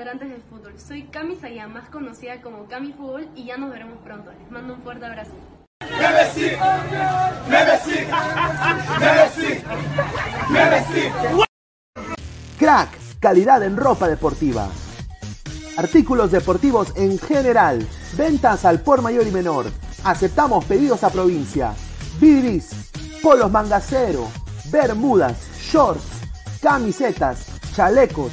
ladrantes del fútbol. Soy Cami Sayá, más conocida como Cami Fútbol, y ya nos veremos pronto. Les mando un fuerte abrazo. Crack, calidad en ropa deportiva. Artículos deportivos en general. Ventas al por mayor y menor. Aceptamos pedidos a provincia. Bidris, polos mangacero, bermudas, shorts, camisetas, chalecos,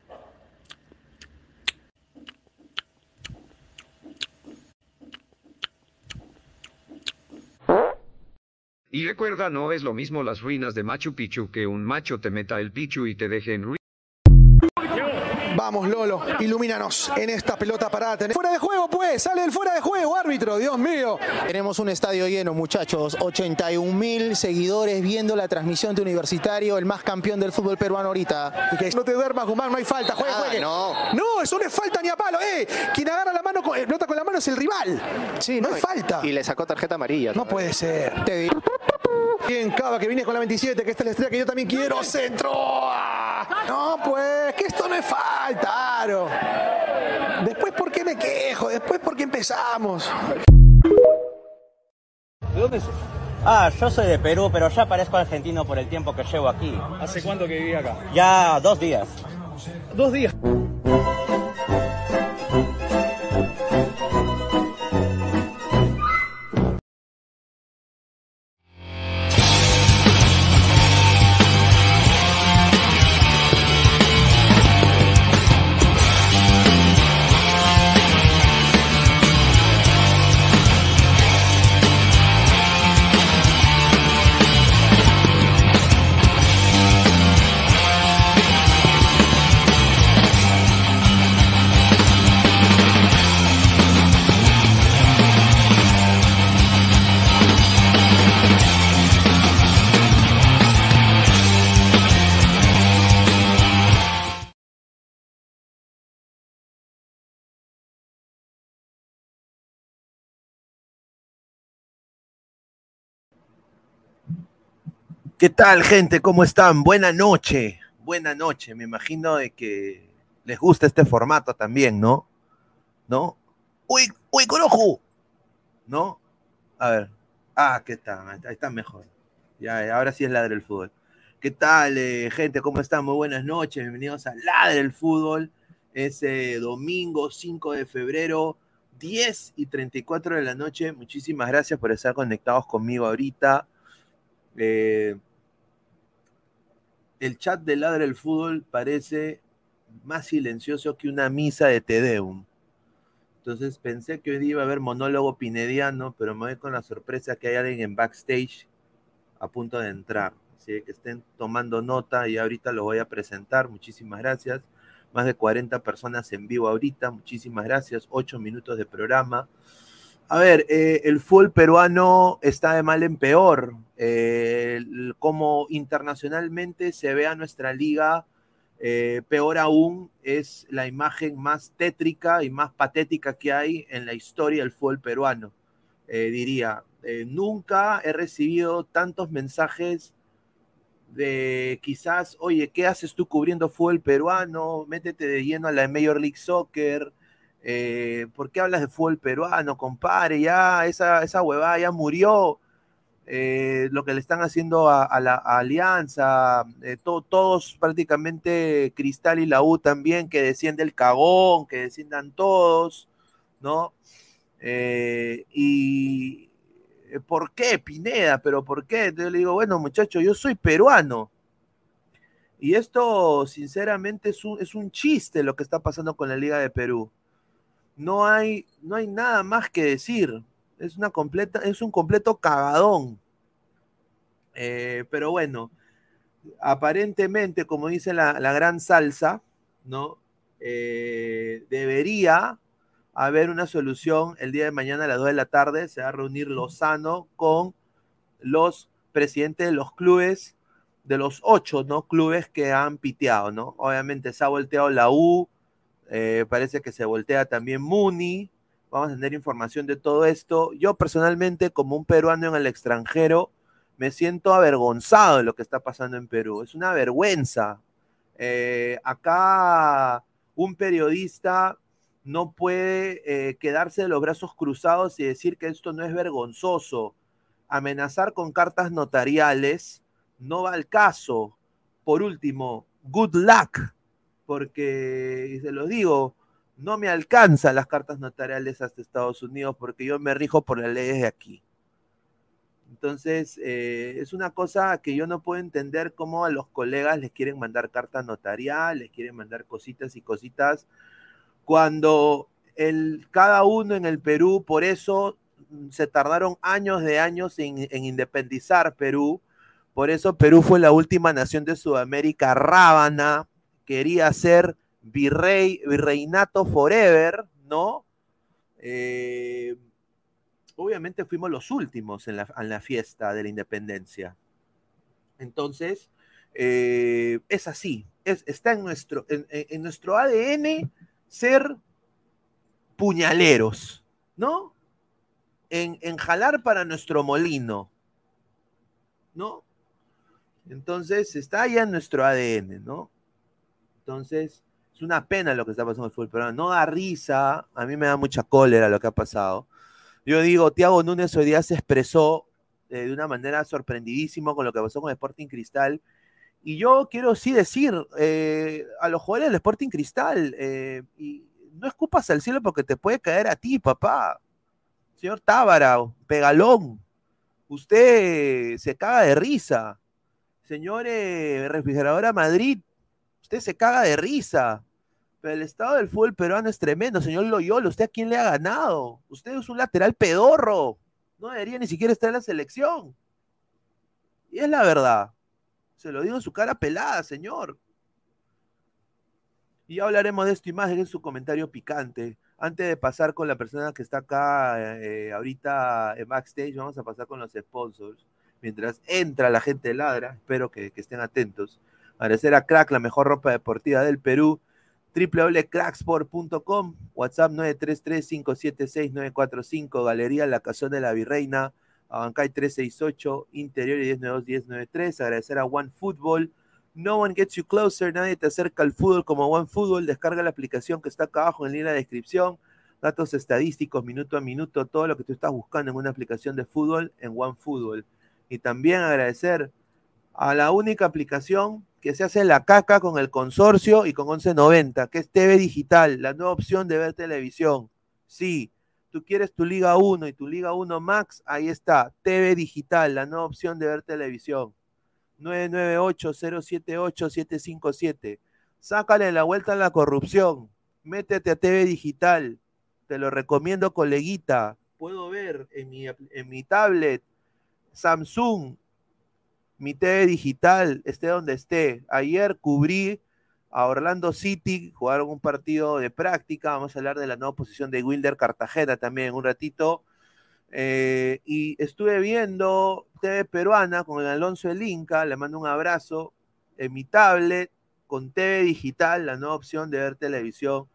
Y recuerda, no es lo mismo las ruinas de Machu Picchu que un macho te meta el pichu y te deje en ruinas. Vamos, Lolo, ilumínanos en esta pelota parada. Fuera de juego, pues, sale el fuera de juego, árbitro, Dios mío. Tenemos un estadio lleno, muchachos. 81 mil seguidores viendo la transmisión de Universitario, el más campeón del fútbol peruano ahorita. No te duermas, Guzmán, no hay falta, juegue, Ah, juegue. no. No, eso no es falta ni a palo, eh. Quien agarra la mano, con, eh, pelota con la mano es el rival. Sí, no, es falta. Y le sacó tarjeta amarilla. No puede ser. Te digo. Bien, Cava, que viene con la 27, que esta es la estrella que yo también quiero. Centro. No, pues, que esto no es falta, Aro. Después, ¿por qué me quejo? Después, ¿por qué empezamos? ¿De dónde sos? Ah, yo soy de Perú, pero ya parezco argentino por el tiempo que llevo aquí. ¿Hace cuánto que viví acá? Ya dos días. Dos días. ¿Qué tal, gente? ¿Cómo están? Buena noche. Buena noche. Me imagino de que les gusta este formato también, ¿no? ¿No? ¡Uy, uy, Corojo! ¿No? A ver. Ah, ¿qué tal? Ahí está mejor. Ya, ahora sí es Ladre el Fútbol. ¿Qué tal, eh, gente? ¿Cómo están? Muy buenas noches. Bienvenidos a Ladre el Fútbol. Ese domingo 5 de febrero, 10 y 34 de la noche. Muchísimas gracias por estar conectados conmigo ahorita. Eh, el chat de Ladra el Fútbol parece más silencioso que una misa de Tedeum. Entonces pensé que hoy iba a haber monólogo pinediano, pero me voy con la sorpresa que hay alguien en backstage a punto de entrar. Así que estén tomando nota y ahorita lo voy a presentar. Muchísimas gracias. Más de 40 personas en vivo ahorita. Muchísimas gracias. 8 minutos de programa. A ver, eh, el fútbol peruano está de mal en peor. Eh, como internacionalmente se ve a nuestra liga, eh, peor aún es la imagen más tétrica y más patética que hay en la historia del fútbol peruano. Diría, nunca he recibido tantos mensajes de quizás, oye, ¿qué haces tú cubriendo fútbol peruano? Métete de lleno a la Major League Soccer. Eh, ¿Por qué hablas de fútbol peruano, compadre? Ya, esa, esa ya murió. Eh, lo que le están haciendo a, la Alianza, eh, to- todos prácticamente Cristal y la U también, que desciende el cagón, que desciendan todos, ¿no? Y ¿por qué Pineda? ¿Pero por qué? Entonces le digo, bueno, muchacho, yo soy peruano. Y esto, sinceramente, es un, es un chiste lo que está pasando con la Liga de Perú. No hay, no hay nada más que decir. Es, una completa, es un completo cagadón. Eh, pero bueno, aparentemente, como dice la, la gran salsa, ¿no? Eh, debería haber una solución el día de mañana a las 2 de la tarde. Se va a reunir Lozano con los presidentes de los clubes, de los ocho ¿no? clubes que han piteado. ¿no? Obviamente se ha volteado la U, eh, parece que se voltea también Muni. Vamos a tener información de todo esto. Yo personalmente, como un peruano en el extranjero, me siento avergonzado de lo que está pasando en Perú. Es una vergüenza. Eh, acá un periodista no puede eh, quedarse de los brazos cruzados y decir que esto no es vergonzoso. Amenazar con cartas notariales no va al caso. Por último, good luck, porque, y se lo digo, no me alcanzan las cartas notariales hasta Estados Unidos porque yo me rijo por las leyes de aquí. Entonces, eh, es una cosa que yo no puedo entender cómo a los colegas les quieren mandar cartas notariales, les quieren mandar cositas y cositas, cuando el, cada uno en el Perú, por eso mm, se tardaron años de años en, en independizar Perú, por eso Perú fue la última nación de Sudamérica rábana, quería ser virrey, virreinato forever, ¿no? Eh, obviamente fuimos los últimos en la, en la, fiesta de la independencia. Entonces, eh, es así, es, está en nuestro, en, nuestro ADN ser puñaleros, ¿no? En, en, jalar para nuestro molino, ¿no? Entonces, está ya en nuestro ADN, ¿no? Entonces, es una pena lo que está pasando en el fútbol, pero no da risa, a mí me da mucha cólera lo que ha pasado. Yo digo, Tiago Núñez hoy día se expresó eh, de una manera sorprendidísima con lo que pasó con Sporting Cristal. Y yo quiero sí decir eh, a los jugadores del Sporting Cristal, eh, y no escupas al cielo porque te puede caer a ti, papá. Señor Tábara, Pegalón, usted se caga de risa. Señor Refrigeradora Madrid, usted se caga de risa. Pero el estado del fútbol peruano es tremendo, señor Loyola. ¿Usted a quién le ha ganado? Usted es un lateral pedorro. No debería ni siquiera estar en la selección. Y es la verdad. Se lo digo en su cara pelada, señor. Y hablaremos de esto y más en su comentario picante. Antes de pasar con la persona que está acá eh, ahorita en backstage, vamos a pasar con los sponsors. Mientras entra la gente Ladra, espero que estén atentos. Agradecer a Crack, la mejor ropa deportiva del Perú www.cracksport.com, WhatsApp 933-576-945, Galería La Cazón de la Virreina, Abancay 368, Interior y 1092-1093. Agradecer a One Football. No one gets you closer, nadie te acerca al fútbol como One Football. Descarga la aplicación que está acá abajo en la descripción. Datos estadísticos, minuto a minuto, todo lo que tú estás buscando en una aplicación de fútbol en One Football. Y también agradecer a la única aplicación que se hace la caca con el consorcio y con 1190, que es TV Digital, la nueva opción de ver televisión. Sí, tú quieres tu Liga 1 y tu Liga 1 Max, ahí está, TV Digital, la nueva opción de ver televisión. 998-078-757. Sácale la vuelta a la corrupción. Métete a TV Digital. Te lo recomiendo, coleguita. Puedo ver en mi, en mi tablet Samsung, mi TV digital, esté donde esté. Ayer cubrí a Orlando City, jugaron un partido de práctica, vamos a hablar de la nueva posición de Wilder Cartagena también un ratito. Eh, y estuve viendo TV peruana con el Alonso El Inca, le mando un abrazo en mi tablet con TV digital, la nueva opción de ver televisión.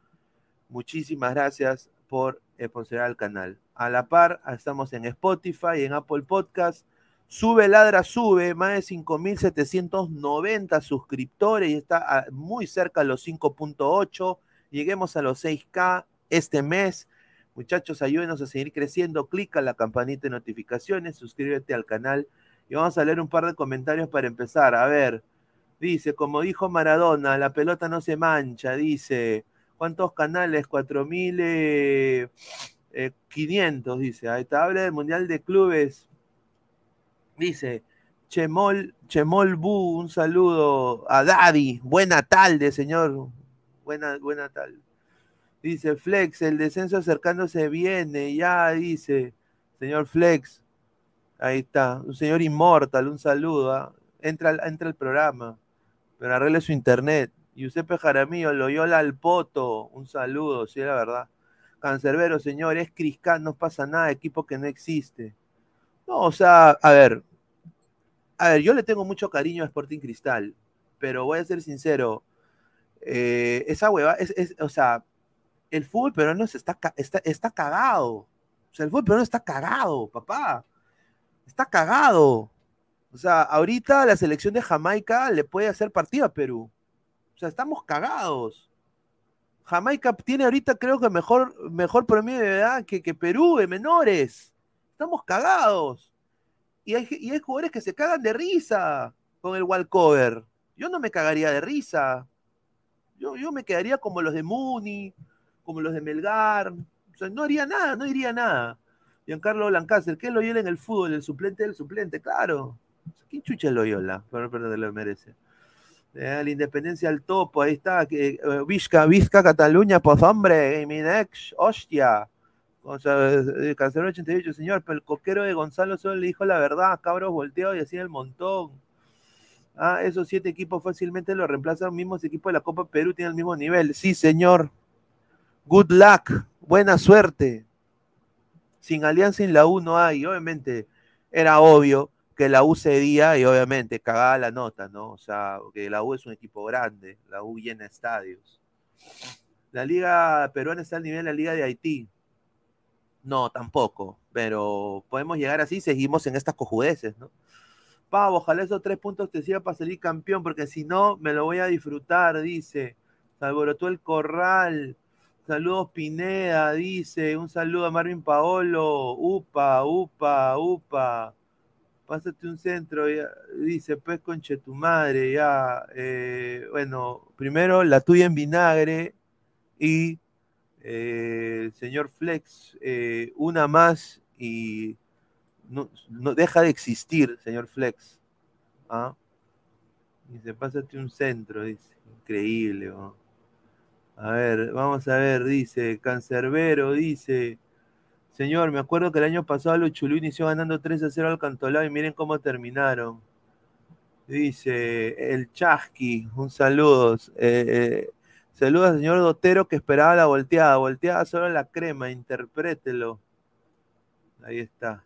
Muchísimas gracias por sponsorar el canal. A la par, estamos en Spotify, en Apple Podcast Sube Ladra Sube, más de 5.790 suscriptores y está muy cerca de los 5.8. Lleguemos a los 6K este mes. Muchachos, ayúdenos a seguir creciendo. Clica la campanita de notificaciones, suscríbete al canal y vamos a leer un par de comentarios para empezar. A ver, dice, como dijo Maradona, la pelota no se mancha. Dice, ¿cuántos canales? 4.000. Eh, Eh, 500, dice. Ahí está, habla del Mundial de Clubes. Dice, Chemol, Chemol Bu, un saludo a Daddy. Buena tarde, señor. Buena, buena tarde. Dice Flex, el descenso acercándose viene, ya dice, señor Flex. Ahí está, un señor inmortal, un saludo. ¿ah? Entra, entra al programa, pero arregle su internet. Giuseppe Jaramillo, Loyola al Poto, un saludo, sí, la verdad. Cancerbero, señor, es Criscal, no pasa nada, equipo que no existe. No, o sea, a ver, a ver, yo le tengo mucho cariño a Sporting Cristal, pero voy a ser sincero, eh, esa hueva, es, es- o sea, el fútbol peruano está, está, está cagado. O sea, el fútbol peruano está cagado, papá. Está cagado. O sea, ahorita la selección de Jamaica le puede hacer partido a Perú. O sea, estamos cagados. Jamaica tiene ahorita, creo que mejor, mejor promedio de edad que, que Perú de menores. Estamos cagados. Y hay, jugadores que se cagan de risa con el walkover. Yo no me cagaría de risa. Yo, yo me quedaría como los de Muni, como los de Melgar. O sea, no haría nada, no diría nada. Giancarlo Lancaster, ¿qué es Loyola en el fútbol? El suplente del suplente, claro. ¿Quién chucha es Loyola? Pero, pero lo merece. Eh, la independencia al topo, ahí está. eh, Vizca, Vizca, Cataluña, pues hombre, Eminex, hostia. O sea, Cancelero 88, señor, pero el coquero de Gonzalo solo le dijo la verdad, cabros volteado y así el montón. Ah, esos siete equipos fácilmente lo reemplazan mismos equipos de la Copa Perú, tienen el mismo nivel. Sí, señor. Good luck, buena suerte. Sin alianza en la U no hay, obviamente era obvio que la U cedía y obviamente cagaba la nota, ¿no? O sea, que la U es un equipo grande, la U llena estadios. La liga peruana está al nivel de la liga de Haití. No, tampoco, pero podemos llegar así, seguimos en estas cojudeces, ¿no? Pavo, ojalá esos tres puntos te sirvan para salir campeón, porque si no, me lo voy a disfrutar, dice. Se alborotó el corral. Saludos Pineda, dice. Un saludo a Marvin Paolo. Upa, upa, upa. Pásate un centro, dice, pues conche tu madre, ya. eh, bueno, primero la tuya en vinagre y eh, señor Flex, eh, una más y no, deja de existir, señor Flex. ¿Ah? Dice, pásate un centro, dice. Increíble. A ver, vamos a ver, dice, Cancerbero, dice, señor, me acuerdo que el año pasado los Chulú inició ganando 3 a 0 al Cantolao y miren cómo terminaron. Dice, el Chasqui, un saludo. Eh, saludos al señor Dotero que esperaba la volteada. Volteada solo la crema, interprételo. Ahí está.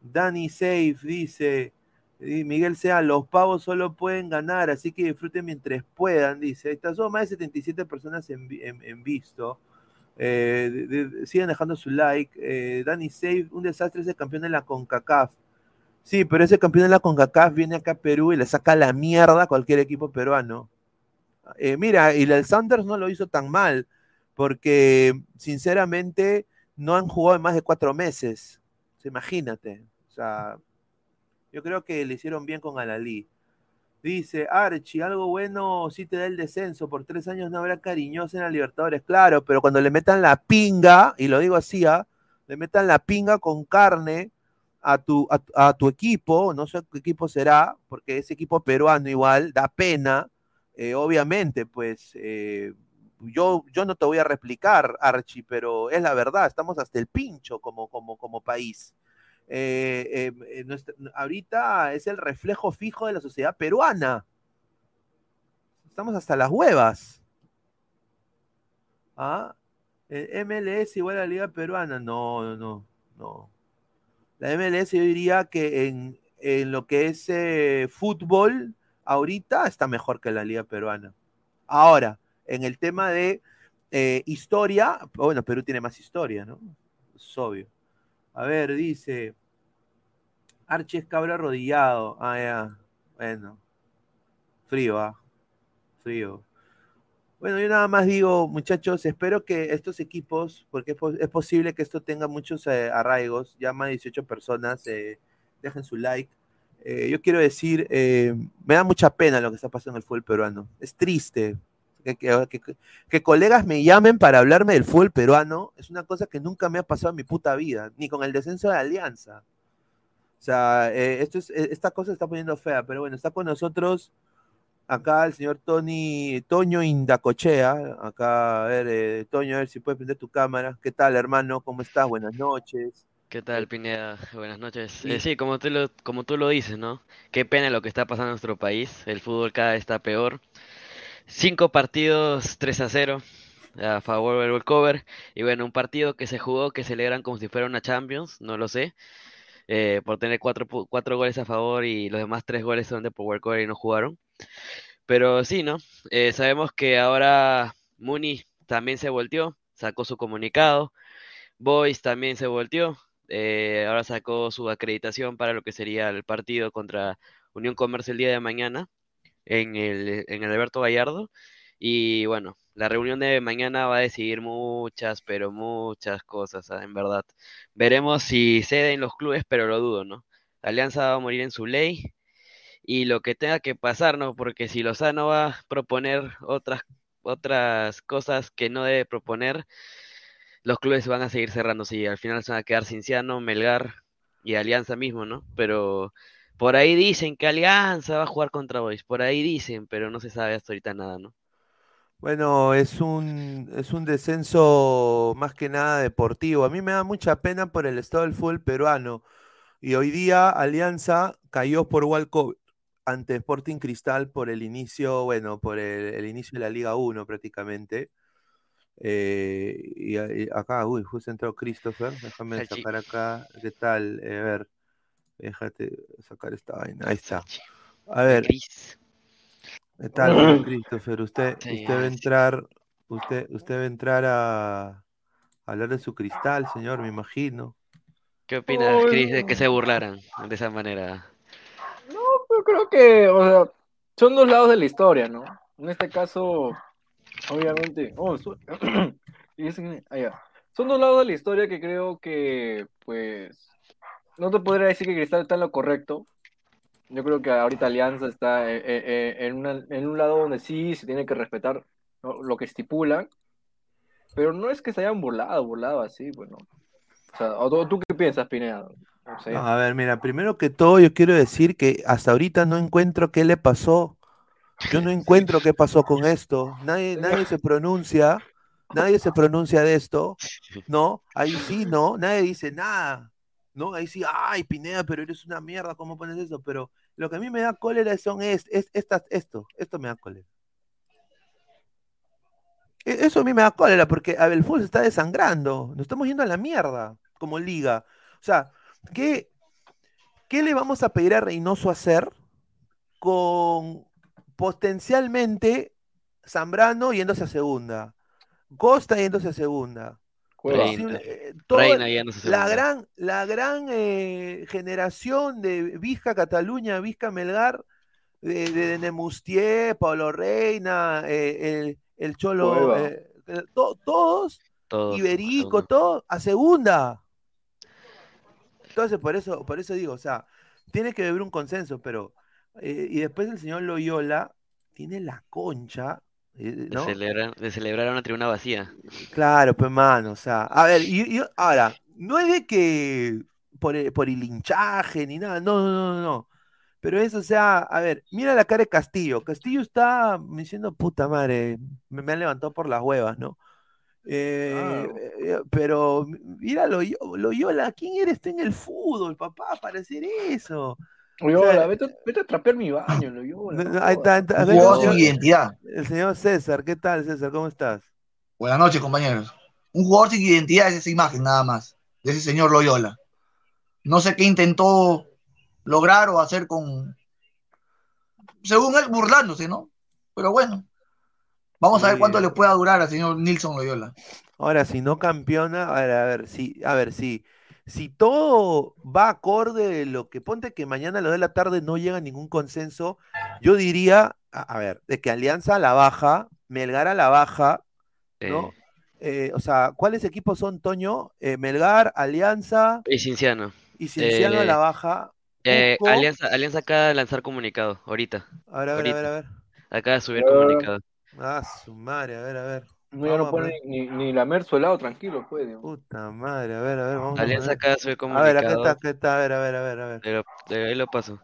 Danny Safe dice, Miguel Sea, los pavos solo pueden ganar, así que disfruten mientras puedan, dice. Ahí está, son más de 77 personas en, en- en visto. Eh, sigan dejando su like. Eh, Danny Safe, un desastre ese campeón de la CONCACAF. Sí, pero ese campeón de la CONCACAF viene acá a Perú y le saca la mierda a cualquier equipo peruano. Eh, mira, y el Sanders no lo hizo tan mal, porque sinceramente no han jugado en más de cuatro meses. Imagínate. O sea, yo creo que le hicieron bien con Alalí. Dice, Archie, algo bueno sí te da el descenso. Por tres años no habrá cariñosa en la Libertadores. Claro, pero cuando le metan la pinga, y lo digo así, ¿ah? le metan la pinga con carne a tu, a tu equipo, no sé qué equipo será, porque ese equipo peruano igual da pena. Eh, obviamente, pues eh, yo, yo no te voy a replicar, Archie, pero es la verdad, estamos hasta el pincho como, como, como país. Eh, nuestra- ahorita es el reflejo fijo de la sociedad peruana. Estamos hasta las huevas. ¿Ah? El MLS igual a la Liga Peruana. No, no, no, no. La MLS yo diría que en, en lo que es fútbol, ahorita está mejor que la Liga Peruana. Ahora, en el tema de eh, historia, bueno, Perú tiene más historia, ¿no? Es obvio. A ver, dice. Archie es cabra arrodillado. Ah, ya. Bueno. Frío, ah. Frío. Bueno, yo nada más digo, muchachos, espero que estos equipos, porque es posible que esto tenga muchos eh, arraigos, ya más de 18 personas, eh, dejen su like. Eh, yo quiero decir, eh, me da mucha pena lo que está pasando en el fútbol peruano. Es triste. Que, que- que- colegas me llamen para hablarme del fútbol peruano es una cosa que nunca me ha pasado en mi puta vida, ni con el descenso de Alianza. O sea, eh, esto es, esta cosa se está poniendo fea, pero bueno, está con nosotros acá el señor Tony, Toño Indacochea. Acá, a ver, Toño, a ver si puedes prender tu cámara. ¿Qué tal, hermano? ¿Cómo estás? Buenas noches. ¿Qué tal, Pineda? Buenas noches. Sí. Eh, sí, como tú lo, como tú lo dices, ¿no? Qué pena lo que está pasando en nuestro país. El fútbol cada vez está peor. Cinco partidos, 3 a 0 a favor del Cover. Y bueno, un partido que se jugó que celebran como si fuera una Champions, no lo sé. eh, por tener cuatro, cuatro goles a favor y los demás tres goles son de Power Cover y no jugaron. Pero sí, ¿no? Eh, sabemos que ahora Muni también se volteó, sacó su comunicado. Boys también se volteó. Eh, ahora sacó su acreditación para lo que sería el partido contra Unión Comercio el día de mañana en el, en el Alberto Gallardo. Y bueno, la reunión de mañana va a decidir muchas, pero muchas cosas, ah, en verdad. Veremos si ceden los clubes, pero lo dudo, ¿no? La Alianza va a morir en su ley y lo que tenga que pasar, ¿no? Porque si Lozano va a proponer otras, otras cosas que no debe proponer, los clubes van a seguir cerrándose y al final se van a quedar Cinciano, Melgar y Alianza mismo, ¿no? Pero por ahí dicen que Alianza va a jugar contra Boys, por ahí dicen, pero no se sabe hasta ahorita nada, ¿no? Bueno, es un, es un descenso más que nada deportivo. A mí me da mucha pena por el estado del fútbol peruano. Y hoy día Alianza cayó por Walco ante Sporting Cristal por el inicio, bueno, por el, el inicio de la Liga 1 prácticamente. Eh, y, acá, uy, justo entró Christopher. Déjame Salchi. sacar acá. ¿Qué tal? Eh, a ver, déjate sacar esta vaina. Ahí está. A ver. ¿Qué tal, Christopher? Usted, Sí, usted va a entrar, usted, usted va a entrar a, a hablar de su cristal, señor, me imagino. ¿Qué opinas, Chris, de que se burlaran de esa manera? Yo creo que, o sea, son dos lados de la historia, ¿no? En este caso, obviamente, oh, su- ah, son dos lados de la historia que creo que, pues, no te podría decir que Cristal está en lo correcto. Yo creo que ahorita Alianza está eh, eh, eh, en, una- en un lado donde sí se tiene que respetar lo que estipulan, pero no es que se hayan burlado, burlado así, bueno. O sea, ¿o tú, qué piensas, Pineda? No, a ver, mira, primero que todo yo quiero decir que hasta ahorita no encuentro qué le pasó. Yo no encuentro qué pasó con esto. Nadie, nadie se pronuncia, nadie se pronuncia de esto, ¿no? Ahí sí, ¿no? Nadie dice nada, ¿no? Ahí sí, ay, Pineda, pero eres una mierda, ¿cómo pones eso? Pero lo que a mí me da cólera son es, es, estas- esto, esto me da cólera. E- Eso a mí me da cólera porque a fútbol se está desangrando. Nos estamos yendo a la mierda como liga. O sea, ¿qué, qué le vamos a pedir a Reynoso hacer con potencialmente Zambrano yéndose a segunda? Costa yéndose a segunda. Reina. Eh, toda Reina ya no se la segunda. gran, la gran eh, generación de Vizca Cataluña, Vizca Melgar, de, de Nemustier, Pablo Reina, eh, el, el Cholo, eh, to- todos, Todos, Iberico, todos. todo, a segunda. Entonces, por eso, por eso digo, o sea, tiene que haber un consenso, pero, eh, y después el señor Loyola tiene la concha, eh, De ¿no? celebrar, de celebrar una tribuna vacía. Claro, pues mano, o sea, a ver, y, y- ahora, no es de que por, el- por el hinchaje ni nada, no, no, no, no, pero eso, o sea, a ver, mira la cara de Castillo, Castillo está diciendo, puta madre, me, me han levantado por las huevas, ¿no? Eh, eh, pero mira Loyo- Loyola, ¿quién eres tú en el fútbol, papá, para hacer eso? Sea, vete, vete a trapear mi baño, Loyola. No, ahí está, ahí está, jugador el sin señor- identidad. el señor César, ¿qué tal, César? ¿Cómo estás? Buenas noches, compañeros. Un jugador sin identidad es esa imagen nada más, de ese señor Loyola. No sé qué intentó lograr o hacer con, según él, burlándose, ¿no? Pero bueno, vamos a ver cuánto le pueda durar al señor Nilson Loyola. Ahora, si no campeona, a ver, a ver, si, a ver, si, si todo va acorde de lo que ponte que mañana a las de la tarde no llega a ningún consenso, yo diría, a, a ver, de que Alianza a la baja, Melgar a la baja, ¿no? Eh, Eh, o sea, ¿cuáles equipos son, Toño? Eh, Melgar, Alianza y Cinciano. y Cienciano a la baja. Eh, Cusco. Alianza, Alianza acaba de lanzar comunicado, ahorita. A ver, a ver, a ver, a ver. Acaba de subir Ah. comunicado. Ah, su madre, a ver, a ver. No, ya no pone poner- ni, ni lamer su helado tranquilo, digamos. Puta madre, a ver, a ver, vamos a Alianza poner. acá A ver, acá está, acá está, a ver, a ver, a ver, a ver. Pero, pero ahí lo paso.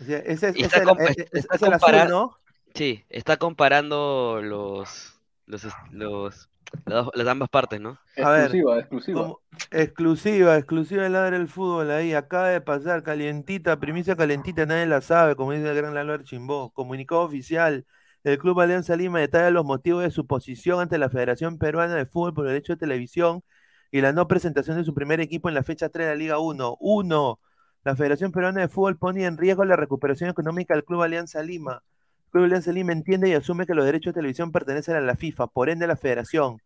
O sea, ese es, ese está el- está es azul, ¿no? Sí, está comparando los, los, los, las, las ambas partes, ¿no? A ver, Exclusiva, exclusiva. como- exclusiva, exclusiva de Ladra el Fútbol ahí, acaba de pasar, calientita, primicia calentita, nadie la sabe, como dice el gran Lalo Archimbó. Comunicado oficial, el Club Alianza Lima detalla los motivos de su posición ante la Federación Peruana de Fútbol por derecho de televisión y la no presentación de su primer equipo en la fecha 3 de la Liga 1. 1. La Federación Peruana de Fútbol pone en riesgo la recuperación económica del Club Alianza Lima. El Club Alianza Lima entiende y asume que los derechos de televisión pertenecen a la FIFA, por ende a la Federación.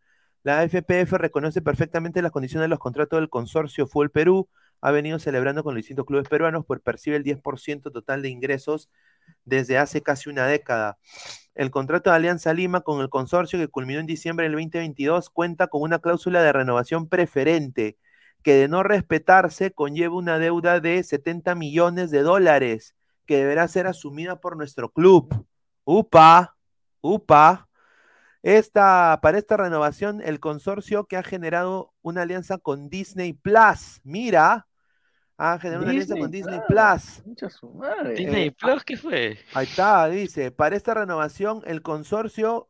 La FPF reconoce perfectamente las condiciones de los contratos del consorcio Fútbol Perú. Ha venido celebrando con los distintos clubes peruanos, pues percibe el 10% total de ingresos desde hace casi una década. El contrato de Alianza Lima con el consorcio que culminó en diciembre del 2022 cuenta con una cláusula de renovación preferente que de no respetarse conlleva una deuda de 70 millones de dólares que deberá ser asumida por nuestro club. Upa, upa. Esta, para esta renovación, el consorcio que ha generado una alianza con Disney Plus, mira, ha generado una alianza con Disney Plus. Mucha su madre. Disney Eh, Plus, ¿qué fue? Ahí está, dice, para esta renovación, el consorcio,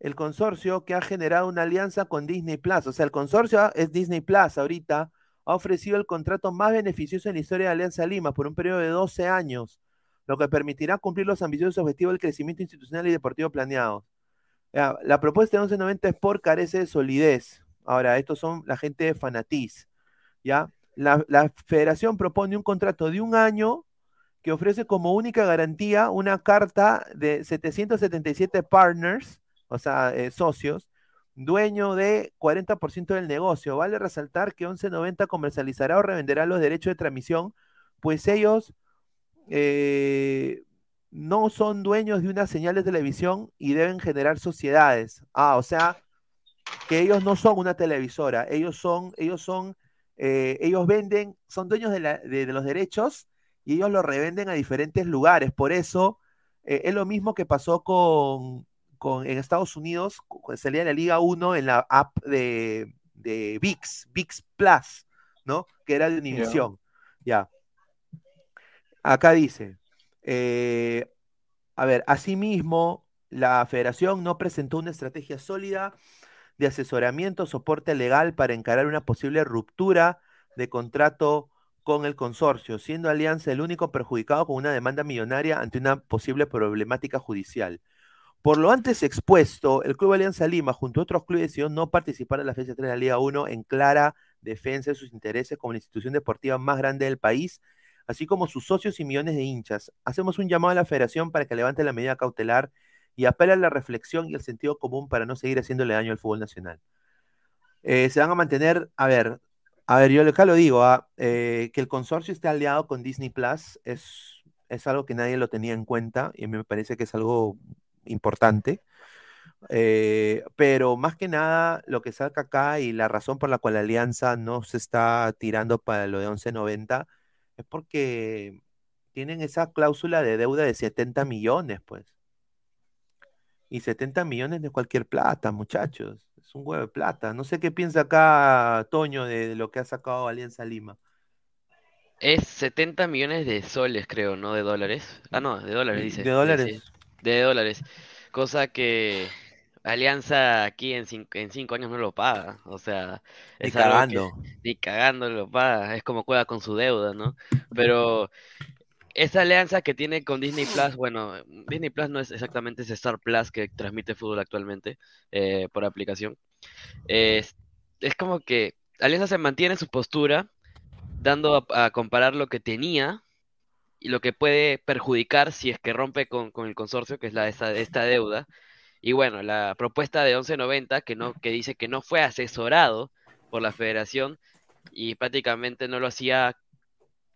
el consorcio que ha generado una alianza con Disney Plus, o sea, el consorcio es Disney Plus ahorita, ha ofrecido el contrato más beneficioso en la historia de Alianza Lima por un periodo de 12 años, lo que permitirá cumplir los ambiciosos objetivos del crecimiento institucional y deportivo planeados. La propuesta de 1190 Sport carece de solidez. Ahora, estos son la gente de Fanatiz, ¿ya? La, la federación propone un contrato de un año que ofrece como única garantía una carta de 777 partners, o sea, eh, socios, dueño de 40% del negocio. Vale resaltar que 1190 comercializará o revenderá los derechos de transmisión, pues ellos eh, no son dueños de una señal de televisión y deben generar sociedades. Ah, o sea, que ellos no son una televisora, ellos son, ellos son, eh, ellos venden, son dueños de, la- de- de los derechos y ellos los revenden a diferentes lugares. Por eso eh, es lo mismo que pasó con, con en Estados Unidos, salía la Liga 1 en la app de, de VIX, VIX Plus, ¿no? Que era de Univision. Ya. Acá dice, eh, a ver, asimismo, la federación no presentó una estrategia sólida de asesoramiento soporte legal para encarar una posible ruptura de contrato con el consorcio, siendo Alianza el único perjudicado con una demanda millonaria ante una posible problemática judicial. Por lo antes expuesto, el Club Alianza Lima, junto a otros clubes, decidió no participar en la fecha 3 de la Liga 1 en clara defensa de sus intereses como la institución deportiva más grande del país, así como sus socios y millones de hinchas. Hacemos un llamado a la federación para que levante la medida cautelar y apela a la reflexión y el sentido común para no seguir haciéndole daño al fútbol nacional. Eh, se van a mantener, a ver, a ver, yo acá lo digo, ah, eh, que el consorcio esté aliado con Disney Plus es, es algo que nadie lo tenía en cuenta y me parece que es algo importante. Eh, pero más que nada, lo que saca acá y la razón por la cual la alianza no se está tirando para lo de 11.90 es porque tienen esa cláusula de deuda de 70 millones, pues. Y 70 millones de cualquier plata, muchachos. Es un huevo de plata. No sé qué piensa acá Toño de, de lo que ha sacado Alianza Lima. Es 70 millones de soles, creo, no de dólares. Ah, no, de dólares, dice. De dólares. de dólares. Cosa que Alianza aquí en cinco, en cinco años no lo paga. O sea, Ni es que cagando. ni cagando lo paga. Es como juega con su deuda, ¿no? Pero esa alianza que tiene con Disney Plus, bueno, Disney Plus no es exactamente ese Star Plus que transmite fútbol actualmente eh, por aplicación. Es, es como que Alianza se mantiene en su postura, dando a, a comparar lo que tenía y lo que puede perjudicar si es que rompe con, con el consorcio, que es la, esta, esta deuda. Y bueno, la propuesta de 1190, que, no, que dice que no fue asesorado por la federación y prácticamente no lo hacía,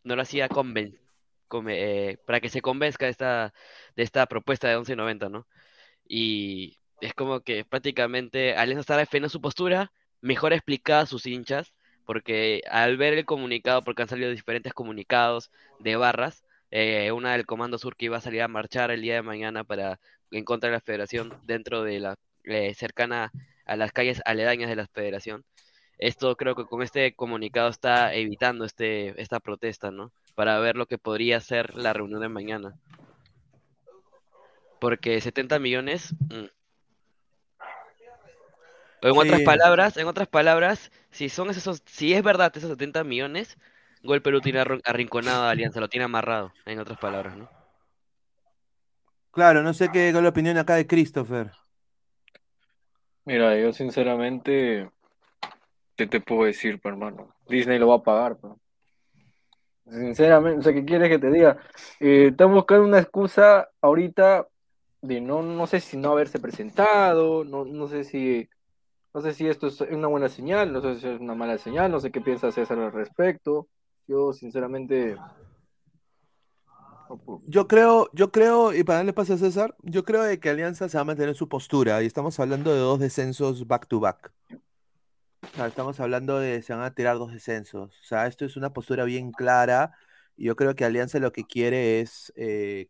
no lo hacía conven- eh, para que se convenzca de esta, de esta propuesta de 1190, ¿no? Y es como que prácticamente Alianza está defendiendo su postura, mejor explicada a sus hinchas, porque al ver el comunicado, porque han salido diferentes comunicados de barras, eh, una del Comando Sur que iba a salir a marchar el día de mañana para en contra de la federación dentro de la eh, cercana a las calles aledañas de la federación. Esto creo que con este comunicado está evitando este, esta protesta, ¿no? Para ver lo que podría ser la reunión de mañana. Porque 70 millones... mm. En otras palabras, en otras palabras, si son esos, si es verdad esos 70 millones, Gol Perú tiene arrinconado a Alianza, lo tiene amarrado, en otras palabras, ¿no? Claro, no sé qué, es la opinión acá de Christopher. Mira, yo sinceramente, ¿qué te puedo decir, pues, hermano? Disney lo va a pagar, pues. Sinceramente, o sea, ¿qué quieres que te diga? Eh, están buscando una excusa ahorita de no, no sé si no haberse presentado, no, no sé si, no sé si esto es una buena señal, no sé si es una mala señal, no sé qué piensa César al respecto. Yo, sinceramente, Yo creo, yo creo, y para darle paso a César, yo creo de que Alianza se va a mantener en su postura, y estamos hablando de dos descensos back to back. O sea, estamos hablando de se van a tirar dos descensos. O sea, esto es una postura bien clara, y yo creo que Alianza lo que quiere es eh,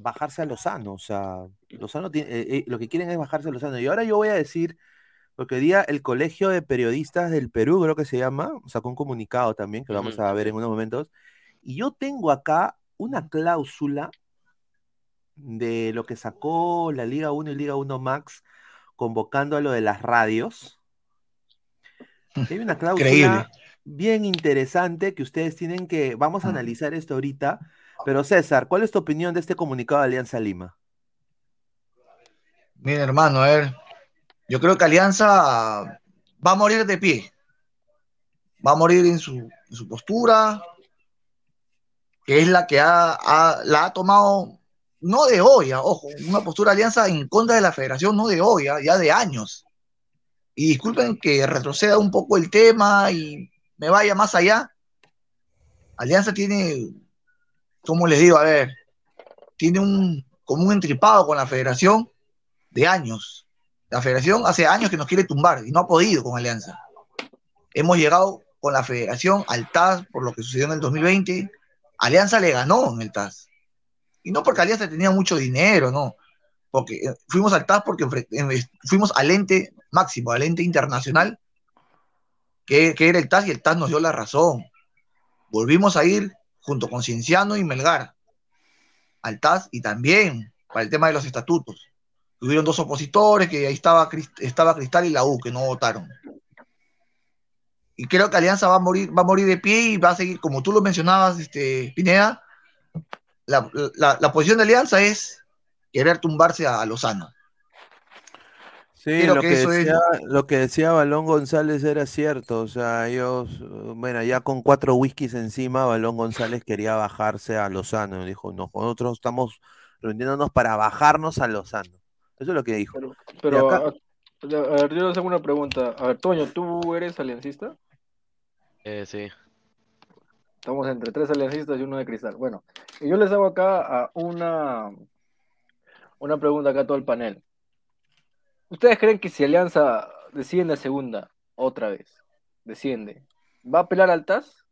bajarse a Lozano. O sea, Lozano tiene, eh, eh, lo que quieren es bajarse a Lozano. Y ahora yo voy a decir, porque hoy día el Colegio de Periodistas del Perú, creo que se llama, sacó un comunicado también, que lo vamos a ver en unos momentos, y yo tengo acá una cláusula de lo que sacó la Liga 1 y Liga 1 Max convocando a lo de las radios. Hay una cláusula Increíble. bien interesante que ustedes tienen que, vamos a analizar esto ahorita, pero César, ¿cuál es tu opinión de este comunicado de Alianza Lima? Mira, hermano, a ver. Yo creo que Alianza va a morir de pie. Va a morir en su, en su postura, que es la que ha, ha- la ha tomado, no de hoy, ah, ojo, una postura de Alianza en contra de la federación, no de hoy, ah, ya de años. Y disculpen que retroceda un poco el tema y me vaya más allá. Alianza tiene, como les digo, a ver, tiene un, como un entripado con la federación de años. La federación hace años que nos quiere tumbar y no ha podido con Alianza. Hemos llegado con la federación al TAS por lo que sucedió en el 2020. Alianza le ganó en el TAS. Y no porque Alianza tenía mucho dinero, no. Porque eh, fuimos al TAS porque eh, fuimos al ente máximo, al ente internacional, que, era el TAS y el TAS nos dio la razón. Volvimos a ir junto con Cienciano y Melgar al TAS y también para el tema de los estatutos. Hubieron dos opositores, que ahí estaba Cristal y la U, que no votaron. Y creo que Alianza va a morir, va a morir de pie y va a seguir, como tú lo mencionabas, este, Pineda, la, la- la posición de Alianza es querer tumbarse a, a Lozano. Sí, lo que que, eso es- decía, lo que decía Balón González era cierto, o sea, ellos, bueno, ya con cuatro whiskies encima, Balón González quería bajarse a Lozano, dijo, no, nosotros estamos reuniéndonos para bajarnos a Lozano. Eso es lo que dijo. Pero, Y pero acá- a, a ver, yo les hago una pregunta. A ver, Toño, ¿tú eres aliancista? Eh, sí. Estamos entre tres aliancistas y uno de cristal. Bueno, y yo les hago acá a una, una pregunta acá a todo el panel. ¿Ustedes creen que si Alianza desciende a segunda otra vez, desciende, ¿va a apelar al TAS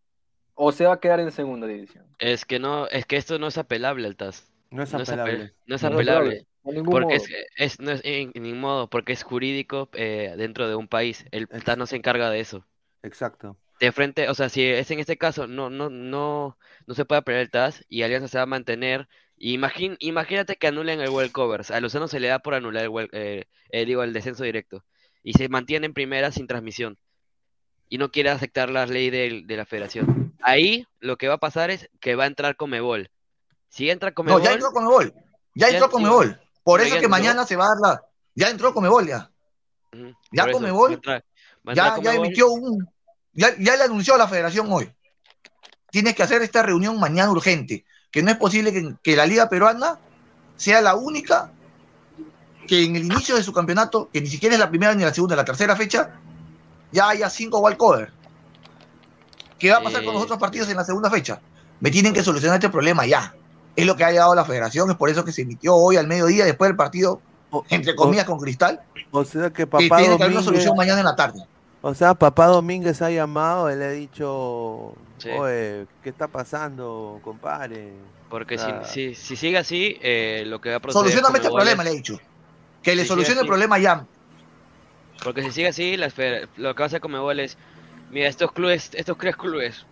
o se va a quedar en segunda división? Es que no, es que esto no es apelable al TAS. No es No es, apelable. apel- no es No es apelable. apelable, ningún Porque modo. es, es- no es en, en ningún modo, porque es jurídico eh, dentro de un país. El TAS no se encarga de eso. Exacto. De frente, o sea, si es en este caso, no, no, no, no se puede apelar el TAS y Alianza se va a mantener. Imagín, imagínate que anulen el World Covers. A Lozano se le da por anular el, eh, eh, digo, el descenso directo. Y se mantiene en primera sin transmisión. Y no quiere aceptar la ley del- de, la federación. Ahí lo que va a pasar es que va a entrar Comebol. Si entra No, Comebol, ya entró Comebol. Ya Ya entró. Comebol. Por No, eso que entró. mañana se va a dar la. Ya entró Comebol ya. Ya Conmebol va a entrar- va a entrar Ya, ya emitió un. Ya, ya le anunció a la federación hoy. Tienes que hacer esta reunión mañana urgente. Que no es posible que, que la Liga Peruana sea la única que en el inicio de su campeonato, que ni siquiera es la primera ni la segunda, la tercera fecha, ya haya cinco walkover. ¿Qué va a pasar con los Eh. otros partidos en la segunda fecha? Me tienen que solucionar este problema ya. Es lo que ha llegado la federación, es por eso que se emitió hoy al mediodía, después del partido, entre comillas, con Cristal, o sea que que papá tiene que haber una solución mañana en la tarde. o sea, papá Domínguez ha llamado, él le ha dicho, Sí. oye, ¿qué está pasando, compadre? Porque si, si, si sigue así, eh, lo que va a proceder. Solucioname este problema, le he dicho. Que le solucione el problema ya. Porque si sigue así, la lo que va a hacer Comebol es, mira, estos clubes, estos tres clubes,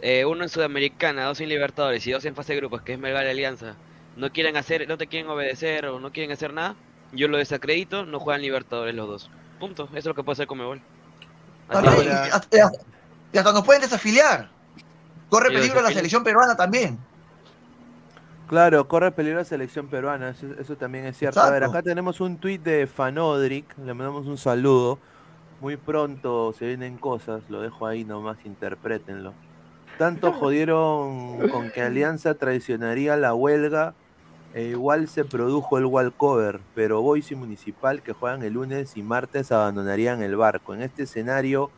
eh, uno en Sudamericana, dos en Libertadores y dos en fase de grupos, que es Melgar y Alianza, no quieren hacer, no te quieren obedecer o no quieren hacer nada, yo lo desacredito, no juegan Libertadores los dos. Punto, eso es lo que puede hacer Comebol. Así. Y, hasta, nos pueden desafiliar. Corre peligro la selección peruana también. Claro, corre peligro la selección peruana, eso, eso también es cierto. A ver, acá tenemos un tuit de Fanodric, le mandamos un saludo. Muy pronto se vienen cosas, lo dejo ahí nomás, interprétenlo. Tanto jodieron con que Alianza traicionaría la huelga, e igual se produjo el walkover, pero Boys y Municipal que juegan el lunes y martes abandonarían el barco. En este escenario,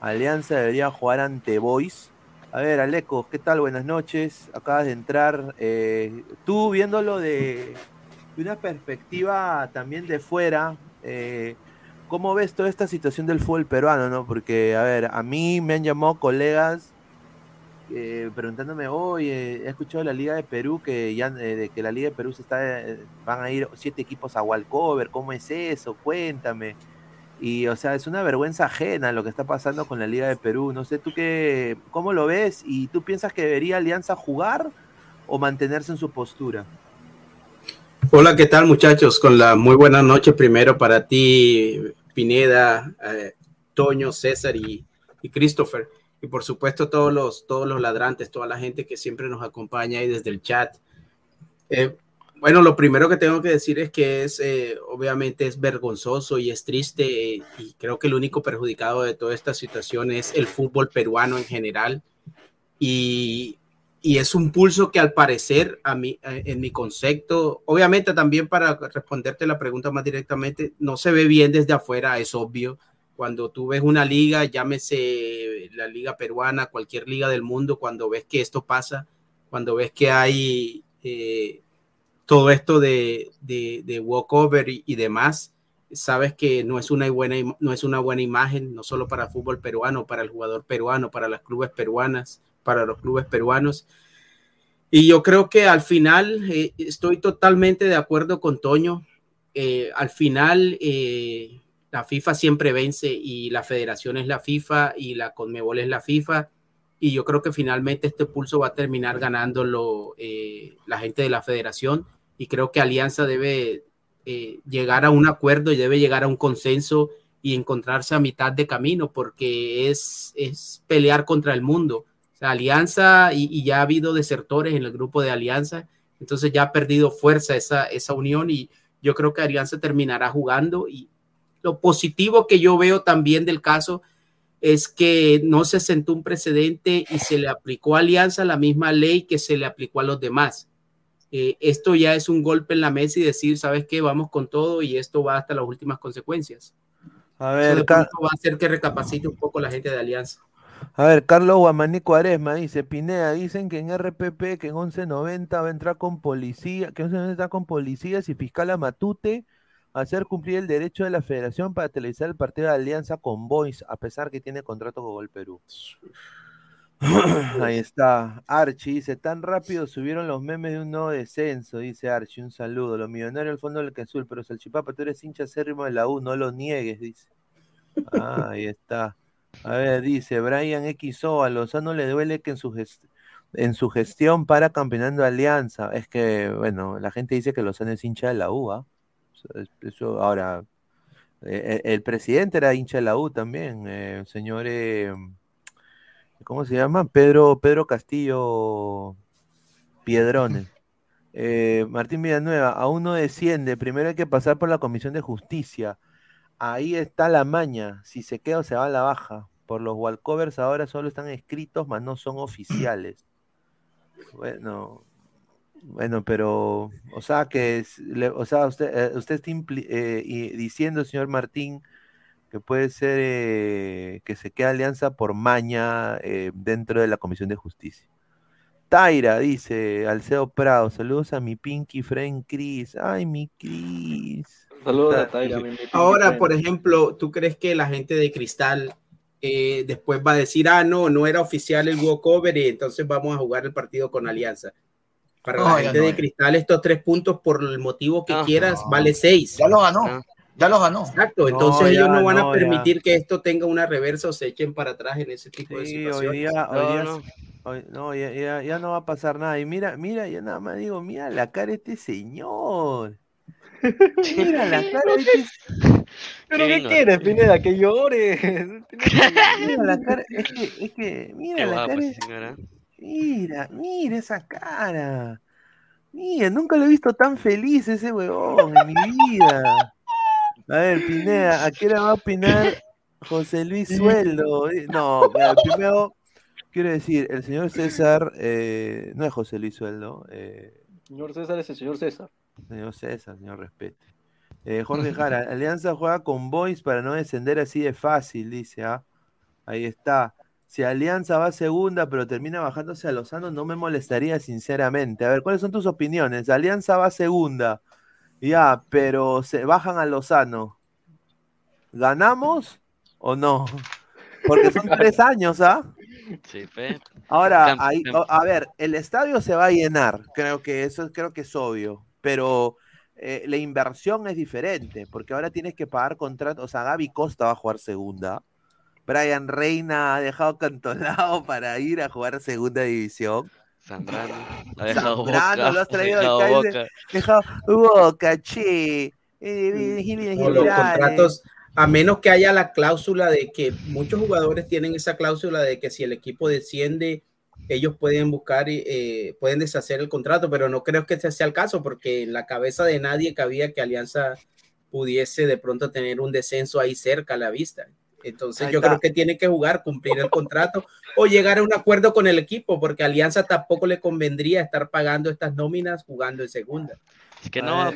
Alianza debería jugar ante Boys. A ver, Aleco, ¿qué tal? Buenas noches. Acabas de entrar. eh, tú viéndolo de, una perspectiva también de fuera, eh, ¿cómo ves toda esta situación del fútbol peruano? No? Porque, a ver, a mí me han llamado colegas eh, preguntándome, oye, he escuchado la Liga de Perú que ya eh, que la Liga de Perú se está, eh, van a ir siete equipos a Walcover, ¿cómo es eso? Cuéntame. Y, o sea, es una vergüenza ajena lo que está pasando con la Liga de Perú. No sé, ¿tú qué, cómo lo ves? ¿Y tú piensas que debería Alianza jugar o mantenerse en su postura? Hola, ¿qué tal muchachos? Con la muy buena noche primero para ti, Pineda, eh, Toño, César y, y Christopher. Y por supuesto todos los, todos los ladrantes, toda la gente que siempre nos acompaña ahí desde el chat. Eh, bueno, lo primero que tengo que decir es que es, eh, obviamente es vergonzoso y es triste eh, y creo que el único perjudicado de toda esta situación es el fútbol peruano en general. Y, y es un pulso que al parecer, a mí, eh, en mi concepto, obviamente también para responderte la pregunta más directamente, no se ve bien desde afuera, es obvio. Cuando tú ves una liga, llámese la liga peruana, cualquier liga del mundo, cuando ves que esto pasa, cuando ves que hay eh, todo esto de, de, de walkover y, demás, sabes que no es, una buena, no es una buena imagen, no solo para el fútbol peruano, para el jugador peruano, para las clubes peruanas, para los clubes peruanos. Y yo creo que al final eh, estoy totalmente de acuerdo con Toño. Eh, al final eh, la FIFA siempre vence y la federación es la FIFA y la Conmebol es la FIFA. Y yo creo que finalmente este pulso va a terminar ganándolo la gente de la federación. Y creo que Alianza debe eh, llegar a un acuerdo y debe llegar a un consenso y encontrarse a mitad de camino porque es, es pelear contra el mundo. O sea, Alianza y, y ya ha habido desertores en el grupo de Alianza, entonces ya ha perdido fuerza esa, esa unión y yo creo que Alianza terminará jugando y lo positivo que yo veo también del caso es que no se sentó un precedente y se le aplicó a Alianza la misma ley que se le aplicó a los demás. Eh, esto ya es un golpe en la mesa y decir, ¿sabes qué? Vamos con todo y esto va hasta las últimas consecuencias. A Eso ver, pronto va a hacer que recapacite un poco la gente de Alianza. a ver, Carlos Guamaní Cuaresma dice, Pineda, dicen que en RPP, que en 1190 va a entrar con policía, que en 1190 está con policías y fiscal a Matute a hacer cumplir el derecho de la federación para televisar el partido de alianza con Boys, a pesar que tiene contrato con Gol Perú. Ahí está. Archie dice, tan rápido subieron los memes de un nuevo descenso, dice Archie, un saludo. Los millonarios al fondo del que azul, pero Salchipapa, tú eres hincha acérrimo de la U, no lo niegues, dice. Ah, ahí está. A ver, dice Brian XO, a Lozano le duele que en su, en su gestión para campeonando Alianza. Es que, bueno, la gente dice que Lozano es hincha de la U, ¿ah? Eso, es- eso, ahora, eh, el, el presidente era hincha de la U también, eh, señor, eh, ¿cómo se llama? Pedro, Pedro Castillo Piedrones. Eh, Martín Villanueva, aún no desciende, primero hay que pasar por la Comisión de Justicia. Ahí está la maña, si se queda o se va a la baja. Por los walkovers ahora solo están escritos, mas no son oficiales. Bueno, bueno, pero, o sea que, es- le- o sea, usted, eh, usted está eh, y diciendo, señor Martín, que puede ser eh, que se quede alianza por maña eh, dentro de la Comisión de Justicia. Taira dice, Alceo Prado, saludos a mi Pinky Friend Chris. Ay, mi Chris. Saludos a Ta- Taira, mi- mi Ahora, friend. por ejemplo, ¿tú crees que la gente de Cristal eh, después va a decir, ah, no, no era oficial el walkover y entonces vamos a jugar el partido con Alianza? Para No, la gente no, de. Cristal, estos tres puntos, por el motivo que No. quieras, vale seis. Ya lo ganó. Ya lo ganó. Exacto, entonces ellos no van a ya. permitir que esto tenga una reversa o se echen para atrás en ese tipo de Sí, hoy situaciones. día, hoy No, día- no. hoy- no, ya, ya- ya no va a pasar nada. Y mira, mira, yo nada más digo, mira la cara de este señor. Mira la cara de este ¿Pero qué quieres. Pineda? Que llore. Mira la cara, es que, es que, mira Qué la guapa cara, señora. mira, mira esa cara. Mira, nunca lo he visto tan feliz ese huevón en mi vida. A ver, Pineda, ¿a qué hora va a opinar José Luis Sueldo? No, primero quiero decir, el señor César, eh, no es José Luis Sueldo, eh, Señor César es el señor César. señor César, señor respete. Eh, Jorge Jara, Alianza juega con Boys para no descender así de fácil, dice, ¿ah? Ahí está. Si Alianza va segunda, pero termina bajándose a Lozano, no me molestaría sinceramente. A ver, ¿cuáles son tus opiniones? Alianza va segunda, ya, pero se bajan a Lozano. ¿Ganamos o no? Porque son tres años, ¿ah? Sí, fe. Ahora, ahí- a ver, el estadio se va a llenar, creo que eso creo que es obvio, pero eh, la inversión es diferente, porque ahora tienes que pagar contratos, o sea, Gaby Costa va a jugar segunda, Brian Reina ha dejado cantonado para ir a jugar segunda división, Zambrano. Ha dejado Zambrano boca. lo has ha traído dice, boca. dejado boca, che, eh, Gil- No, los Gilales. contratos, a menos que haya la cláusula de que muchos jugadores tienen esa cláusula de que si el equipo desciende, ellos pueden buscar, y, eh, pueden deshacer el contrato, pero no creo que ese sea el caso, porque en la cabeza de nadie cabía que Alianza pudiese de pronto tener un descenso ahí cerca a la vista. Entonces yo creo que tiene que jugar, cumplir el contrato o llegar a un acuerdo con el equipo, porque a Alianza tampoco le convendría estar pagando estas nóminas jugando en segunda. Es que no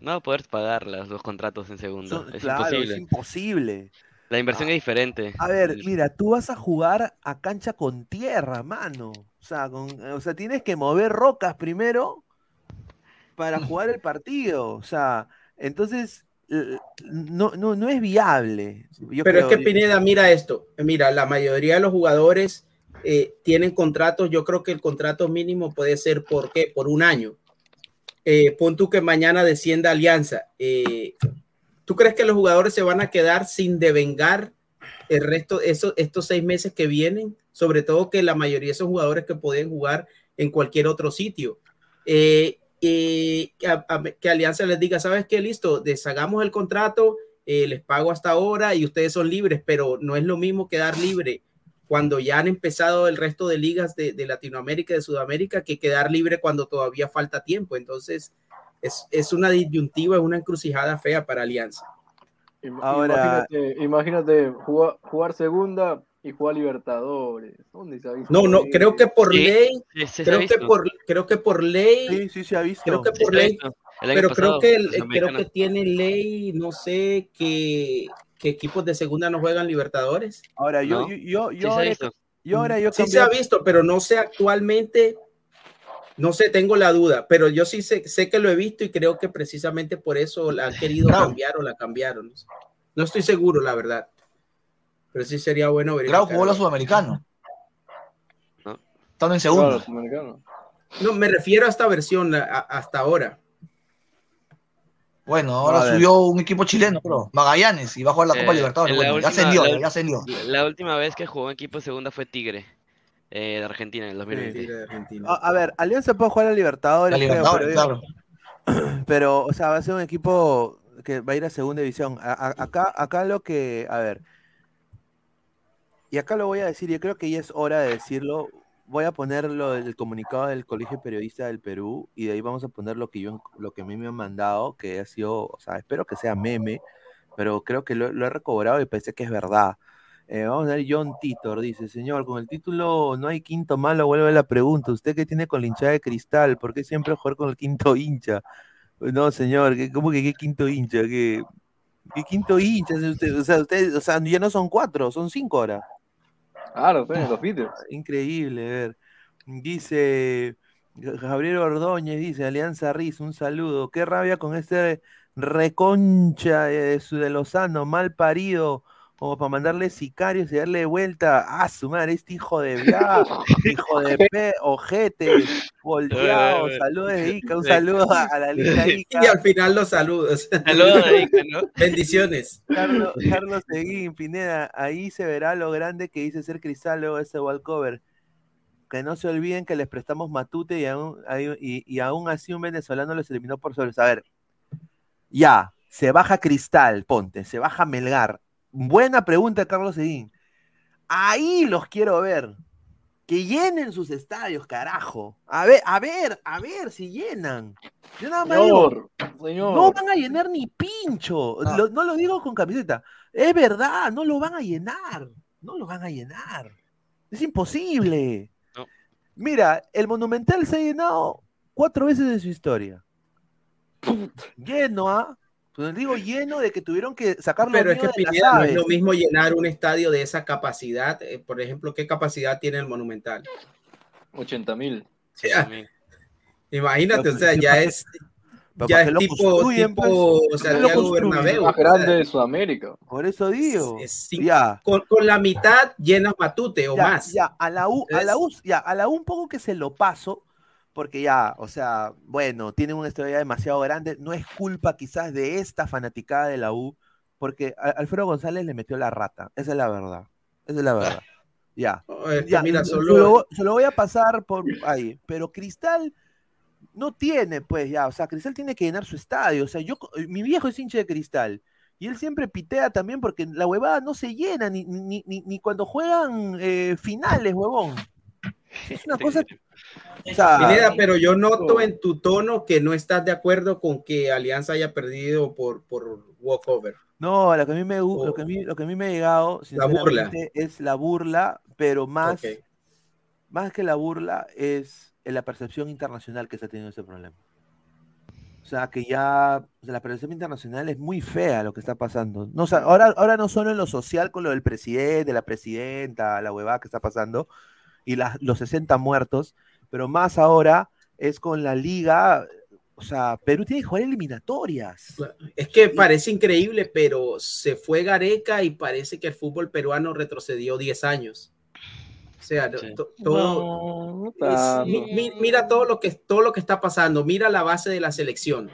no va a poder pagar las- los contratos en segunda. Son- es claro, imposible. es imposible. La inversión es diferente. A ver, mira, tú vas a jugar a cancha con tierra, mano. O sea, con, o sea, tienes que mover rocas primero para jugar el partido. O sea, entonces no, no, no es viable. Yo Pero es que Pineda, mira esto, mira, la mayoría de los jugadores eh, tienen contratos, yo creo que el contrato mínimo puede ser por qué, por un año. Eh, pon tú que mañana descienda Alianza. eh, ¿Tú crees que los jugadores se van a quedar sin devengar el resto, eso, estos seis meses que vienen? Sobre todo que la mayoría son jugadores que pueden jugar en cualquier otro sitio. Eh, eh, que, a- a- que Alianza les diga, ¿sabes qué? Listo, deshagamos el contrato, eh, les pago hasta ahora y ustedes son libres, pero no es lo mismo quedar libre cuando ya han empezado el resto de ligas de, de Latinoamérica y de Sudamérica que quedar libre cuando todavía falta tiempo. Entonces, es, es una disyuntiva, es una encrucijada fea para Alianza. Ahora- Imagínate, imagínate jugar, jugar segunda y jugar Libertadores. ¿Dónde se ha visto No, no, creo que por Sí, ley, sí, creo que por, creo que por ley, Sí, sí, se ha visto. creo que por ley, pero pasado, creo que, el- creo que tiene ley, no sé, que, que equipos de segunda no juegan Libertadores. Ahora, yo, ¿no? yo, yo, Sí yo ahora, yo ahora yo Sí se ha visto, pero no sé actualmente, no sé, tengo la duda, pero yo sí sé, sé que lo he visto y creo que precisamente por eso la han querido Grau. cambiar o la cambiaron. No estoy seguro, la verdad. Pero sí sería bueno Grau verificar. jugó la Sudamericano. ¿No? Estando en Claro, los americanos. No, me refiero a esta versión, a- hasta ahora. Bueno, ahora ver. subió un equipo chileno, creo. Magallanes, y va a jugar la Copa Eh, Libertadores. Bueno, ya ascendió, la- ya ascendió. La, la última vez que jugó en equipo segunda fue Tigre, eh, de Argentina, en el 2020. Sí, de Argentina. A, a ver, Alianza puede jugar a Libertadores, La creo, Libertadores, pero, claro. pero, o sea, va a ser un equipo que va a ir a segunda división. A- a- acá, acá lo que, a ver, y acá lo voy a decir, yo creo que ya es hora de decirlo. Voy a poner lo del comunicado del Colegio Periodista del Perú y de ahí vamos a poner lo que yo, lo que a mí me han mandado, que ha sido, o sea, espero que sea meme, pero creo que lo, he recobrado y parece que es verdad. Eh, vamos a ver, John Titor dice, señor, con el título no hay quinto malo, vuelve la pregunta, ¿usted qué tiene con la hinchada de cristal? ¿Por qué siempre jugar con el quinto hincha? No, señor, ¿qué- ¿cómo que qué quinto hincha? ¿Qué, quinto hincha? O sea, usted, o sea, ya no son cuatro, son cinco ahora. Claro, en los vídeos. Increíble, a ver. Dice Gabriel Ordóñez, dice Alianza Riz, un saludo. Qué rabia con este reconcha de, su- de Lozano, mal parido. Como para mandarle sicarios y darle vuelta. Ah, su madre, este hijo de via, hijo de pe, ojete, volteado, saludos de Ica, un saludo a, a la linda Ica. Y al final los saludos. Saludos de Ica, ¿no? Bendiciones. Carlos, Carlos Seguín, Pineda, ahí se verá lo grande que dice ser Cristal luego de ese wallcover. Que no se olviden que les prestamos Matute y aún, y, y aún así un venezolano los eliminó por sobre. A ver, ya, se baja Cristal, ponte, se baja Melgar. Buena pregunta, Carlos Seguín. Ahí los quiero ver. Que llenen sus estadios, carajo. A ver, a ver, a ver si llenan. Yo nada más digo, Señor, señor. no van a llenar ni pincho. Lo- no lo digo con camiseta. Es verdad, no lo van a llenar. No lo van a llenar. Es imposible. No. Mira, el Monumental se ha llenado cuatro veces en su historia. Lleno, ¿ah? Pues digo lleno de que tuvieron que sacarlo Pero es que Pineda, no es lo mismo llenar un estadio de esa capacidad. eh, por ejemplo, ¿qué capacidad tiene el Monumental? 80 mil. Ya, imagínate, Pero, o sea, ¿qué ya es, ya ¿para es tipo, tipo pues? ¿Para qué lo Santiago? Bernabéu. Más o sea, grande de Sudamérica. Por eso digo. es- sí, Ya. con, con la mitad llenas Matute o ya, más. Ya, a la U, a la. U, ya, a la U un poco que se lo paso, porque ya, o sea, bueno, tienen una historia demasiado grande. No es culpa quizás de esta fanaticada de la U, porque a- Alfredo González le metió la rata. Esa es la verdad. Esa es la verdad. Ya. No, es que Ya, mira, se solo lo, se lo voy a pasar por ahí. Pero Cristal no tiene, pues ya, o sea, Cristal tiene que llenar su estadio. O sea, yo, mi viejo es hincha de Cristal. Y él siempre pitea también porque la huevada no se llena ni, ni, ni, ni cuando juegan eh, finales, huevón. Es una cosa. O sea, Pineda, pero yo noto en tu tono que no estás de acuerdo con que Alianza haya perdido por, por walkover. no, lo que a mí me, gu- lo que a mí, lo que a mí me ha llegado, La burla. es la burla, pero más, Ok. más que la burla es la percepción internacional que se ha tenido ese problema. O sea, que ya o sea, la percepción internacional es muy fea lo que está pasando. No, o sea, ahora, ahora no solo en lo social con lo del presidente, la presidenta, la huevada que está pasando, y las- los 60 muertos, pero más ahora es con la liga. O sea, Perú tiene que jugar eliminatorias. Es que parece increíble, pero se fue Gareca y parece que el fútbol peruano retrocedió 10 años. O sea, Sí. todo, No, no mi- mira todo lo que todo lo que está pasando, mira la base de la selección,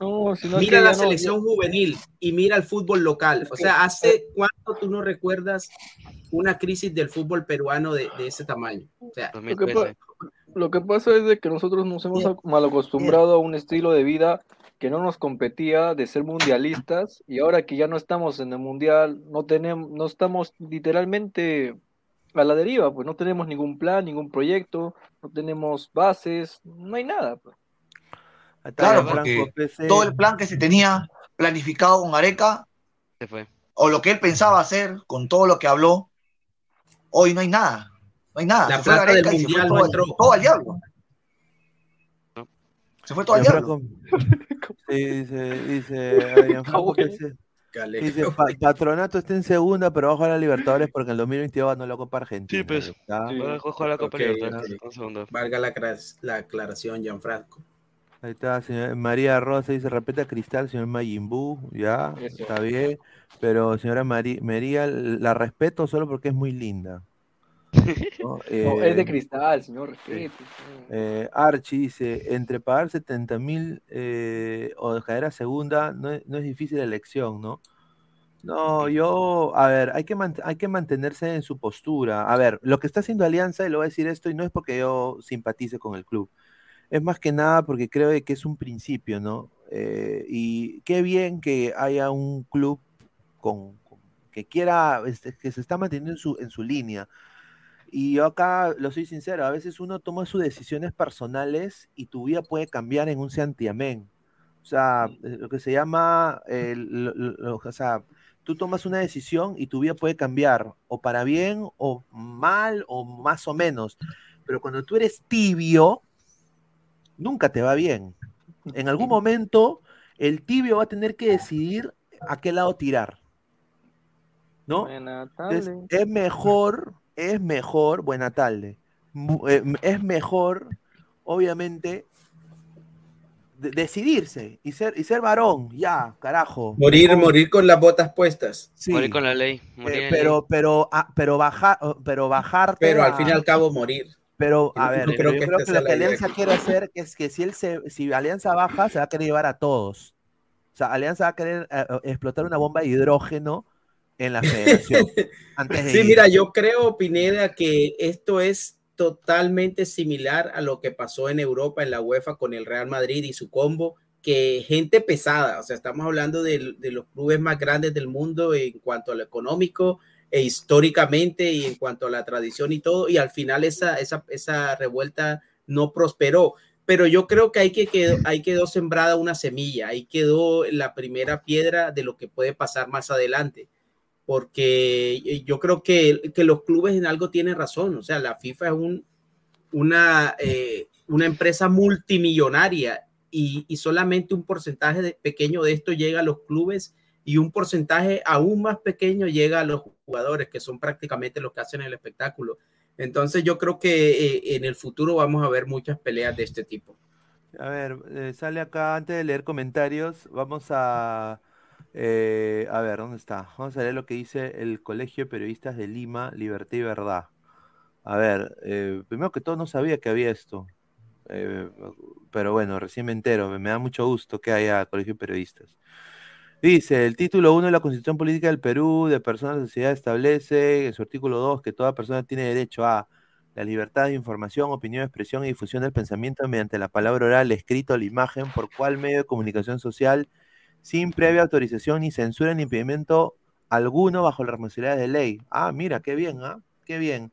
No, mira la selección juvenil y mira el fútbol local. O sea, ¿hace cuánto tú no recuerdas una crisis del fútbol peruano de, de ese tamaño? O sea, Lo que, pasa es de que nosotros nos hemos ac- mal acostumbrado a un estilo de vida que no nos competía de ser mundialistas y ahora que ya no estamos en el mundial, no tenemos, no estamos literalmente a la deriva, pues no tenemos ningún plan, ningún proyecto, no tenemos bases, no hay nada. pues. Claro, porque todo el plan que se tenía planificado con Areca, Se fue. o lo que él pensaba hacer con todo lo que habló, hoy no hay nada. No hay nada. La se fue plata del Gareca y se fue Mundial no todo, entró. todo al diablo. Se fue todo al diablo. Sí, dice, dice a Gianfranco PC. Gareca. Dice, "Pa- Patronato está en segunda, pero va a jugar a la Libertadores porque en el 2022 ganó la Copa Argentina. Sí, pues. Está. Va a jugar la Copa Libertadores. Valga la, la aclaración, Gianfranco. Ahí está, señor- María Rosa dice, respeta a Cristal, señor Mayimbu, ya, Eso. está bien, pero señora María, la respeto solo porque es muy linda. ¿no? No, es de Eh, cristal, señor, respete. eh, Archie dice, entre pagar 70 mil eh, o caer a segunda, no es, no es difícil la elección, ¿no? No, yo, a ver, hay que, hay que mantenerse en su postura. A ver, lo que está haciendo Alianza, y lo voy a decir esto, y no es porque yo simpatice con el club, es más que nada porque creo de que es un principio, ¿no? Eh, y qué bien que haya un club con, con- que quiera, este, que se está manteniendo en su, en su línea. Y yo acá lo soy sincero, a veces uno toma sus decisiones personales y tu vida puede cambiar en un santiamén. O sea, eh, lo que se llama, eh, lo- lo- o sea, tú tomas una decisión y tu vida puede cambiar, o para bien, o mal, o más o menos. Pero cuando tú eres tibio, nunca te va bien. En algún momento, el tibio va a tener que decidir a qué lado tirar. ¿No? Entonces, es mejor, es mejor, buena tarde, eh, es mejor, obviamente, de- decidirse y ser, y ser varón, ya, carajo. Morir, Mejor- morir con las botas puestas. Sí. Morir con la ley. Eh, morir pero, ley. pero, ah, pero bajar, pero bajarte. Pero al a- fin y al cabo morir. Pero, Yo a no ver, creo pero que yo creo este que lo que la Alianza idea. quiere hacer es que si él se, si Alianza baja, se va a querer llevar a todos. O sea, Alianza va a querer eh, eh, explotar una bomba de hidrógeno en la federación. antes de Sí, ir. mira, yo creo, Pineda, que esto es totalmente similar a lo que pasó en Europa, en la UEFA, con el Real Madrid y su combo, que gente pesada, o sea, estamos hablando de, de los clubes más grandes del mundo en cuanto a lo económico e históricamente y en cuanto a la tradición y todo, y al final esa, esa, esa revuelta no prosperó. Pero yo creo que ahí, que quedó, ahí quedó sembrada una semilla, ahí quedó la primera piedra de lo que puede pasar más adelante porque eh, yo creo que, que los clubes en algo tienen razón, o sea, la FIFA es un, una, eh, una empresa multimillonaria y, y solamente un porcentaje pequeño de esto llega a los clubes y un porcentaje aún más pequeño llega a los jugadores, que son prácticamente los que hacen el espectáculo. Entonces yo creo que eh, en el futuro vamos a ver muchas peleas de este tipo. A ver, eh, sale acá antes de leer comentarios. Vamos a. eh, a ver, ¿dónde está? Vamos a leer lo que dice el Colegio de Periodistas de Lima, Libertad y Verdad. A ver, eh, primero que todo no sabía que había esto. Eh, pero bueno, recién me entero. Me da mucho gusto que haya Colegio de Periodistas. Dice, el título 1 de la Constitución Política del Perú de Personas de Sociedad establece en su artículo 2 que toda persona tiene derecho a la libertad de información, opinión, expresión y difusión del pensamiento mediante la palabra oral, escrito la imagen por cual medio de comunicación social, sin previa autorización ni censura ni impedimento alguno bajo las responsabilidades de ley. Ah, mira, qué bien, ¿ah? Qué bien.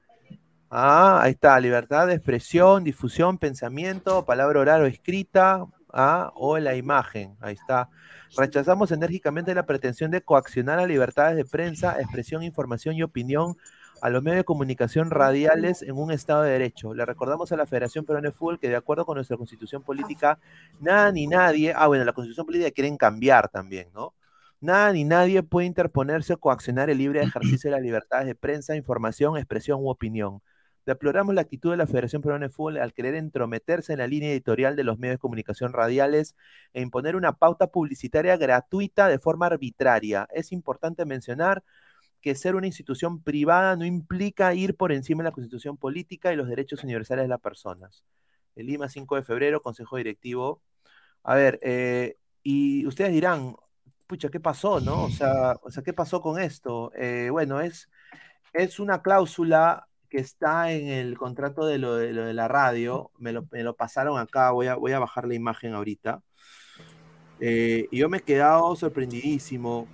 Ah, ahí está, libertad de expresión, difusión, pensamiento, palabra oral o escrita, ah, o la imagen. Ahí está. Rechazamos enérgicamente la pretensión de coaccionar a libertades de prensa, expresión, información y opinión a los medios de comunicación radiales en un Estado de Derecho. Le recordamos a la Federación Peruana de Fútbol que de acuerdo con nuestra constitución política, nada ni nadie, ah bueno, la constitución política quieren cambiar también, ¿no? Nada ni nadie puede interponerse o coaccionar el libre ejercicio de las libertades de prensa, información, expresión u opinión. Deploramos la actitud de la Federación Peruana de Fútbol al querer entrometerse en la línea editorial de los medios de comunicación radiales e imponer una pauta publicitaria gratuita de forma arbitraria. Es importante mencionar que ser una institución privada no implica ir por encima de la constitución política y los derechos universales de las personas. El Lima, 5 de febrero, Consejo Directivo. A ver, eh, y ustedes dirán, pucha, ¿qué pasó, no? O sea, o sea ¿qué pasó con esto? Eh, bueno, es, es una cláusula que está en el contrato de lo de, la radio, me lo, me lo pasaron acá, voy a, voy a bajar la imagen ahorita. Eh, y yo me he quedado sorprendidísimo.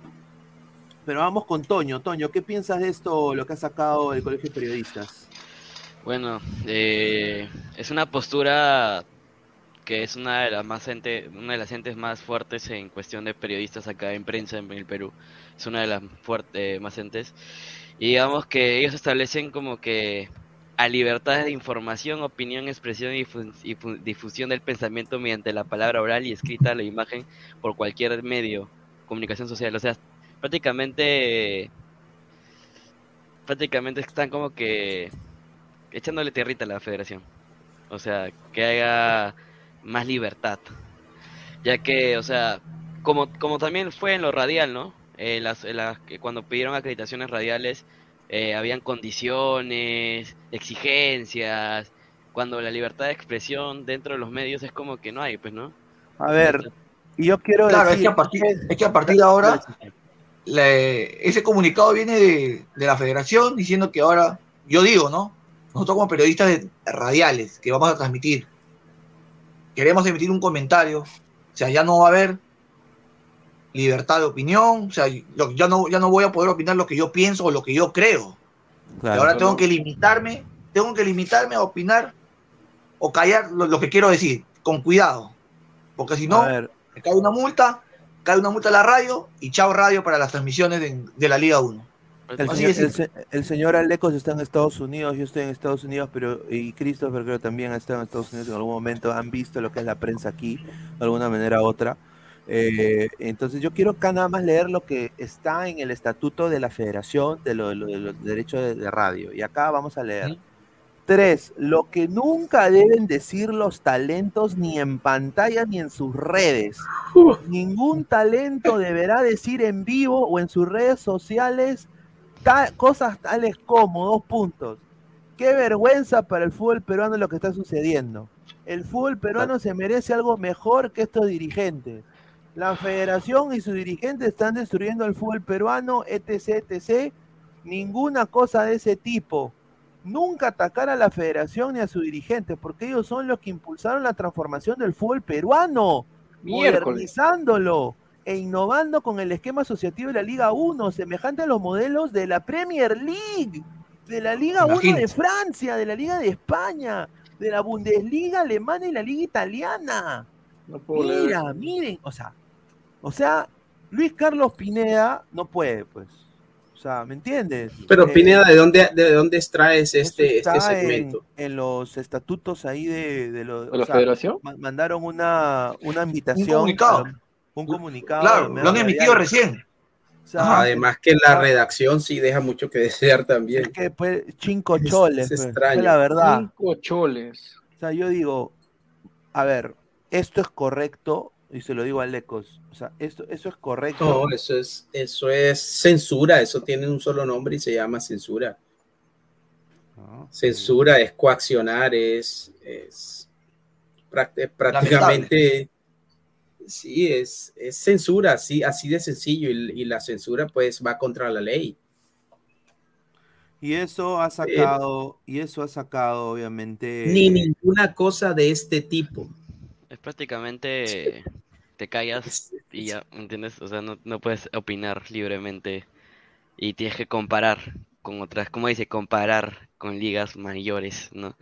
Pero vamos con Toño. Toño, ¿qué piensas de esto, lo que ha sacado el Colegio de Periodistas? Bueno, eh, es una postura que es una de las más ente- una de las entes más fuertes en cuestión de periodistas acá en prensa en el Perú. Es una de las fuertes más entes. Y digamos que ellos establecen como que a libertades de información, opinión, expresión y difu- y fu- difusión del pensamiento mediante la palabra oral y escrita, la imagen, por cualquier medio, comunicación social. O sea, prácticamente prácticamente están como que echándole tierrita a la federación. O sea, que haya más libertad. Ya que, o sea, como, como también fue en lo radial, ¿no? Eh, las, que cuando pidieron acreditaciones radiales, eh, habían condiciones, exigencias. Cuando la libertad de expresión dentro de los medios es como que no hay, pues, ¿no? A ver, y yo quiero Claro, es que a partir, es que a partir de ahora la- ese comunicado viene de, de la federación diciendo que ahora, yo digo, ¿no? Nosotros como periodistas de- radiales que vamos a transmitir, queremos emitir un comentario, o sea, ya no va a haber libertad de opinión, o sea, lo- ya, no, ya no voy a poder opinar lo que yo pienso o lo que yo creo. Claro. y ahora tengo que limitarme, tengo que limitarme a opinar o callar lo, lo que quiero decir, con cuidado, porque si no, me cae una multa, cae una multa a la radio y chao radio para las transmisiones de, de la Liga 1. El señor, el se- el señor Alecos está en Estados Unidos, yo estoy en Estados Unidos, pero y Christopher creo también ha estado en Estados Unidos en algún momento, han visto lo que es la prensa aquí, de alguna manera u otra. Eh, entonces yo quiero acá nada más leer lo que está en el estatuto de la Federación de, lo- de lo- de los derechos de, de radio. Y acá vamos a leer. Tres, lo que nunca deben decir los talentos ni en pantalla ni en sus redes. Ningún talento deberá decir en vivo o en sus redes sociales ta- cosas tales como, dos puntos. Qué vergüenza para el fútbol peruano lo que está sucediendo. El fútbol peruano se merece algo mejor que estos dirigentes. La federación y sus dirigentes están destruyendo el fútbol peruano, etc, etc. Ninguna cosa de ese tipo. Nunca atacar a la federación ni a sus dirigentes, porque ellos son los que impulsaron la transformación del fútbol peruano, Miércoles. modernizándolo e innovando con el esquema asociativo de la Liga 1, semejante a los modelos de la Premier League, de la Liga 1 de. Francia, de la Liga de España, de la Bundesliga alemana y la Liga italiana. No puedo leer Mira, miren, o sea, o sea, Luis Carlos Pineda no puede, pues. O sea, ¿me entiendes? Pero Eh, Pineda, ¿de dónde, de dónde extraes este, está este en, segmento? en los estatutos ahí de, de los. ¿De la federación? mandaron una, una invitación. comunicado. a- un comunicado. Claro, lo han emitido recién. O sea, Además que la redacción sí deja mucho que desear también. es que pues, cinco choles, es pues, extraño. es la verdad. Cinco choles. O sea, yo digo, a ver, esto es correcto, y se lo digo a Lecos, o sea, esto, eso es correcto. No, eso es, eso es censura, eso tiene un solo nombre y se llama censura. Censura es coaccionar, es, es práct- prácticamente, sí, es, es censura, así, así de sencillo, y, y la censura pues va contra la ley. Y eso ha sacado, y eso ha sacado, obviamente. Ni ninguna cosa de este tipo. Es prácticamente te callas y ya, ¿entiendes? O sea, no, no puedes opinar libremente y tienes que comparar con otras, como dice, comparar con ligas mayores, ¿no?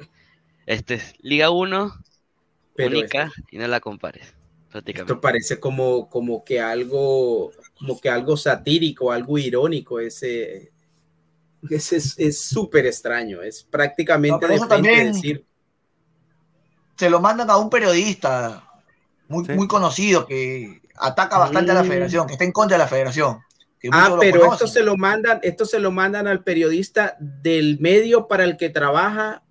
Este es Liga 1, Pero única, y no la compares, prácticamente. Esto parece como, como que algo, como que algo satírico, algo irónico, ese, ese es es súper extraño, es prácticamente No, de decir, Se lo mandan a un periodista muy, muy conocido que ataca bastante a la federación, que está en contra de la federación. ah, pero conocen. esto se lo mandan, esto se lo mandan al periodista del medio para el que trabaja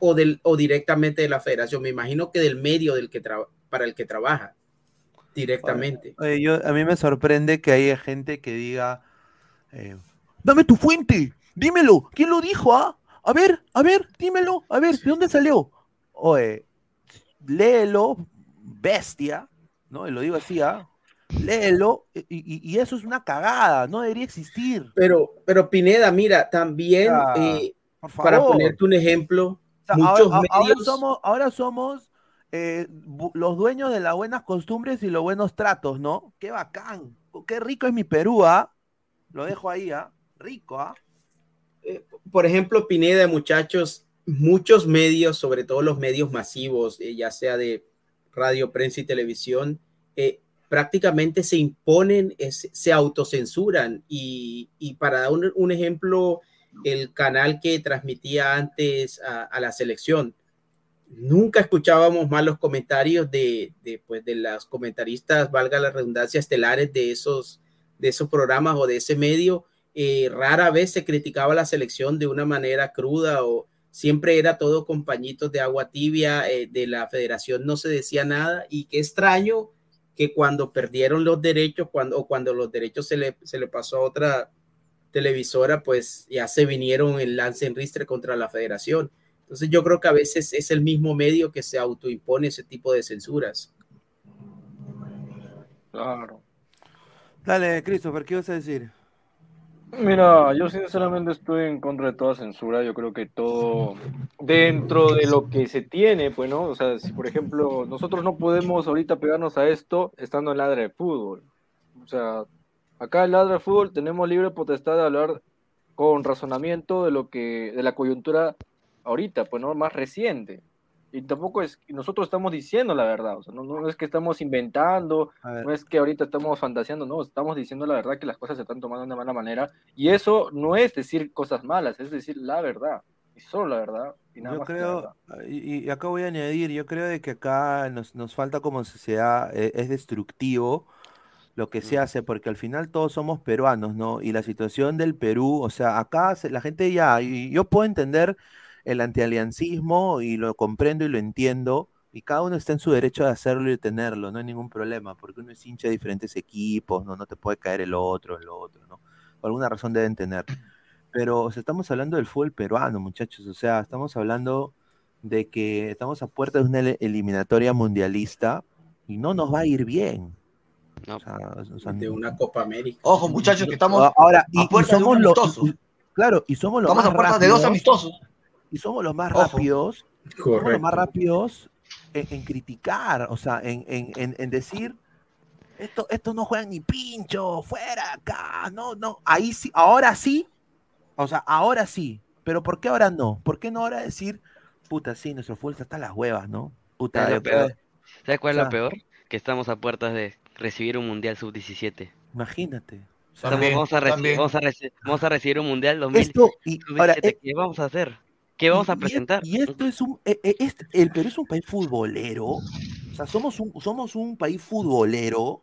o del o directamente de la federación. Me imagino que del medio del que tra- para el que trabaja directamente. Oye, yo, a mí me sorprende que haya gente que diga, eh, dame tu fuente, dímelo, ¿quién lo dijo? ah? A ver, a ver, dímelo, a ver, ¿de dónde salió? Oye, léelo, bestia, ¿no? Y lo digo así, ¿ah? Léelo, y, y- y eso es una cagada, no debería existir. Pero, pero Pineda, mira, también Ah, eh, para ponerte un ejemplo, O sea, muchos ahora, a- ahora medios, somos, ahora somos eh, los dueños de las buenas costumbres y los buenos tratos, ¿no? Qué bacán, qué rico es mi Perú, ¿ah? Lo dejo ahí, ¿ah? Rico, ¿ah? por ejemplo, Pineda, muchachos, muchos medios, sobre todo los medios masivos, eh, ya sea de radio, prensa y televisión, eh, prácticamente se imponen, se autocensuran. Y, y para dar un, ejemplo, el canal que transmitía antes a, a la selección, nunca escuchábamos más los comentarios de, de, pues, de las comentaristas, valga la redundancia, estelares de esos, de esos programas o de ese medio. Eh, rara vez se criticaba la selección de una manera cruda o siempre era todo con pañitos de agua tibia, eh, de la federación no se decía nada y qué extraño que cuando perdieron los derechos cuando, o cuando los derechos se le, se le pasó a otra televisora, pues ya se vinieron en lance en ristre contra la federación. Entonces yo creo que a veces es el mismo medio que se autoimpone ese tipo de censuras. Claro. Dale, Christopher, ¿qué vas a decir? Mira, yo sinceramente estoy en contra de toda censura. Yo creo que todo dentro de lo que se tiene, pues, ¿no? O sea, si por ejemplo nosotros no podemos ahorita pegarnos a esto estando en ladra de fútbol. O sea, acá en ladra de fútbol tenemos libre potestad de hablar con razonamiento de lo que, de la coyuntura ahorita, pues, ¿no? Más reciente. Y tampoco es que nosotros estamos diciendo la verdad, o sea, no, no es que estamos inventando, no es que ahorita estamos fantaseando, no, estamos diciendo la verdad que las cosas se están tomando de una mala manera. Y eso no es decir cosas malas, es decir la verdad, y solo la verdad, y nada Yo más creo, verdad. y, y acá voy a añadir, yo creo de que acá nos, nos falta como sociedad, eh, es destructivo lo que se hace, porque al final todos somos peruanos, ¿no? Y la situación del Perú, o sea, acá se- la gente ya, y yo puedo entender el antialiancismo y lo comprendo y lo entiendo. Y cada uno está en su derecho de hacerlo y de tenerlo, no hay ningún problema, porque uno es hincha de diferentes equipos, no, no te puede caer el otro, el otro, ¿no? Por alguna razón deben tener. Pero o sea, estamos hablando del fútbol peruano, muchachos. O sea, estamos hablando de que estamos a puerta de una eliminatoria mundialista y no nos va a ir bien. O sea, o sea, de una Copa América. Ojo, muchachos, que estamos a- ahora, y, a y puertas de un amistoso. y- claro, y somos los Estamos más a puertas de dos amistosos. Y somos los más Ojo. rápidos, somos los Correcto. más rápidos en, en criticar, o sea, en, en- en- en decir esto, esto no juegan ni pincho, fuera acá, no, no, ahí sí, ahora sí, o sea, ahora sí, pero ¿por qué ahora no? ¿Por qué no ahora decir, puta, sí, nuestro fútbol está hasta las huevas, ¿no? Puta, ¿Sabes lo yo peor? creo- ¿Sabes cuál es o lo peor? Que estamos a puertas de recibir un Mundial Sub-17. Imagínate. o sea, Estamos- También, vamos, a reci- también. vamos, a reci- vamos a recibir un Mundial 2000 Esto, y ahora, Sub-17. eh, ¿Qué vamos a hacer? ¿Qué vamos y- a presentar? Y, esto es un, eh, eh, este- el Perú es un país futbolero, o sea, somos un, somos un país futbolero, o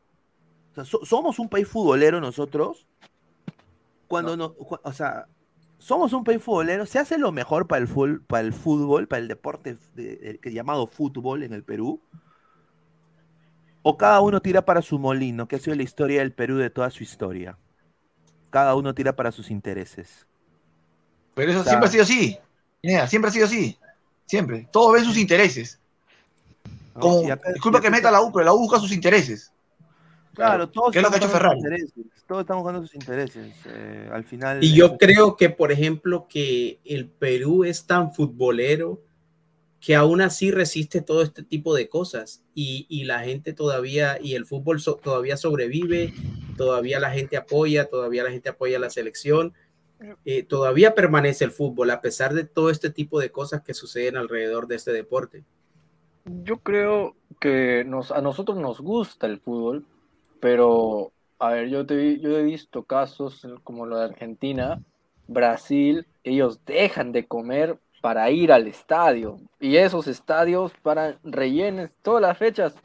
sea, so- somos un país futbolero nosotros, cuando no, o sea, somos un país futbolero, se hace lo mejor para el fútbol, para el fútbol, para el deporte de- llamado fútbol en el Perú, o cada uno tira para su molino, que ha sido la historia del Perú de toda su historia. Cada uno tira para sus intereses. Pero eso O sea, siempre ha sido así. Pineda, siempre ha sido así. Siempre. Todos ven sus intereses. ¿no? Como, Sí, acá- disculpa que meta la U, pero la U busca sus intereses. Claro, todos ¿Qué es lo que ha estamos hecho buscando sus Ferrari? intereses, Todos estamos buscando sus intereses. eh, al final. Y yo creo que, por ejemplo, que el Perú es tan futbolero que aún así resiste todo este tipo de cosas y, y la gente todavía, y el fútbol so- todavía sobrevive, todavía la gente apoya, todavía la gente apoya la selección, eh, todavía permanece el fútbol a pesar de todo este tipo de cosas que suceden alrededor de este deporte. Yo creo que nos, a nosotros nos gusta el fútbol, pero, a ver, yo, te, yo he visto casos como lo de Argentina, Brasil, ellos dejan de comer para ir al estadio. Y esos estadios para rellenes, todas las fechas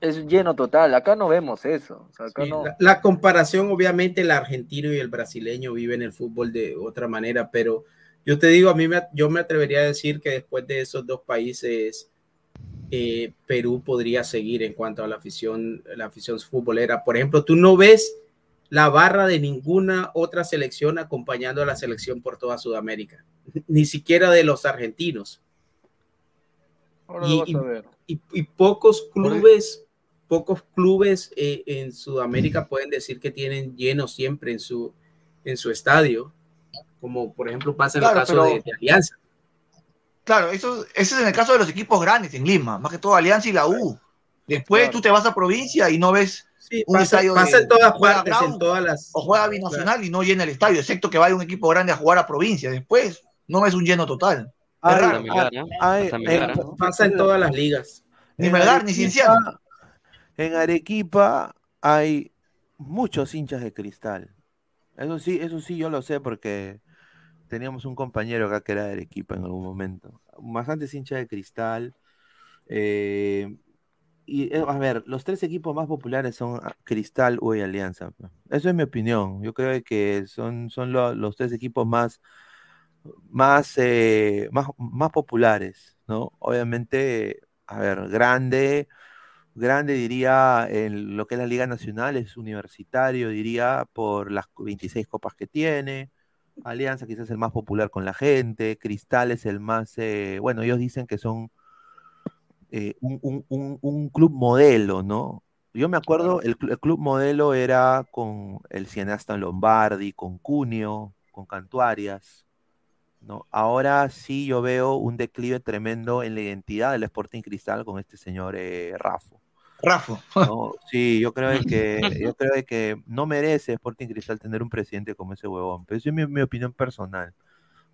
es lleno total. Acá no vemos eso. O sea, acá Sí, no. la, la comparación, obviamente, el argentino y el brasileño viven el fútbol de otra manera, pero yo te digo, a mí me, yo me atrevería a decir que después de esos dos países, eh, Perú podría seguir en cuanto a la afición, la afición futbolera. Por ejemplo, tú no ves la barra de ninguna otra selección acompañando a la selección por toda Sudamérica, ni siquiera de los argentinos. Ahora Y- lo vas y- a ver. y, y pocos clubes, pocos clubes eh, en Sudamérica pueden decir que tienen lleno siempre en su, en su estadio, como por ejemplo pasa en Claro, el caso pero- de, de Alianza. Claro, eso, ese es en el caso de los equipos grandes en Lima, más que todo Alianza y la U. Después Claro. tú te vas a provincia y no ves Sí, un pasa, estadio pasa de- en todas partes, en todas las... o juega binacional y no llena el estadio, excepto que vaya un equipo grande a jugar a provincia. Después no ves un lleno total. Ay, ay, ¿no? Pasa en todas las ligas. Ni Melgar ni Cienciano. En Arequipa hay muchos hinchas de cristal. Eso sí, eso sí yo lo sé porque teníamos un compañero acá que era de Arequipa en algún momento. Bastantes hinchas de cristal. eh, y eh, a ver, los tres equipos más populares son Cristal, U y Alianza. Eso es mi opinión. Yo creo que son, son lo- los tres equipos más, más, eh, más, más populares, ¿no? Obviamente, a ver, grande, grande diría en lo que es la Liga Nacional, es universitario, diría, por las 26 copas que tiene. Alianza quizás es el más popular con la gente, Cristal es el más, eh, bueno, ellos dicen que son eh, un, un- un- un club modelo, ¿no? Yo me acuerdo, el, el club modelo era con el cineasta Lombardi, con Cunio, con Cantuarias, ¿no? Ahora sí yo veo un declive tremendo en la identidad del Sporting Cristal con este señor eh, Rafo. Rafa. ¿no? Sí, yo creo que, yo creo que no merece Sporting Cristal tener un presidente como ese huevón, pero esa es mi, mi opinión personal.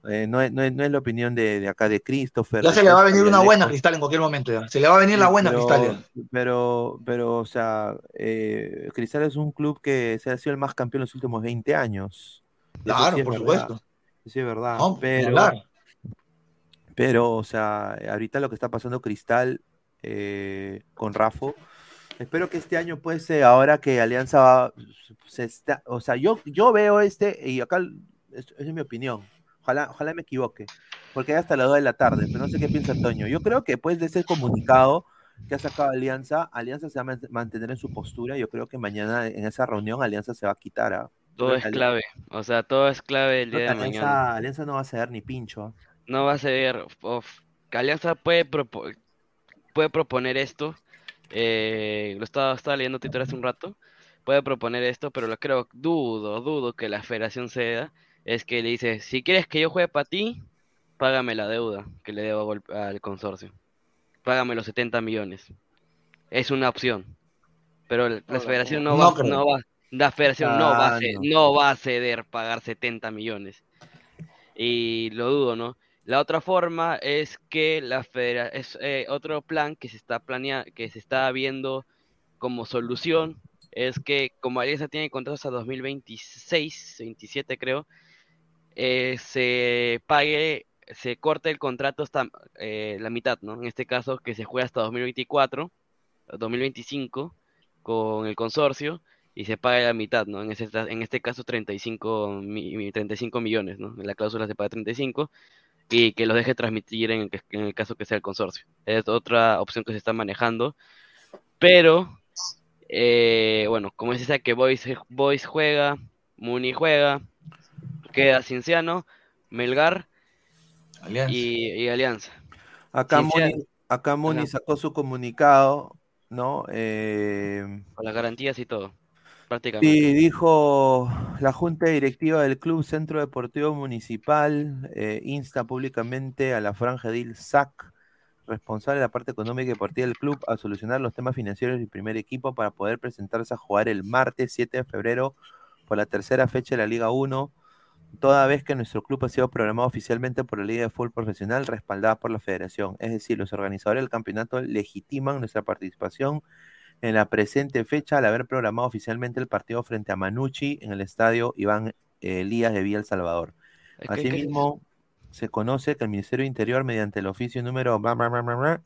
Eh, no, es, no, es, no es la opinión de, de acá de Christopher. Ya se le va a venir una buena cristal en cualquier momento. ya. Se le va a venir la buena pero, cristal. ya. Pero, pero, o sea, eh, Cristal es un club que se ha sido el más campeón los últimos 20 años. Eso Claro, sí por verdad, supuesto. eso Sí, es verdad. No, pero, pero, o sea, ahorita lo que está pasando Cristal eh, con Rafo, espero que este año, pues, eh, ahora que Alianza va, se está, o sea, yo, yo veo este, y acá, es, es mi opinión, ojalá, ojalá me equivoque, porque hay hasta las 2 de la tarde, pero no sé qué piensa Antonio. Yo creo que después de ese comunicado que ha sacado Alianza, Alianza se va a man- mantener en su postura. Yo creo que mañana en esa reunión Alianza se va a quitar a. Todo es clave, o sea, todo es clave el día de Alianza, mañana. Alianza no va a ceder ni pincho. No va a of- Alianza puede, propo- puede proponer esto, eh, lo estaba, estaba leyendo Twitter hace un rato, puede proponer esto, pero lo creo, dudo, dudo que la federación ceda, es que le dice, si quieres que yo juegue para ti, págame la deuda que le debo al, al consorcio, págame los 70 millones, es una opción, pero la la federación no No va, no va, la federación no va a Ah, ce- no. no va a ceder pagar 70 millones. Y lo dudo, ¿no? La otra forma es que la federa es eh, otro plan que se está planea que se está viendo como solución es que como Alianza tiene contratos hasta 2026, 27 creo, eh, se pague, se corte el contrato hasta eh, la mitad, ¿no? En este caso que se juegue hasta 2024, 2025 con el consorcio y se pague la mitad, ¿no? En este, en este caso 35, mi- mi- 35 millones, ¿no? En la cláusula se paga 35 y que los deje transmitir en en el caso que sea el consorcio. Es otra opción que se está manejando, pero eh, bueno, como es esa que Boys, Boys juega, Muni juega, queda Cinciano, Melgar Alianza. y, y Alianza. Acá Cinciano- Muni, acá Muni sacó su comunicado, ¿no? Eh, con las garantías y todo, prácticamente. Sí, dijo la Junta Directiva del Club Centro Deportivo Municipal eh, insta públicamente a la Franja Edil SAC, responsable de la parte económica y deportiva del club, a solucionar los temas financieros del primer equipo para poder presentarse a jugar el martes 7 de febrero por la tercera fecha de la Liga 1, toda vez que nuestro club ha sido programado oficialmente por la Liga de Fútbol Profesional respaldada por la Federación. Es decir, los organizadores del campeonato legitiman nuestra participación en la presente fecha al haber programado oficialmente el partido frente a Manucci en el estadio Iván eh, Elías de Villa El Salvador. Asimismo, se conoce que el Ministerio de Interior, mediante el oficio número bla, bla, bla,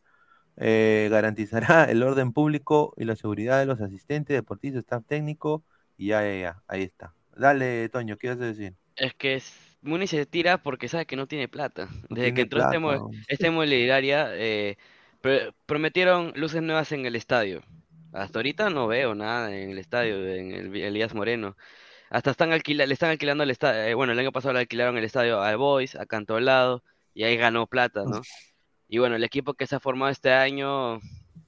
eh, garantizará el orden público y la seguridad de los asistentes, deportistas, staff técnico, y ya, ya, ya, ahí está. Dale, Toño, ¿qué vas a decir? Es que es- Muni se tira porque sabe que no tiene plata. Desde tiene que entró este, plata, esta inmobiliaria, eh, pr- prometieron luces nuevas en el estadio. Hasta ahorita no veo nada en el estadio, en el Elías Moreno. Hasta están alquila le están alquilando el estadio. bueno, el año pasado le alquilaron el estadio al Boys, a Cantolao, y ahí ganó plata, ¿no? Y bueno, el equipo que se ha formado este año,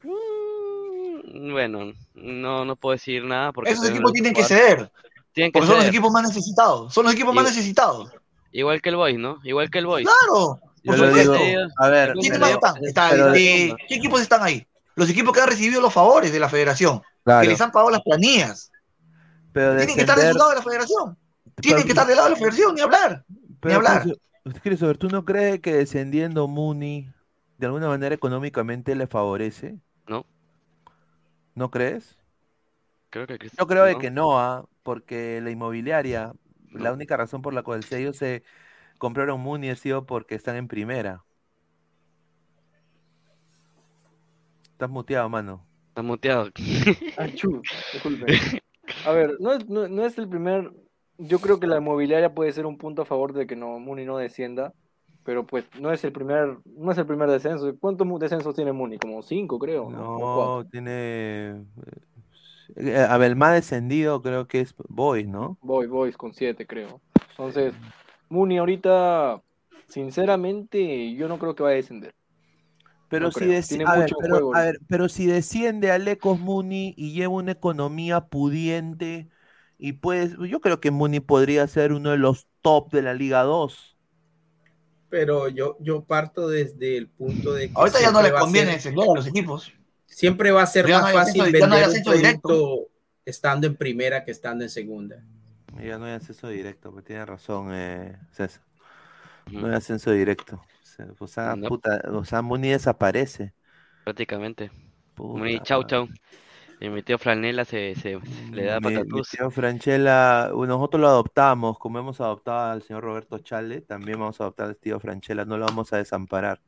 mm, bueno, no, no puedo decir nada porque Esos equipos tienen que ceder. Tienen que Porque son los ceder. equipos más necesitados. Son los equipos más necesitados. Igual que el Boys, ¿no? Igual que el Boys. Claro. Yo Por le supuesto. digo, a ver, ¿Quiénes pero- más están? Está, pero- eh, ¿Qué equipos están ahí? Los equipos que han recibido los favores de la federación. Claro. Que les han pagado las planillas. pero Tienen que estar del lado de la federación. Tienen que estar del lado de la federación, ni hablar. Ni hablar. Christopher, ¿tú no crees que descendiendo Muni de alguna manera económicamente le favorece? No. ¿No crees? Creo que Yo creo de no. que no, ah, porque la inmobiliaria, la única razón por la cual ellos se compraron Muni ha sido porque están en primera. Estás muteado, mano. Está muteado. Achú, disculpe. A ver, no es, no, no es el primer. Yo creo que la inmobiliaria puede ser un punto a favor de que no Muni no descienda, pero pues no es el primer, no es el primer descenso. ¿Cuántos descensos tiene Muni? Como cinco, creo, ¿no? No, tiene. eh, A ver, el más descendido creo que es Boys, ¿no? Boy, Boys con siete, creo. Entonces, Muni ahorita, sinceramente, yo no creo que vaya a descender. Pero No si, a ver, pero, juego a ahorita. ver, pero si desciende Alecos Muni y lleva una economía pudiente, y pues yo creo que Muni podría ser uno de los top de la Liga 2. Pero yo, yo parto desde el punto de que Ahorita ya no les conviene ser- a los equipos. Siempre va a ser Ya más fácil vender un ascenso directo. estando en primera que estando en segunda. Ya no hay ascenso directo, pues tiene razón eh, César. No hay ascenso directo. O sea, O sea, No. puta, o sea, Muni desaparece. Prácticamente. Puta Muni, chau, chau. Y mi tío Franela se, se le da Mi, mi patatús. tío Franchella, nosotros lo adoptamos, como hemos adoptado al señor Roberto Chale, también vamos a adoptar al tío Franchella, no lo vamos a desamparar.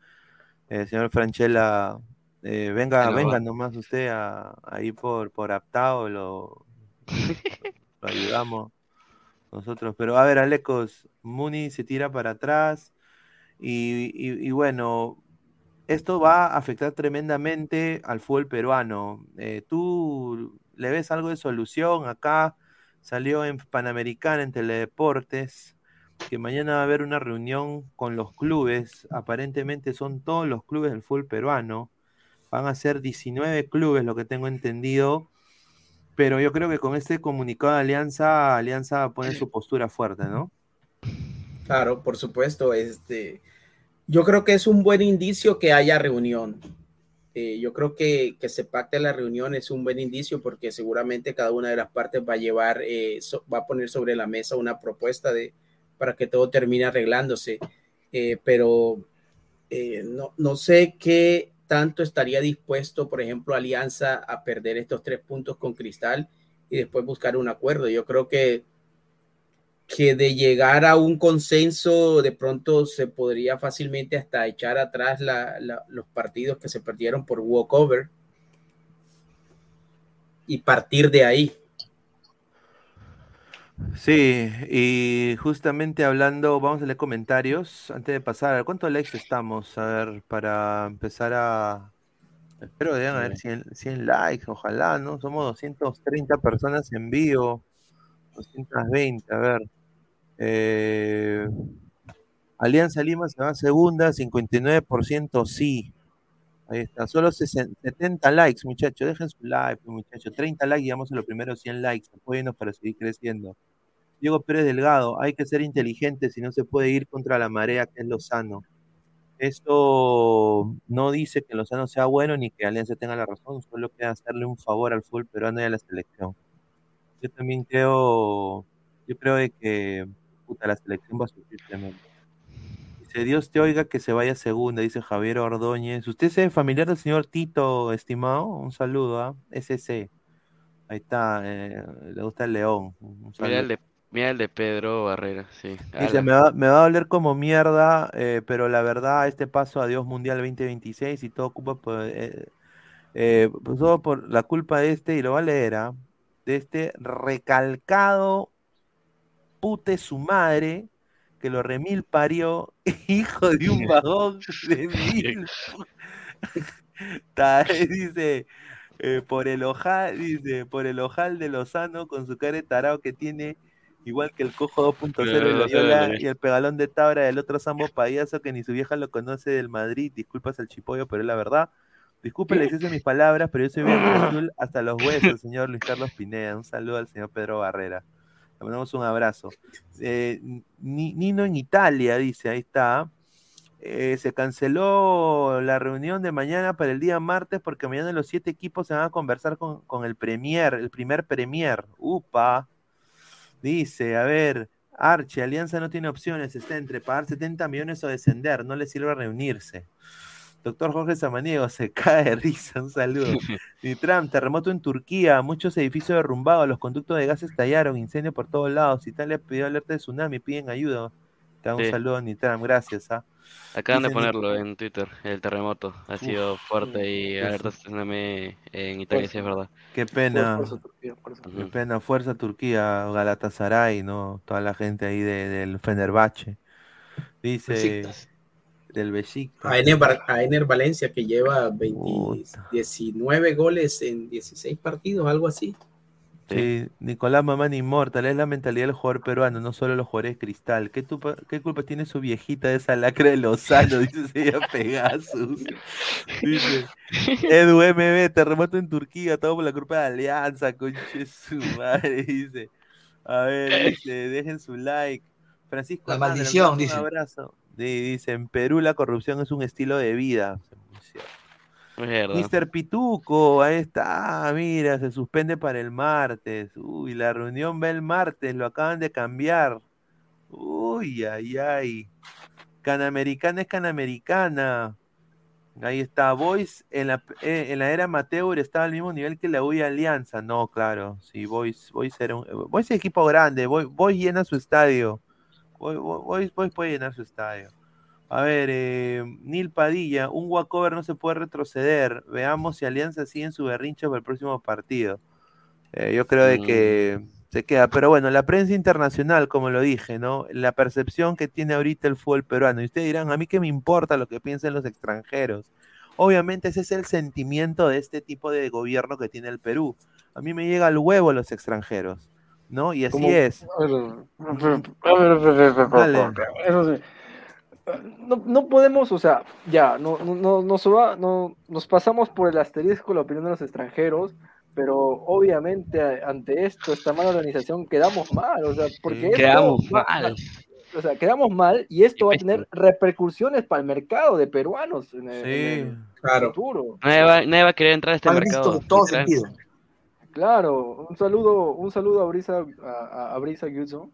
Eh, señor Franchella, eh, venga, no venga va. nomás usted a- ahí por, por Aptao, lo, lo ayudamos nosotros. Pero a ver, Alecos, Muni se tira para atrás Y, bueno, esto va a afectar tremendamente al fútbol peruano. Eh, ¿Tú le ves algo de solución acá? Salió en Panamericana, en Teledeportes, que mañana va a haber una reunión con los clubes. Aparentemente son todos los clubes del fútbol peruano. Van a ser 19 clubes, lo que tengo entendido. Pero yo creo que con este comunicado de Alianza, Alianza pone su postura fuerte, ¿no? Claro, por supuesto. Este, yo creo que es un buen indicio que haya reunión. Eh, yo creo que, que se pacte la reunión es un buen indicio porque seguramente cada una de las partes va a llevar, eh, so- va a poner sobre la mesa una propuesta de, para que todo termine arreglándose. Eh, pero eh, no, no sé qué tanto estaría dispuesto, por ejemplo, Alianza a perder estos tres puntos con Cristal y después buscar un acuerdo. Yo creo que que de llegar a un consenso de pronto se podría fácilmente hasta echar atrás la- la- los partidos que se perdieron por walkover y partir de ahí. Sí, y justamente hablando, vamos a leer comentarios antes de pasar. ¿A cuántos likes estamos? A ver, para empezar a... Espero que deben haber 100, 100 likes, ojalá, ¿no? Somos 230 personas en vivo, 220, a ver. Eh, Alianza Lima se va a segunda, 59% sí. Ahí está, solo 60 70 likes, muchachos. Dejen su like, muchachos. 30 likes, llegamos a los primeros 100 likes. Apóyennos para seguir creciendo. Diego Pérez Delgado, hay que ser inteligente si no se puede ir contra la marea, que es Lozano. Esto no dice que Lozano sea bueno ni que Alianza tenga la razón, solo queda hacerle un favor al fútbol peruano y a la selección. Yo también creo, yo creo de que puta, la selección va a sufrir tremendo. Dice, Dios te oiga que se vaya a segunda, dice Javier Ordóñez. ¿Usted es familiar del señor Tito, estimado? Un saludo, ¿ah? SC. Ahí está, eh, le gusta el león. Un Mira el de, mira el de Pedro Barrera, sí. Dice, me va, me va a doler como mierda, eh, pero la verdad, este paso a Dios Mundial 2026 y todo culpa por, eh, eh, pues todo por la culpa de este, y lo va a leer, ¿ah? De este recalcado pute su madre, que lo remil parió, hijo de un vagón de mil. Dice, eh, por el ojal, dice, por el ojal de Lozano con su cara de tarao que tiene, igual que el cojo 2.0 de Loyola y el pegalón de Tabra del otro Sambo payaso que ni su vieja lo conoce del Madrid. Disculpas al chipollo, pero es la verdad. Disculpe la de mis palabras, pero yo soy bien azul hasta los huesos, señor Luis Carlos Pineda. Un saludo al señor Pedro Barrera. Le mandamos un abrazo. Eh, Ni- Nino en Italia, dice, ahí está. Eh, se canceló la reunión de mañana para el día martes porque mañana los siete equipos se van a conversar con, con el Premier, el primer Premier. Upa. Dice, a ver, Arche, Alianza no tiene opciones, está entre pagar 70 millones o descender, no le sirve reunirse. Doctor Jorge Samaniego se cae de risa, un saludo. Nitram, terremoto en Turquía, muchos edificios derrumbados, los conductos de gas estallaron, incendio por todos lados. Italia pidió alerta de tsunami, piden ayuda. Te da un Sí. saludo, Nitram, gracias. ¿ah? Acaban de ponerlo en Twitter, el terremoto. Ha sido fuerte y alerta tsunami en Italia, sí es verdad. Qué pena, Fuerza Turquía, fuerza. qué pena, fuerza Turquía, Galatasaray, ¿no? Toda la gente ahí de- del Fenerbahce. Dice. Del Besiktas. A Ener, Bar- a Ener Valencia que lleva 20 19 goles en 16 partidos, algo así. Sí, Nicolás Mamán Inmortal, es la mentalidad del jugador peruano, no solo los jugadores cristal. ¿Qué, culpa tiene su viejita de esa lacra de Lozano? Dice señor Pegasus. Dice Edu MB, terremoto en Turquía, todo por la culpa de Alianza, conche su madre. Dice, a ver, dice, dejen su like. Francisco La maldición, dice. Un abrazo. Dice, en Perú la corrupción es un estilo de vida. Mr. Pituco, ahí está, mira, se suspende para el martes. Uy, la reunión va el martes, lo acaban de cambiar. Uy, ay, ay. Canamericana es Canamericana. Ahí está, Boys en la, eh, en la era Amateur estaba al mismo nivel que la UI Alianza. No, claro, sí, Boys, Boys era un Boys es equipo grande, Boys, Boys llena su estadio. Boys, Boys, Boys puede llenar su estadio. A ver, eh, Nil Padilla, un walkover no se puede retroceder. Veamos si Alianza sigue en su berrinche para el próximo partido. Eh, yo creo de que Se queda, pero bueno, la prensa internacional, como lo dije, ¿no? La percepción que tiene ahorita el fútbol peruano. Y ustedes dirán, a mí qué me importa lo que piensen los extranjeros. Obviamente ese es el sentimiento de este tipo de gobierno que tiene el Perú. A mí me llega al huevo los extranjeros, ¿no? Y así Como- es. A ver, a ver, a ver, a ver, a ver, Dale. eso sí. No, no podemos, o sea, ya, no, no, no, nos, va- no- nos pasamos por el asterisco la opinión de los extranjeros, pero obviamente ante esto, esta mala organización, quedamos mal, o sea, porque esto Quedamos va- mal. o sea, quedamos mal y esto va a tener repercusiones para el mercado de peruanos en el, en el futuro. Nadie va, nadie va a querer entrar a este Mal mercado. visto en todo sentido. Claro, un saludo, un saludo a Brisa, a, a- a Brisa Gyuzo,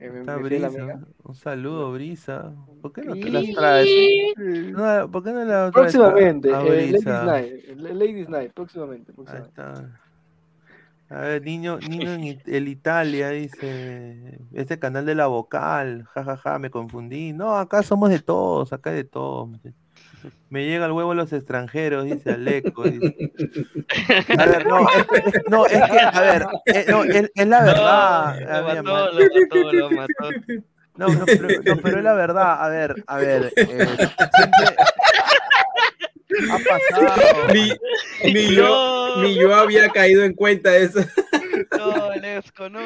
eh, Brisa. amiga. Un saludo, Brisa. ¿Por qué no te las traes? No, ¿Por qué no la traes a- Próximamente, a eh, Ladies? Night, Ladies Night, próximamente. Ahí próximamente. está. A ver, niño, niño en el Italia, dice, este canal de la vocal, jajaja, me confundí. No, acá somos de todos, acá hay de todos. muchachos. Me llega el huevo a los extranjeros, dice Aleco. dice. A ver, no, es, es- no, es que, a ver, eh, no, es, es la verdad. No, a lo ver, mató, man. lo mató, lo mató. No, no, pero, no, pero es la verdad. A ver, a ver. eh, siempre ha pasado. Ni, ni yo, ni yo había caído en cuenta de eso. No, Lesco, no.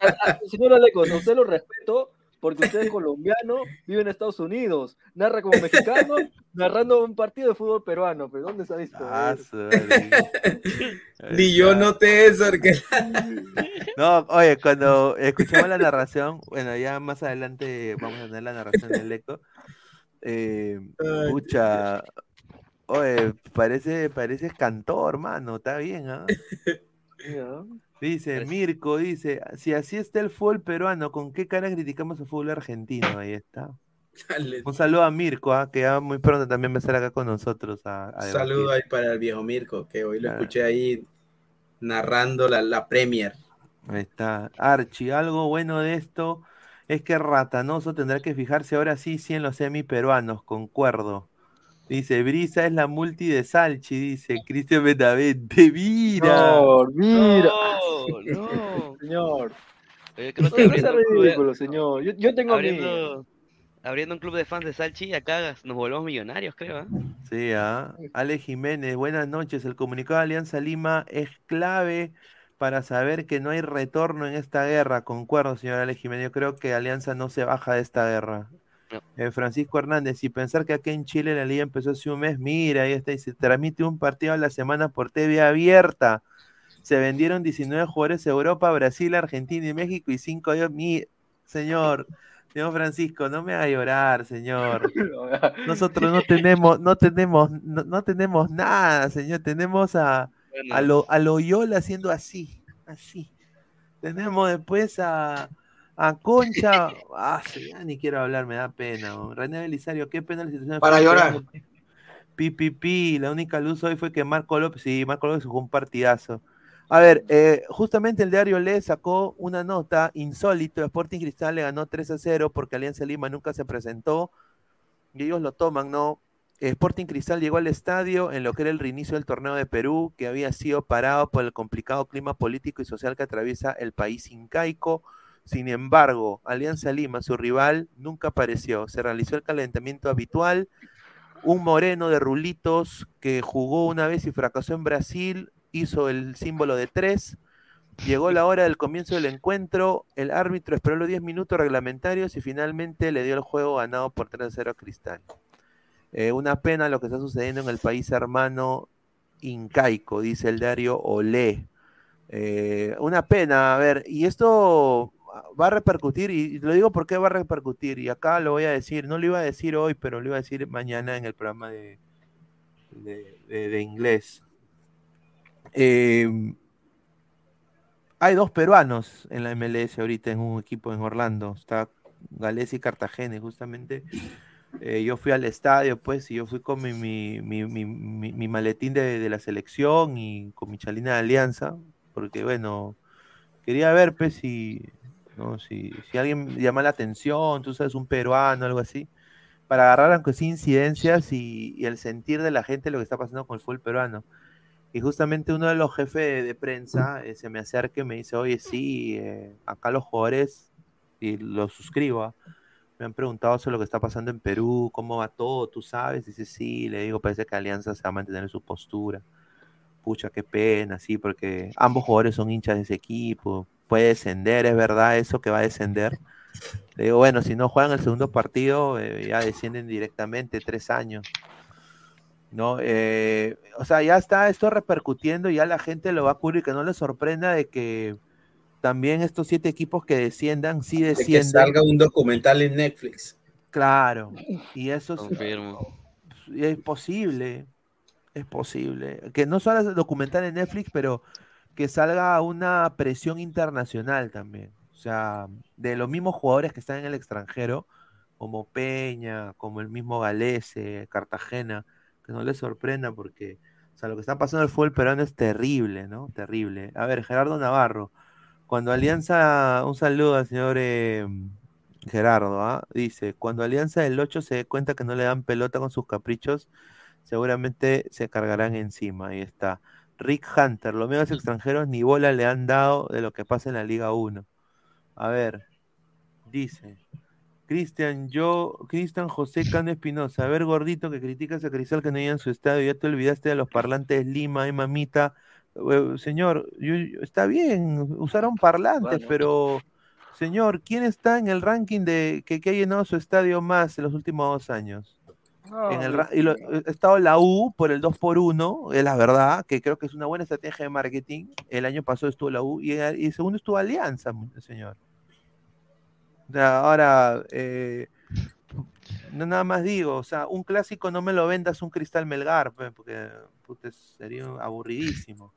A- a- Señor Alecos, a usted lo respeto porque usted es colombiano, vive en Estados Unidos, narra como mexicano, narrando un partido de fútbol peruano. ¿Pero dónde se ha visto? Ah. Ni yo noté eso. Porque... No, oye, cuando escuchamos la narración, bueno, ya más adelante vamos a tener la narración del eco. Eh, pucha, oye, parece, parece cantor, mano, está bien, ¿ah? Ya. Dice, Mirko, dice, si así está el fútbol peruano, ¿con qué cara criticamos el fútbol argentino? Ahí está. Dale. Un saludo a Mirko, ¿ah? que ya muy pronto también va a estar acá con nosotros. A, saludo ahí para el viejo Mirko, que hoy lo Claro. escuché ahí narrando la, la Premier. Ahí está. Archie, algo bueno de esto es que Ratanoso tendrá que fijarse ahora sí, sí en los semi-peruanos, concuerdo. Dice, Brisa es la multi de Salchi, dice Cristian Benavente, mira. Señor, mira. No, no. Señor. Oye, creo que No de- ridículo, señor. Yo, yo tengo mí. abriendo, abriendo un club de fans de Salchi, acá nos volvemos millonarios, creo. ¿ah? Sí, ah. Ale Jiménez, buenas noches. El comunicado de Alianza Lima es clave para saber que no hay retorno en esta guerra. Concuerdo, señor Ale Jiménez. Yo creo que Alianza no se baja de esta guerra. Eh, Francisco Hernández, y pensar que aquí en Chile la liga empezó hace un mes, mira, ahí está, y se transmite un partido a la semana por TV abierta. Se vendieron 19 jugadores a Europa, Brasil, Argentina y México y 5 de mi señor, señor Francisco, no me haga llorar, señor. Nosotros no tenemos, no tenemos, no, no tenemos nada, señor. Tenemos a, a, lo, a Loyola haciendo así, así. Tenemos después a, a Concha. Ah, sí, ya ni quiero hablar, me da pena. ¿no? René Belisario, qué pena la situación. Para llorar. peruano. Pi, pi, pi. La única luz hoy fue que Marco López, sí, Marco López jugó un partidazo. A ver, eh, justamente el diario Le sacó una nota insólito. Sporting Cristal le ganó 3 a 0 porque Alianza Lima nunca se presentó y ellos lo toman, ¿no? Sporting Cristal llegó al estadio en lo que era el reinicio del torneo de Perú, que había sido parado por el complicado clima político y social que atraviesa el país incaico. Sin embargo, Alianza Lima, su rival, nunca apareció. Se realizó el calentamiento habitual. Un moreno de rulitos que jugó una vez y fracasó en Brasil, hizo el símbolo de tres. Llegó la hora del comienzo del encuentro. El árbitro esperó los 10 minutos reglamentarios y finalmente le dio el juego ganado por 3 a 0 a Cristal. Eh, una pena lo que está sucediendo en el país hermano incaico, dice el diario Olé. Eh, una pena, a ver, y esto va a repercutir, y lo digo porque va a repercutir, y acá lo voy a decir, no lo iba a decir hoy, pero lo iba a decir mañana en el programa de, de, inglés. Eh, hay dos peruanos en la MLS ahorita en un equipo en Orlando, está Gales y Cartagena, justamente eh, yo fui al estadio, pues, y yo fui con mi- mi- mi- mi maletín de, de la selección y con mi chalina de alianza, porque bueno, quería ver, pues, si, ¿no? si, si alguien llama la atención, tú sabes, un peruano, algo así, para agarrar aunque sea incidencias y, y el sentir de la gente lo que está pasando con el fútbol peruano. Y justamente uno de los jefes de, prensa eh, se me acerca y me dice, oye, sí, eh, acá los jugadores, y lo suscribo, ¿ah? me han preguntado sobre lo que está pasando en Perú, cómo va todo, tú sabes. Dice, sí, le digo, parece que Alianza se va a mantener en su postura. Pucha, qué pena, sí, porque ambos jugadores son hinchas de ese equipo. Puede descender, es verdad eso que va a descender. Le digo, bueno, si no juegan el segundo partido, eh, ya descienden directamente, tres años. ¿no? Eh, o sea, ya está esto repercutiendo, ya la gente lo va a cubrir, que no le sorprenda de que también estos siete equipos que desciendan, sí De que salga un documental en Netflix. Claro, y eso es, Confirmo. y es posible, es posible. Que no solo es documental en Netflix, pero que salga una presión internacional también. O sea, de los mismos jugadores que están en el extranjero, como Peña, como el mismo Galese, Cartagena, que no les sorprenda porque, o sea, lo que está pasando en el fútbol peruano es terrible, ¿no? Terrible. A ver, Gerardo Navarro, cuando Alianza, un saludo al señor eh, Gerardo, ¿ah? Dice, cuando Alianza del 8 se dé cuenta que no le dan pelota con sus caprichos, seguramente se cargarán encima. Ahí está. Rick Hunter, los medios extranjeros ni bola le han dado de lo que pasa en la Liga 1. A ver, dice. Cristian, yo, Cristian José Cano Espinosa, a ver, gordito, que criticas a Cristal que no iba en su estadio, ya te olvidaste de los parlantes Lima, ay mamita. Eh, señor, yo- yo- está bien, usaron parlantes, Bueno. pero, señor, ¿quién está en el ranking de que, que ha llenado su estadio más en los últimos dos años? En el, y lo- eh, ha estado la U por el 2 por 1 es la verdad, que creo que es una buena estrategia de marketing. El año pasado estuvo la U y, y segundo estuvo Alianza, señor. Ahora, eh, no nada más digo, o sea, un clásico no me lo vendas un Cristal Melgar, pe, porque puta, sería aburridísimo.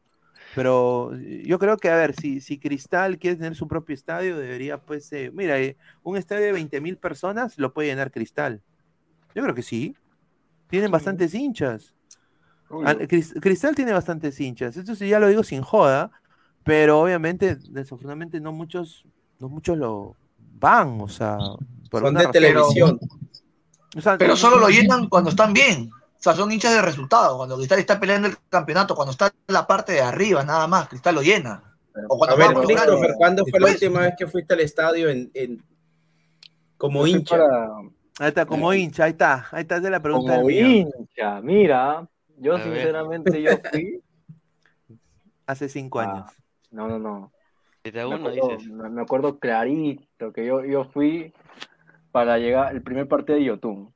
Pero yo creo que, a ver, si, si Cristal quiere tener su propio estadio, debería, pues, eh, mira, eh, un estadio de 20 mil personas lo puede llenar Cristal. Yo creo que sí. Tienen bastantes hinchas. Al- Cristal tiene bastantes hinchas. Esto sí ya lo digo sin joda, pero obviamente, desafortunadamente, no muchos, no muchos lo van, o sea, por Son de razón. televisión. O sea, Pero solo lo llenan cuando están bien. O sea, son hinchas de resultado. Cuando Cristal está peleando el campeonato, cuando está en la parte de arriba, nada más, Cristal lo llena. O cuando A ver, Christopher. ¿cuándo fue la última vez que fuiste al estadio en, en- como hincha? para- Ahí está, como hincha, ahí está, ahí está, es la pregunta Como del hincha, mira, yo A ver. sinceramente yo fui. Hace cinco Ah, años. No, no, no. Me acuerdo, dices. me acuerdo clarito que yo, yo fui para llegar el primer partido de Yotun.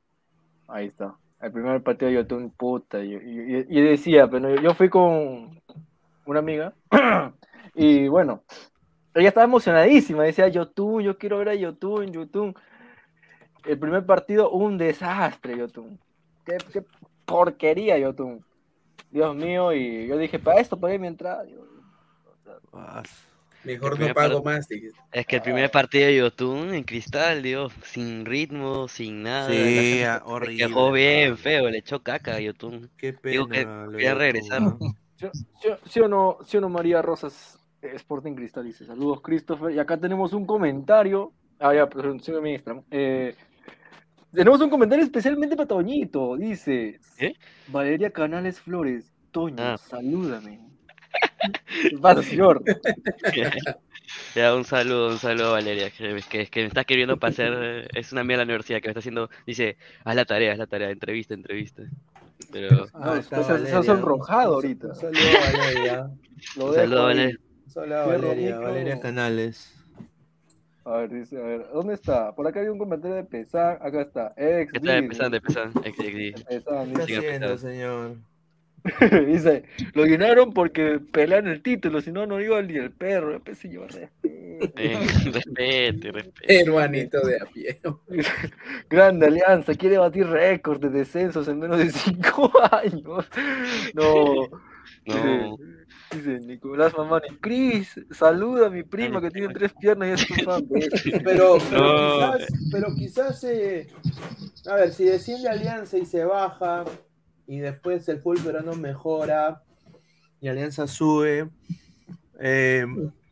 Ahí está. El primer partido de Yotun, puta. Y, y- y decía, pero yo, yo fui con una amiga y bueno, ella estaba emocionadísima. Decía, Yotun, yo quiero ver a Yotun, Yotun. El primer partido, un desastre, Yotun. Qué, qué porquería, Yotun. Dios mío, y yo dije, para esto pagué mi entrada. Yo- Mejor no pago par- más. dijiste. Es que el primer partido de Yotun en cristal, Dios, sin ritmo, sin nada. Sí, la ah, horrible, quejó bien feo, le echó caca a Yotun. Qué Digo que pena, lo de quería regresar. ¿no? ¿Sí, sí- sí o no, sí o no María Rosas Sporting Cristal dice, saludos Christopher, y acá tenemos un comentario, ah ya, pero sigue mi Instagram, eh, tenemos un comentario especialmente para Toñito, dice, Valeria Canales Flores, Toño, Ah. salúdame. ¿Qué pasa, señor? Ya, un saludo, un saludo a Valeria, que, que, que me está escribiendo para hacer, eh, es una amiga de la universidad que me está haciendo, dice, haz la tarea, haz la tarea, entrevista, entrevista. Pero, está se- se ha Valeria. sonrojado ahorita. un saludo a Valeria. Lo un saludo. Valeria. Un saludo Valeria. Valeria Canales. A ver, dice, a ver, ¿dónde está? Por acá hay un comentario de Pesán, acá está, ex ¿qué tal empezando, empezando? Ex- ex- ¿Qué está haciendo, señor? Dice, lo llenaron porque pelean el título, si no, no iba ni el perro. Pues, señor, respete. Eh, respete, respete. Hermanito de a pie. Grande Alianza, quiere batir récords de descensos en menos de cinco años. No. No. Dice Nicolás Mamani, Cris, saluda a mi prima que tiene tres piernas y es tu fan. Pero, pero No. quizás, pero quizás eh, a ver, si desciende Alianza y se baja, y después el fútbol peruano mejora, y Alianza sube, eh,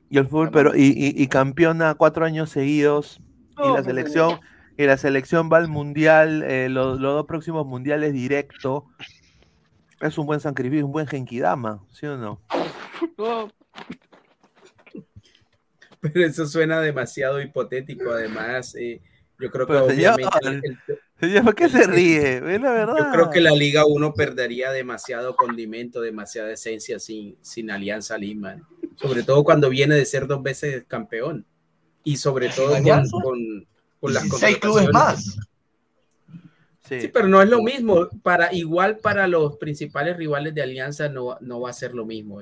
y el fútbol pero y, y- y campeona cuatro años seguidos, y la selección, y la selección va al mundial, eh, los, los dos próximos mundiales directo. Es un buen sacrificio, un buen Genkidama, ¿sí o no? Pero eso suena demasiado hipotético, además. eh, yo creo que Pero, señor, obviamente el- el- Señor, ¿por qué se ríe? La verdad. Yo creo que la Liga 1 perdería demasiado condimento, demasiada esencia sin, sin Alianza Lima. Sobre todo cuando viene de ser dos veces campeón. Y sobre todo con, con, con las 16 clubes más. Sí. Sí, pero no es lo mismo. Para, igual para los principales rivales de Alianza no, no va a ser lo mismo.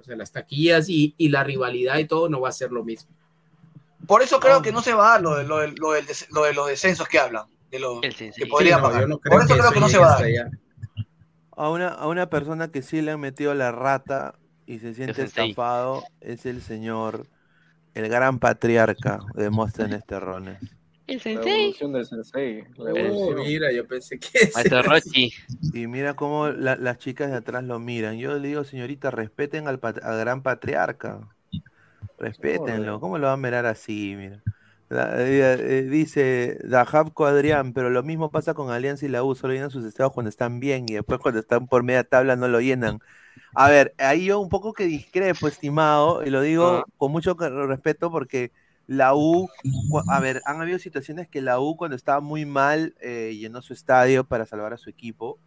O sea, las taquillas y, y la rivalidad y todo no va a ser lo mismo. Por eso creo que no se va a dar lo de, lo de- lo del des- lo de los descensos que hablan. De lo que podría Sí, no, pagar. yo no Por eso creo que no se va a dar. A una, a una persona que sí le han metido la rata y se siente estafado es el señor, el gran patriarca de Móstenes Terrones. El La sensei. evolución del sensei. La Oh, evolución. mira, yo pensé que. Maestro Rochi. Y mira cómo la- las chicas de atrás lo miran. Yo le digo, señorita, respeten al, pat- al gran patriarca. Respétenlo. ¿Cómo lo van a mirar así? Mira. La- eh, eh, dice Dajabco Adrián, pero lo mismo pasa con Alianza y la U, solo llenan sus estados cuando están bien y después cuando están por media tabla no lo llenan. A ver, ahí yo un poco que discrepo, estimado, y lo digo con mucho respeto porque la U, a ver, han habido situaciones que la U cuando estaba muy mal eh, llenó su estadio para salvar a su equipo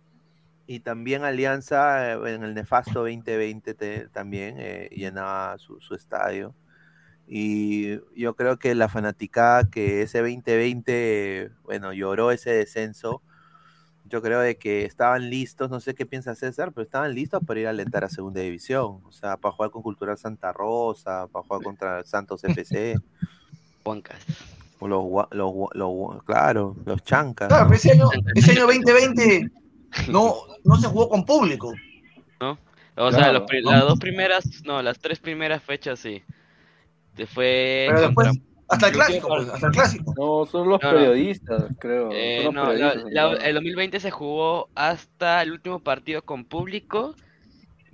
y también Alianza eh, en el nefasto 2020 te- también eh, llenaba su, su estadio. Y yo creo que la fanaticada que ese 2020, bueno, lloró ese descenso, yo creo de que estaban listos, no sé qué piensa César, pero estaban listos para ir a alentar a Segunda División, o sea, para jugar con Cultural Santa Rosa, para jugar contra Santos FC, Huancas. los, los, los claro, los chancas. Claro, ese año, ese año 2020 no, no se jugó con público. ¿no? O sea, las dos primeras, no, las tres primeras fechas sí. Se fue Pero después, contra- hasta el clásico, pues, hasta el clásico. No, son los No, no. periodistas, creo. Eh, son los no, la- periodistas, la- ¿no? el 2020 se jugó hasta el último partido con público.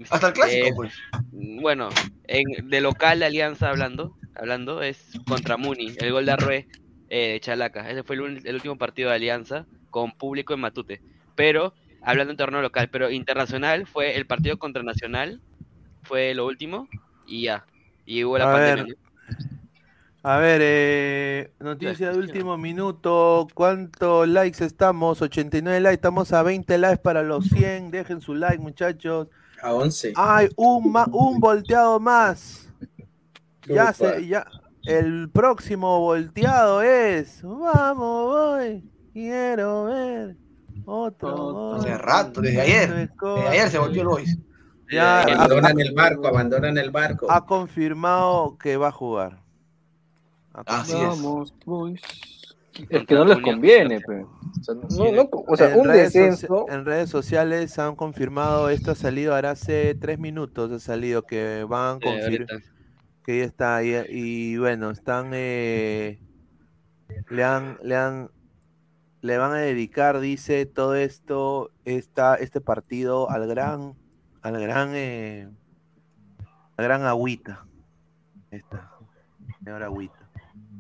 Hasta el clásico, Eh, pues. Bueno, en, de local de Alianza hablando, hablando es contra Muni, el gol de Arrué eh, de Chalaca. Ese fue el, el último partido de Alianza con público en Matute. Pero, hablando en torneo local, pero internacional fue el partido contra Nacional, fue lo último, y ya. Y hubo la A pandemia. A ver, eh, noticia de último minuto. ¿Cuántos likes estamos? 89 likes. Estamos a 20 likes para los 100. Dejen su like, muchachos. A 11. Hay un, ma- un volteado más. Ya se, ya. El próximo volteado es. Vamos, voy. Quiero ver. Otro. Hace rato, desde ayer. Desde ayer se volvió el Boys. Ya, ha- abandonan el barco, abandonan el barco. ha confirmado que va a jugar. Así confirmado. es. Vamos, boys. Es que no les conviene, pues. O sea, no, no- o sea, en un descenso. en redes sociales han confirmado, esto ha salido ahora hace tres minutos, ha salido que van a confirmar, que ya está ahí, y bueno, están, eh, le han, le han, le van a dedicar, dice, todo esto, esta, este partido al gran, al gran, eh, al gran agüita, esta, señor agüita.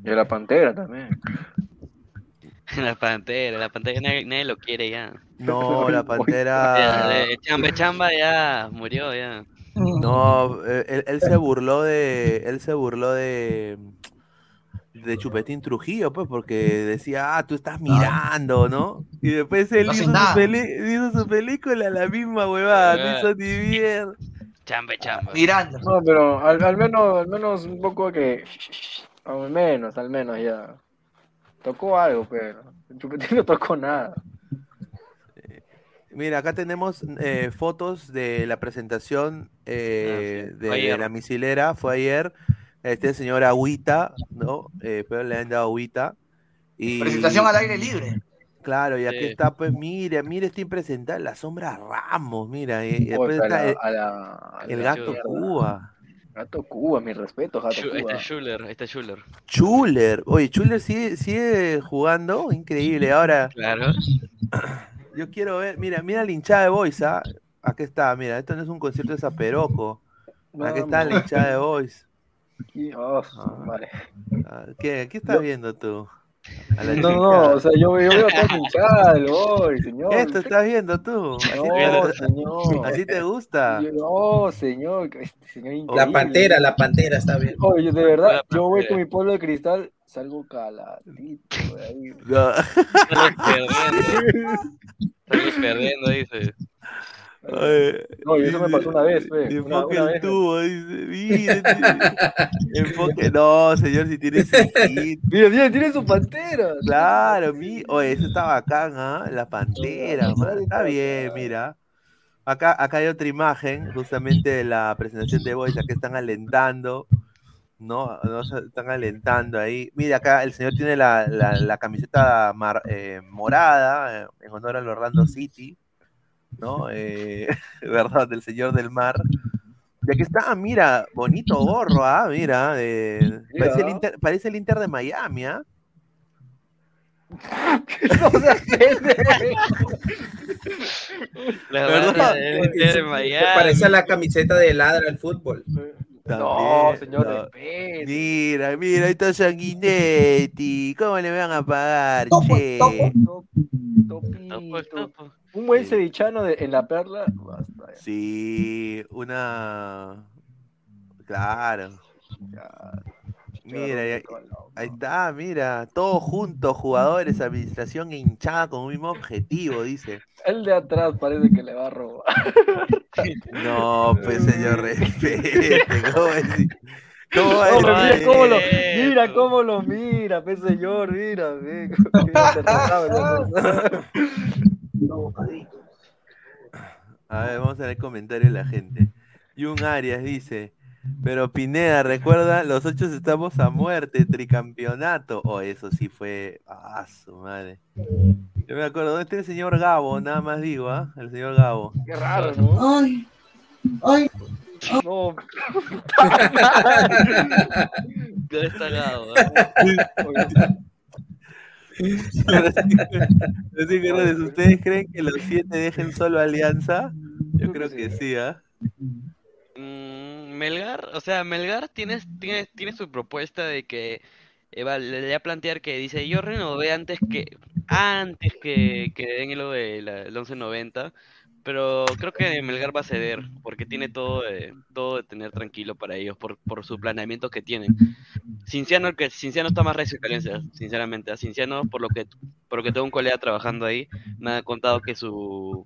Y a la pantera también. La pantera, la pantera nadie, nadie lo quiere ya. No, la Ya, pantera. de chamba, chamba ya murió ya. No, eh, él, él se burló de, él se burló de, de Chupetín Trujillo, pues, porque decía, ah, tú estás mirando, ¿no? Y después él No hizo, su nada. peli- hizo su película, la misma huevada, no Ah. hizo ni bien. Chamba, chamba. Miranda. No, pero al, al menos, al menos un poco que. Al menos, al menos ya. Tocó algo, pero. El Chupetín no tocó nada. Mira, acá tenemos eh, fotos de la presentación eh, Ah, sí. de, la misilera, fue ayer. Este señor Agüita, ¿no? Eh, pero le han dado Agüita. Y... Presentación al aire libre. Claro, y aquí Sí. está, pues, mire, mire, está impresentable la sombra Ramos, mira, y, y Oye, después a está la- el, a la- a el la gato. Cuba. Gato Cuba, mi respeto, Gato Ahí Cuba. está Schuller, está Schuller. Chuller, oye, Chuller sigue, sigue jugando, increíble. Ahora, Claro. yo quiero ver, mira, mira la hinchada de Boys, ¿ah? Aquí está, mira, esto no es un concierto de Zaperoco. Aquí está la hinchada de Boys. Y- oh, Ah. vale. Ah, ¿Qué, ¿Qué estás viendo tú? A No, no, o sea, yo, yo veo acá su hinchada Boys, señor. Esto estás viendo tú. Así, No, te, señor. así te gusta. Yo- No, señor, este señor La pantera, la pantera está bien. Oye, yo de verdad, yo voy con mi pueblo de cristal, salgo caladito de ahí. No. Estamos perdiendo. Estamos perdiendo, dice. Ay, No, y eso me pasó una vez, una- enfoque una el vez. tubo, dice. Mire, enfoque. No, señor, si tiene sentido. Mira, mira, tiene su pantera. Claro, mi. Oye, eso está bacán, ¿ah? La pantera, man, Está bien, mira. Acá, acá hay otra imagen, justamente de la presentación de Boys, que están alentando. ¿no? no se- están alentando ahí. Mira, acá el señor tiene la, la- la camiseta mar- eh, morada eh, en honor al Orlando City, ¿no? Eh, ¿Verdad? Del señor del mar. Y aquí está, mira, bonito gorro, ¿ah? Mira, eh, Mira. Parece, el Inter, parece el Inter de Miami, ¿ah? La ¿Verdad? de parece a la camiseta de ladra al fútbol. No, señor, no. respete. Mira, mira, ahí está Sanguinetti. ¿Cómo le van a pagar, Topo, che? topo. Topo, Topito. topo. Un buen cevichano de- en la perla, basta. ya. Sí, una. Claro. Mira, ahí, ahí está, mira, todos juntos, jugadores, administración hinchada con un mismo objetivo, dice. El de atrás parece que le va a robar. No, pues señor, respete, ¿cómo va a decir? ¿Cómo va a Hombre, mira cómo lo, mira cómo lo mira, pe señor, mira, ve. Mira, A ver, vamos a ver el comentario de la gente. Jun Arias dice, pero Pineda, recuerda, los ocho estamos a muerte, tricampeonato. Oh, eso sí fue. Ah, su madre. Yo me acuerdo, ¿dónde está el señor Gabo? Nada más digo, ¿ah? El señor Gabo. Qué raro, ¿no? Ay, ay, No, ¿Dónde está Gabo? Así que, Rodes, ¿ustedes creen que los siete dejen solo Alianza? Yo creo que sí, ¿ah? Mm, Melgar, o sea, Melgar tiene, tiene, tiene su propuesta de que eh, va- le voy a plantear que dice, yo renové antes que antes que, que den lo de la, el 1190, pero creo que Melgar va a ceder porque tiene todo de, todo de tener tranquilo para ellos por, por su planeamiento que tienen. Cinciano, que Cinciano está más recio que sinceramente. A Cinciano, por lo que por lo que tengo un colega trabajando ahí, me ha contado que su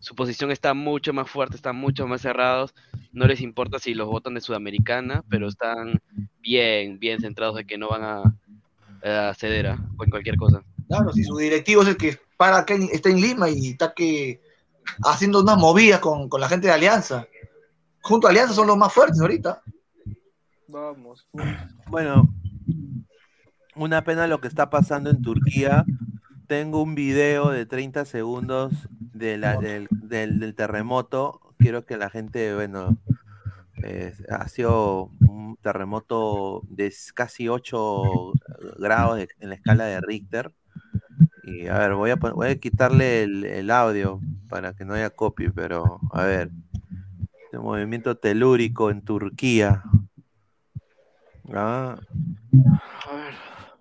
su posición está mucho más fuerte, están mucho más cerrados. No les importa si los votan de Sudamericana, pero están bien, bien centrados de que no van a, a ceder a cualquier cosa. claro, si su directivo es el que para en- está en Lima y está que haciendo unas movidas con, con la gente de Alianza. Junto a Alianza son los más fuertes ahorita. vamos. Bueno, una pena lo que está pasando en Turquía. Tengo un video de 30 segundos de la- del, del- del terremoto. Quiero que la gente, bueno, eh, ha sido un terremoto de casi 8 grados de- en la escala de Richter. A ver, voy a, voy a quitarle el, el audio para que no haya copy, pero a ver. Este movimiento telúrico en Turquía. Ah,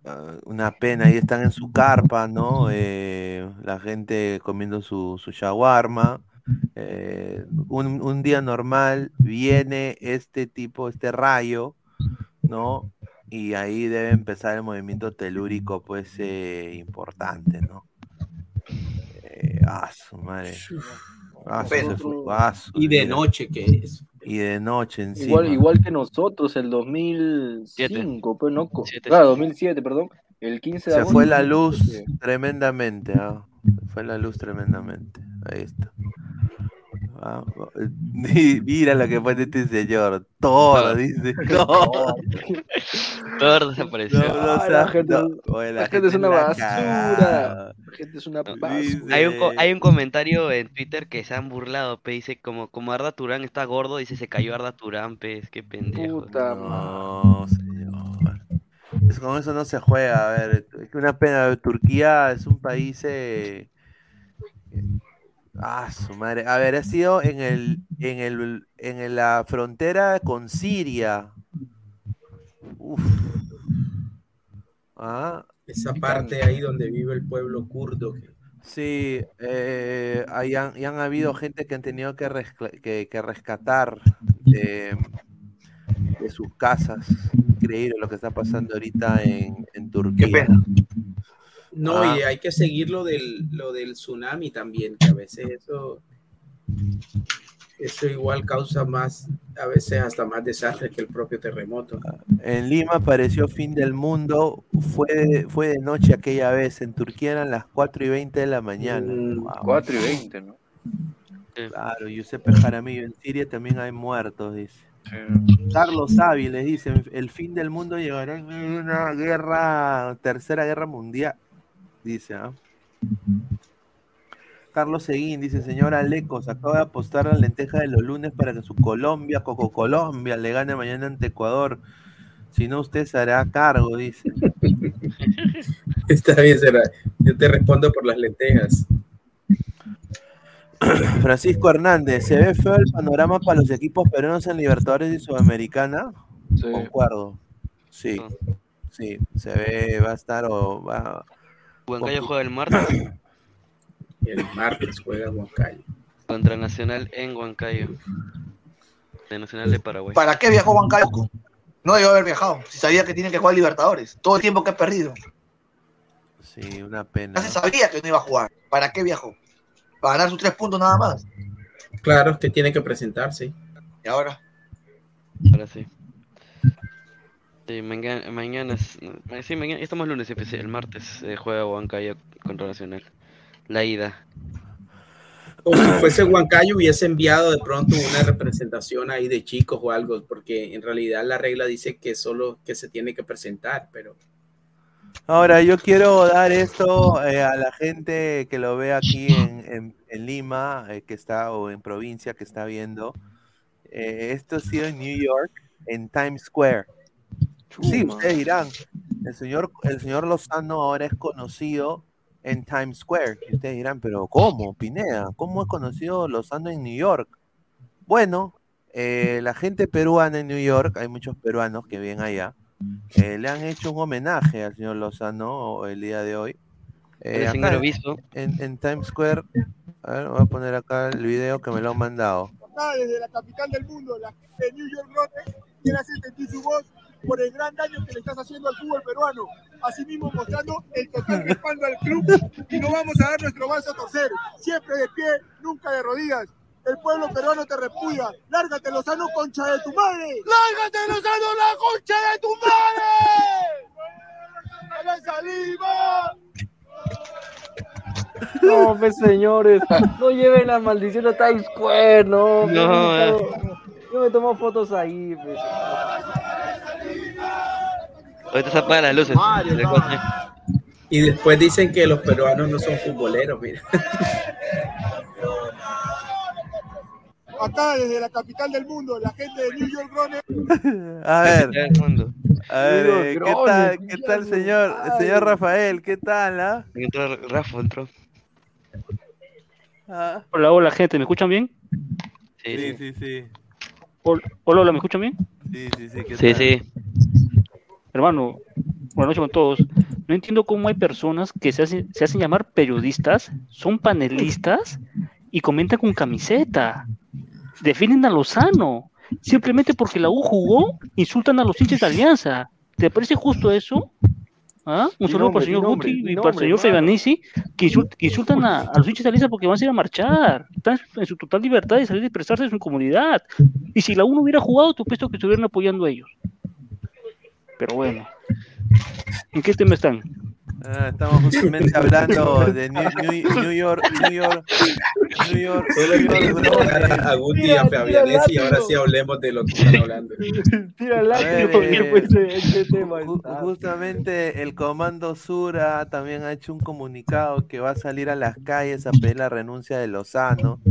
ah, una pena, ahí están en su carpa, ¿no? Eh, la gente comiendo su, su shawarma. Eh, un, un día normal viene este tipo, este rayo, ¿no? Y ahí debe empezar el movimiento telúrico, pues, eh, importante, ¿no? Eh, ah, su madre. Ah, su- ah, su- Y de mira. noche que es. Y de noche encima. Igual, igual que nosotros, el 2005, pues no, Siete. claro, 2007, perdón, el 15 de Se agosto. fue la luz tremendamente, ah. Se fue la luz tremendamente. Ahí está. Ah, mira lo que pone este señor. Thor, Thor. dice. No, Todo desapareció. no, no, sea- la gente- no, oye, la gente es una basura. cagada. La gente es una basura. Hay un, hay comentario en Twitter que se han burlado, pe, dice como, como Arda Turán está gordo, dice se cayó Arda Turán, pe, qué pendejo. Puta No, señor. Es- con eso no se juega. A ver, es que una pena. Turquía es un país. eh, Ah, su madre. A ver, ha sido en el, en el, en el- la frontera con Siria. Uf. Ah, Esa parte ahí donde vive el pueblo kurdo. Sí, eh, hay han, y han habido gente que han tenido que, que, que rescatar de, de sus casas. Increíble lo que está pasando ahorita en, en Turquía. No, Ah. y hay que seguir lo del, lo del tsunami también, que a veces eso, eso igual causa más, a veces hasta más desastres que el propio terremoto. En Lima pareció fin del mundo. Fue, fue de noche aquella vez. En Turquía eran las 4 y 20 de la mañana. Wow. 4 y 20, ¿no? Claro, Giuseppe Jaramillo. En Siria también hay muertos, dice. Carlos Áviles dice: el fin del mundo llegará en una guerra, tercera guerra mundial. Dice, ¿ah? Carlos Seguín dice, señor Alecos, acaba de apostar la lenteja de los lunes para que su Colombia, Coco Colombia, le gane mañana ante Ecuador. Si no, usted se hará cargo, dice. Está bien, será. Yo te respondo por las lentejas. Francisco Hernández, ¿se ve feo el panorama para los equipos peruanos en Libertadores y Sudamericana? Concuerdo. Sí, sí, se ve, va a estar o va. Huancayo juega el martes El martes juega Huancayo. contra Nacional en Huancayo. De Nacional de Paraguay. ¿Para qué viajó Huancayo? No debió haber viajado. Si sabía que tiene que jugar Libertadores. Todo el tiempo que ha perdido. Sí, una pena. Ya se sabía que no iba a jugar. ¿Para qué viajó? Para ganar sus tres puntos nada más. Claro, que tiene que presentarse. Y ahora. Ahora sí. Sí, mañana, mañana, es- sí, mañana, estamos lunes, el martes eh, juega Huancayo contra Nacional. La ida. O si fuese Huancayo hubiese enviado de pronto una representación ahí de chicos o algo, porque en realidad la regla dice que solo que se tiene que presentar, pero Ahora, yo quiero dar esto eh, a la gente que lo ve aquí en, en- en Lima, eh, que está, o en provincia, que está viendo. Eh, esto ha sido en New York, en Times Square. Sí, ustedes dirán, el señor, el señor Lozano ahora es conocido en Times Square. Y ustedes dirán, pero ¿cómo, Pineda? ¿Cómo es conocido Lozano en New York? Bueno, eh, la gente peruana en New York, hay muchos peruanos que viven allá, eh, le han hecho un homenaje al señor Lozano el día de hoy. Eh, acá en, en Times Square, a ver, voy a poner acá el video que me lo han mandado. acá desde la capital del mundo, la gente de New York Norte quiere hacer sentir su voz por el gran daño que le estás haciendo al fútbol peruano. Asimismo, mostrando el total respaldo al club y no vamos a dar nuestro brazo a torcer. Siempre de pie, nunca de rodillas. El pueblo peruano te repudia. Lárgate, Lozano, concha de tu madre. Lárgate, Lozano, la concha de tu madre. ¡A la saliva! No, pues señores, no lleven la maldición a Times Square, no. pues, No, yo, yo me tomo fotos ahí, pues. Ahorita se apagan las luces. y después dicen que los peruanos no son futboleros, mira. Acá desde la capital del mundo, la gente de New York Runner. A ver, del mundo. a ver, eh, ¿qué tal, qué tal, señor, señor Rafael? ¿Qué tal, ah? Entró Rafa, entró. Ah. Hola, hola gente, ¿me escuchan bien? Sí, sí, sí. Hol- Hola, hola, ¿me escuchan bien? Sí, sí, sí. ¿qué Sí, tal? sí. Hermano, buenas noches con todos. No entiendo cómo hay personas que se hacen, se hacen llamar periodistas, son panelistas y comentan con camiseta. Defienden a Lozano. Simplemente porque la U jugó, insultan a los hinchas de Alianza. ¿Te parece justo eso? ¿Ah? Un saludo para el señor nombre, Guti y para el señor. Feganisi, que, insult- que insultan a, a los hinchas de Alianza porque van a ir a marchar. Están en su total libertad de salir y expresarse en su comunidad. Y si la U no hubiera jugado, te puesto que estuvieran apoyando a ellos. Pero bueno. ¿En qué tema están? Ah, estamos justamente hablando de New, New- New York, New York, New York, Solo New York, a Guti y a Fabianesi y ahora sí hablemos de lo que están hablando. Tira porque eh, pues este tema ju- está. justamente el Comando Sura también ha hecho un comunicado que va a salir a las calles a pedir la renuncia de Lozano.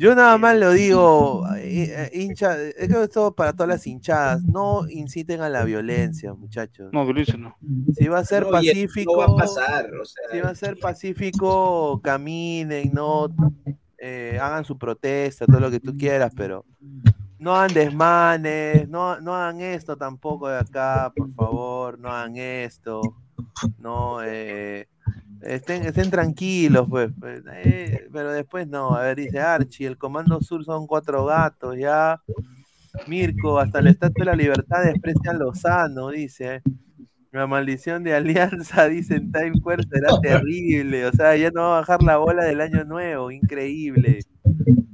Yo nada más lo digo, eh, eh, hincha, es que esto para todas las hinchadas, no inciten a la violencia, muchachos. No, violencia no. Si va a ser No, pacífico, no va a pasar, o sea, si va a ser pacífico, caminen, no eh, hagan su protesta, todo lo que tú quieras, pero no hagan desmanes, no, no hagan esto tampoco de acá, por favor, no hagan esto. No, eh, estén, estén tranquilos, pues. pues, eh, pero después no, a ver, dice Archie, el Comando Sur son cuatro gatos, ya. Mirko, hasta la Estatua de la Libertad desprecian Lozano, dice. La maldición de Alianza, dice en Time Square, será terrible. O sea, ya no va a bajar la bola del año nuevo, increíble.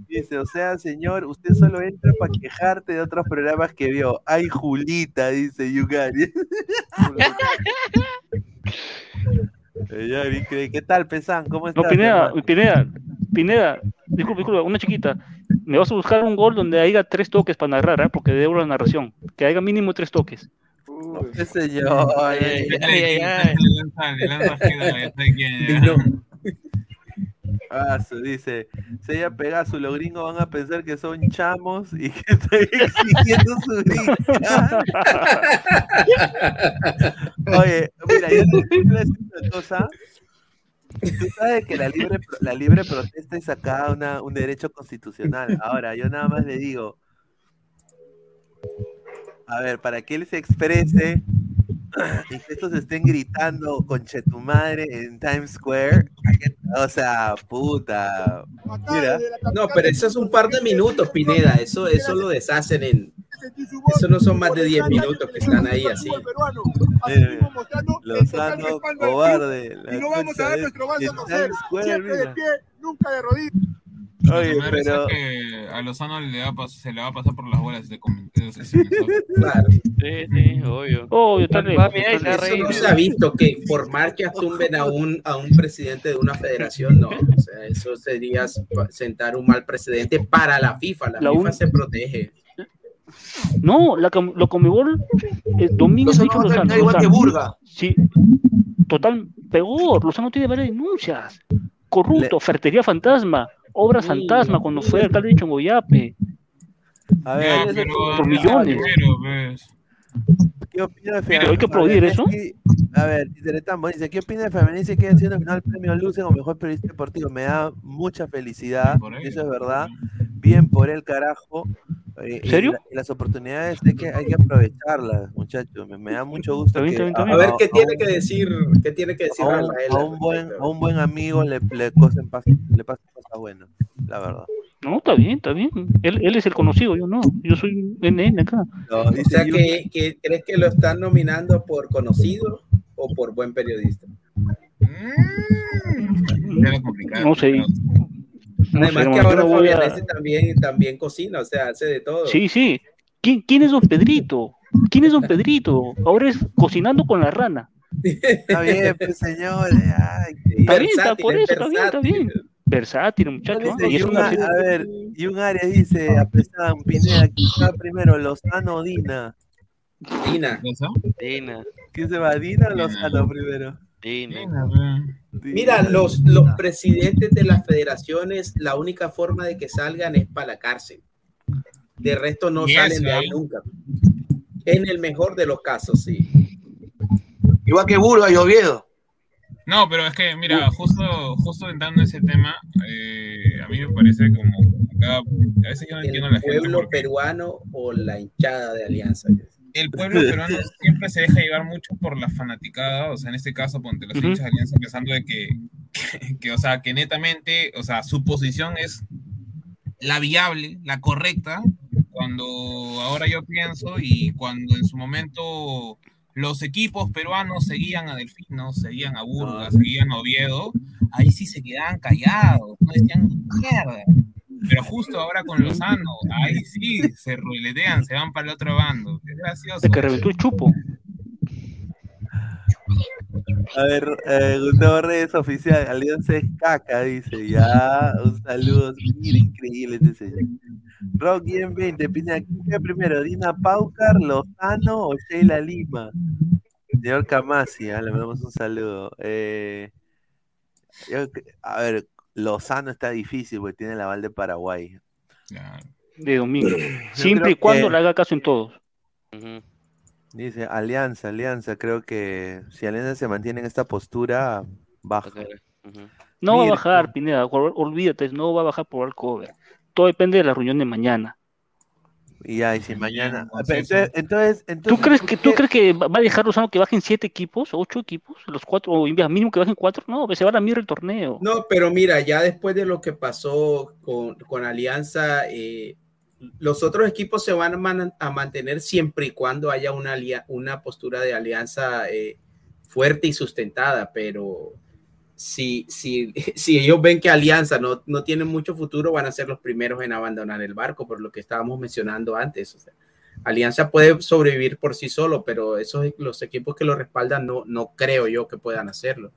Dice, o sea, señor, usted solo entra para quejarte de otros programas que vio. Ay, Julita, dice Yugari. Eh. ¿Qué tal, Pesan? ¿Cómo estás? No, Pineda, hermano? Pineda, Pineda, disculpa, disculpa, una chiquita. Me vas a buscar un gol donde haya tres toques para narrar, ¿ah? porque debo la narración. Que haya mínimo tres toques. ¿Qué? Ay, ay, ay, Ah, su- dice, si ella pega su los gringos van a pensar que son chamos y que estoy exigiendo su. Oye, mira, yo te a decir una cosa. Tú sabes que la libre, la libre protesta es acá una, un derecho constitucional. Ahora, yo nada más le digo, a ver, para que él se exprese y que estos estén gritando conche tu madre en Times Square, o sea, puta. Mira, No, pero eso es un par de minutos, Pineda. Eso, eso lo deshacen en. Eso no son más de 10 minutos que están ahí así. Lozano, cobarde. Y no vamos a dar nuestro brazo a torcer. Siempre de pie, nunca de rodillas. Oye, pero- que a Lozano le va a pas- se le va a pasar por las bolas de comentarios. Claro. Sí, sí, obvio. Obvio, está Eso no se ha visto que por marchas tumben a un, a un presidente de una federación, no. O sea, eso sería sentar un mal precedente para la FIFA. La, La FIFA un- se protege. No, la, lo Comebol, Domínguez ha Lozano dicho va a Lozano. terminar igual que Lozano. Burga. Sí, total, peor. Lozano tiene varias denuncias. Corrupto, ferretería fantasma, obra fantasma cuando fue alcalde de Chongoyape. A Ya, ver, pero por millones. primero, pues. ¿qué opina de Pero hay que aplaudir eso. A ver, Teletamo dice, ¿qué opina de Feminense que haya sido nominado al premio Luce como mejor periodista deportivo? Me da mucha felicidad, eso es verdad. Bien por el carajo. Eh, y ¿Serio? y las oportunidades hay que, hay que aprovecharlas, muchachos. Me, me da mucho gusto Está bien, que está bien, está A bien. ver qué a- tiene que decir, qué tiene que decir a un, Rafael. a un buen, respecto. a un buen amigo le, le, cosen pas- le pasan cosas buenas, la verdad. No, está bien, está bien. Él, él es el conocido, yo no. Yo soy un NN acá. No, O sea, que crees que lo están nominando por conocido o por buen periodista. Mm. No sé. No sé, Además que hermano, yo ahora no a- Fabianese también, también cocina, o sea, hace de todo. Sí, sí. ¿Quién, ¿Quién es don Pedrito? ¿Quién es don Pedrito? Ahora es cocinando con la rana. Está bien, pues señores. Está bien, está Versátil, por es eso, está bien, está bien. Versátil, muchacho. Dice Y es Jun una A- a ver, y un Arias dice, a pesar Pineda, ¿quién va primero, Lozano Dina? Dina. Dina, ¿Quién se va, Dina o. Lozano primero? Dina. Mira, los, los presidentes de las federaciones, la única forma de que salgan es para la cárcel. De resto no salen eso, de ahí ¿eh? nunca. En el mejor de los casos, sí. Igual que Burga y Oviedo. No, pero es que, mira, justo, justo entrando en ese tema, eh, a mí me parece como acá, a veces yo no entiendo a la El gente pueblo porque peruano o la hinchada de Alianza. El pueblo peruano siempre se deja llevar mucho por la fanaticada, o sea, en este caso, ponte los Ujú. hinchas de Alianza pensando de que, que, que, o sea, que netamente, o sea, su posición es la viable, la correcta, cuando ahora yo pienso y cuando en su momento los equipos peruanos seguían a Delfino, seguían a Burgas, seguían a Oviedo, ahí sí se quedaban callados, no decían mierda. Pero justo ahora con Lozano, ahí sí se ruletean, se van para el otro bando. Es gracioso. El que reventó el chupo. A ver, eh, Gustavo Reyes oficial, Alianza es caca, dice. Ya, un saludo, mira, increíble este señor. Rock en 20, Pina, ¿quién queda primero? ¿Dina Paucar, Lozano o Sheila Lima? Señor Camasi, ah, le mandamos un saludo. Eh, yo a ver, Lozano está difícil porque tiene el aval de Paraguay. De domingo. Siempre y cuando que- le haga caso en todos. Dice Alianza, Alianza, creo que si Alianza se mantiene en esta postura, baja. No va a bajar, Pineda. ol- Olvídate, no va a bajar por el cover. Todo depende de la reunión de mañana. Y ya, y si mañana. consenso. Entonces, entonces, ¿Tú entonces, crees que tú crees que va a dejar Lozano que bajen siete equipos, ocho equipos, los cuatro, o mínimo que bajen cuatro? No, se va a mierda el torneo. No, pero mira, ya después de lo que pasó con, con Alianza, eh, los otros equipos se van a, man- a mantener siempre y cuando haya una, una postura de alianza eh, fuerte y sustentada, pero si, si, si ellos ven que Alianza no, no tiene mucho futuro, van a ser los primeros en abandonar el barco, por lo que estábamos mencionando antes. Alianza puede sobrevivir por sí solo, pero esos los equipos que lo respaldan no, no creo yo que puedan hacerlo.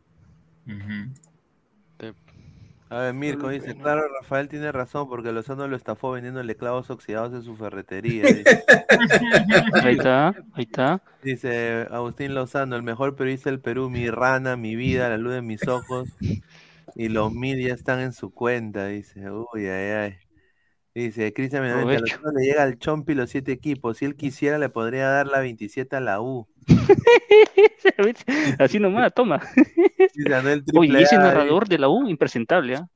A ver, Mirko dice, claro, Rafael tiene razón porque Lozano lo estafó vendiéndole clavos oxidados en su ferretería. dice. Ahí está, ahí está. Dice Agustín Lozano, el mejor periodista del Perú, mi rana, mi vida, la luz de mis ojos. Y los mil ya están en su cuenta, dice. Uy, ay, ay. Dice, Cristian le llega al Chompi los siete equipos. Si él quisiera, le podría dar la 27 a la U. Así nomás, toma. Oye, y ese AAA, narrador de la U, impresentable, ¿ah?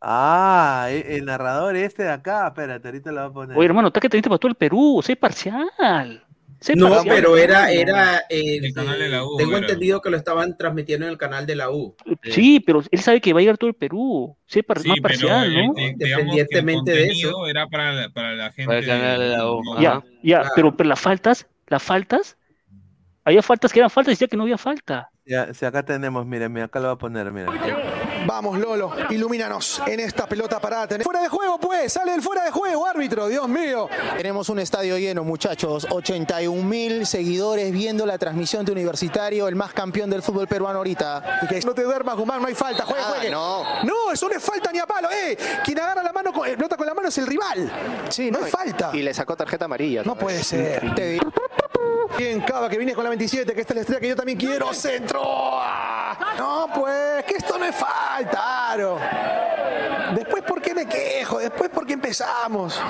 Ah, e- el narrador este de acá, espérate, ahorita lo voy a poner. Oye, hermano, está que te para todo el Perú, sé parcial. Sé No, parcial, pero era, era eh, El canal de la U, tengo era. entendido que lo estaban transmitiendo en el canal de la U. Sí, pero él sabe que va a llegar todo el Perú. Sé par- Sí, más parcial, ¿no? el Independientemente de eso. era para la, para la gente. Para el canal de la U, no- Ya, ya, pero, pero las faltas, las faltas, había faltas que eran faltas y decía que no había falta. Ya, si acá tenemos, miren, mira, acá lo voy a poner, mira. Vamos, Lolo, ilumínanos en esta pelota parada. Tenemos- Fuera de juego, pues, sale el fuera de juego, árbitro, Dios mío. Tenemos un estadio lleno, muchachos. 81 mil seguidores viendo la transmisión de Universitario, el más campeón del fútbol peruano ahorita. Que no te duermas, Guzmán, no hay falta, juegue, Ah, juegue. no. No, eso no es falta ni a palo, eh. Quien agarra la mano, con, eh, pelota con la mano es el rival. Sí, no, es falta. Y le sacó tarjeta amarilla. No puede ser. Te digo. Bien, Cava, que viene con la 27, que esta es la estrella que yo también quiero. ¡Centro! No, pues, que esto no es falta, Aro. Después, ¿por qué me quejo? Después, ¿por qué empezamos?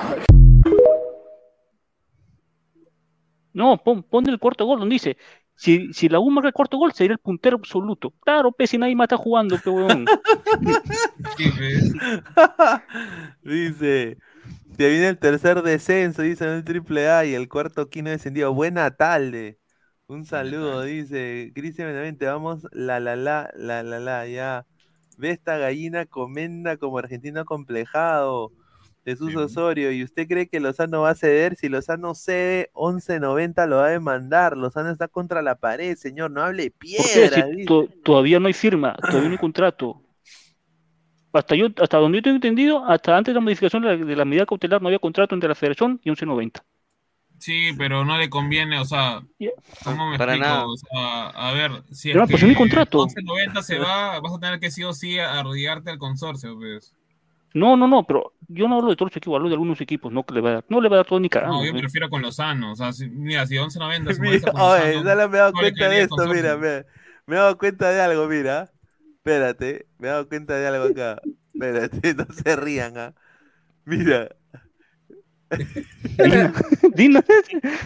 No, pon, pon el cuarto gol donde dice, si, si la U marca el cuarto gol, sería el puntero absoluto. Claro, pe, si nadie más está jugando, pe, huevón. Dice, se viene el tercer descenso, dice en el triple A y el cuarto quino descendido. Buena tarde. Un saludo, dice Cristian Benavente, vamos, la la la, la la la, ya. Ve esta gallina comenda como argentino complejado. Jesús Osorio, ¿y usted cree que Lozano va a ceder? Si Lozano cede, 11.90 lo va a demandar. Lozano está contra la pared, señor, no hable ¿Por qué? piedra. Si dice. to- todavía no hay firma, todavía no hay contrato. Hasta yo, hasta donde yo tengo entendido, hasta antes de la modificación de la, de la medida cautelar no había contrato entre la Federación y 1190. Sí, pero no le conviene, o sea, ¿cómo me Para explico? nada. O sea, a ver, si Pero, es pues, que no hay contrato. 11.90 se va, vas a tener que sí o sí arrodillarte al consorcio, pues. No, no, no, pero yo no hablo de todos los equipos, hablo de algunos equipos, no que le va a dar, no le va a dar todo ni cagando. No, yo ¿eh? me refiero con Lozano, o sea, si- mira, si 11.90 se Mira, oye, Lozano, solo me he dado cuenta de esto, mira, me, me he dado cuenta de algo, mira. Espérate, me he dado cuenta de algo acá. Espérate, no se rían, ¿ah? Mira. Dina, Dina,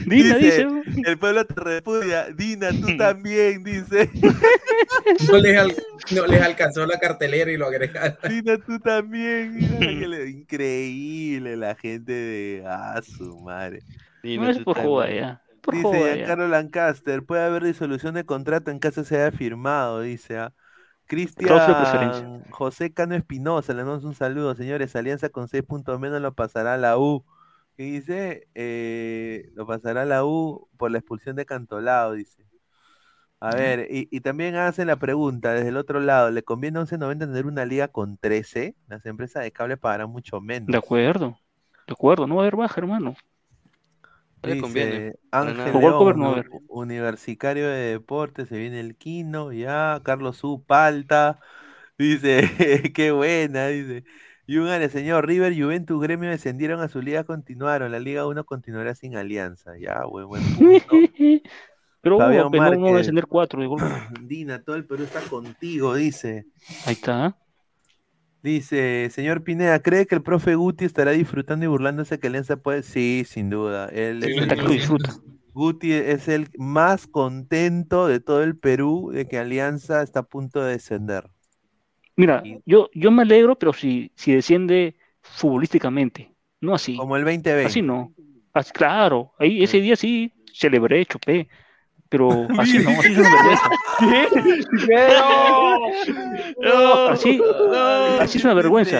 Dina dice, dice. el pueblo te repudia, Dina, tú también, dice. No les, al- no les alcanzó la cartelera y lo agregaron. Dina, tú también. mira Increíble la gente de... Ah, su madre. No es por joda ya. Por Dice. Giancarlo Lancaster, puede haber disolución de contrato en caso se haya firmado, dice. ¿ah? Cristian José Cano Espinosa, le damos un saludo, señores. Alianza con 6 puntos menos lo pasará a la U. ¿Qué dice? Eh, lo pasará a la U por la expulsión de Cantolao, dice. A ver, y, y también hacen la pregunta desde el otro lado, ¿le conviene a 11.90 tener una liga con 13? Las empresas de cable pagarán mucho menos. De acuerdo, de acuerdo, no va a haber baja, hermano. Le conviene, Ángel León, va Universitario de Deportes, se viene el Quino, ya, Carlos U. Palta, dice, qué buena, dice. Y un área, señor, River, Juventus, Gremio descendieron a su liga, continuaron, la Liga 1 continuará sin alianza, ya, buen, buen punto. Pero Fabián no vamos a descender cuatro golpe. Dina, todo el Perú está contigo, dice. Ahí está. Dice, señor Pineda, ¿cree que el profe Guti estará disfrutando y burlándose que Alianza puede? Sí, sin duda. Él Sí, es el- Hasta que lo disfruta. Guti es el más contento de todo el Perú de que Alianza está a punto de descender. Mira, yo, yo me alegro, pero si, si desciende futbolísticamente, no así. Como el 2020. Así no. Así, claro, ahí ese día sí celebré, chupé. Pero así no, así es una vergüenza. Así, así es una vergüenza.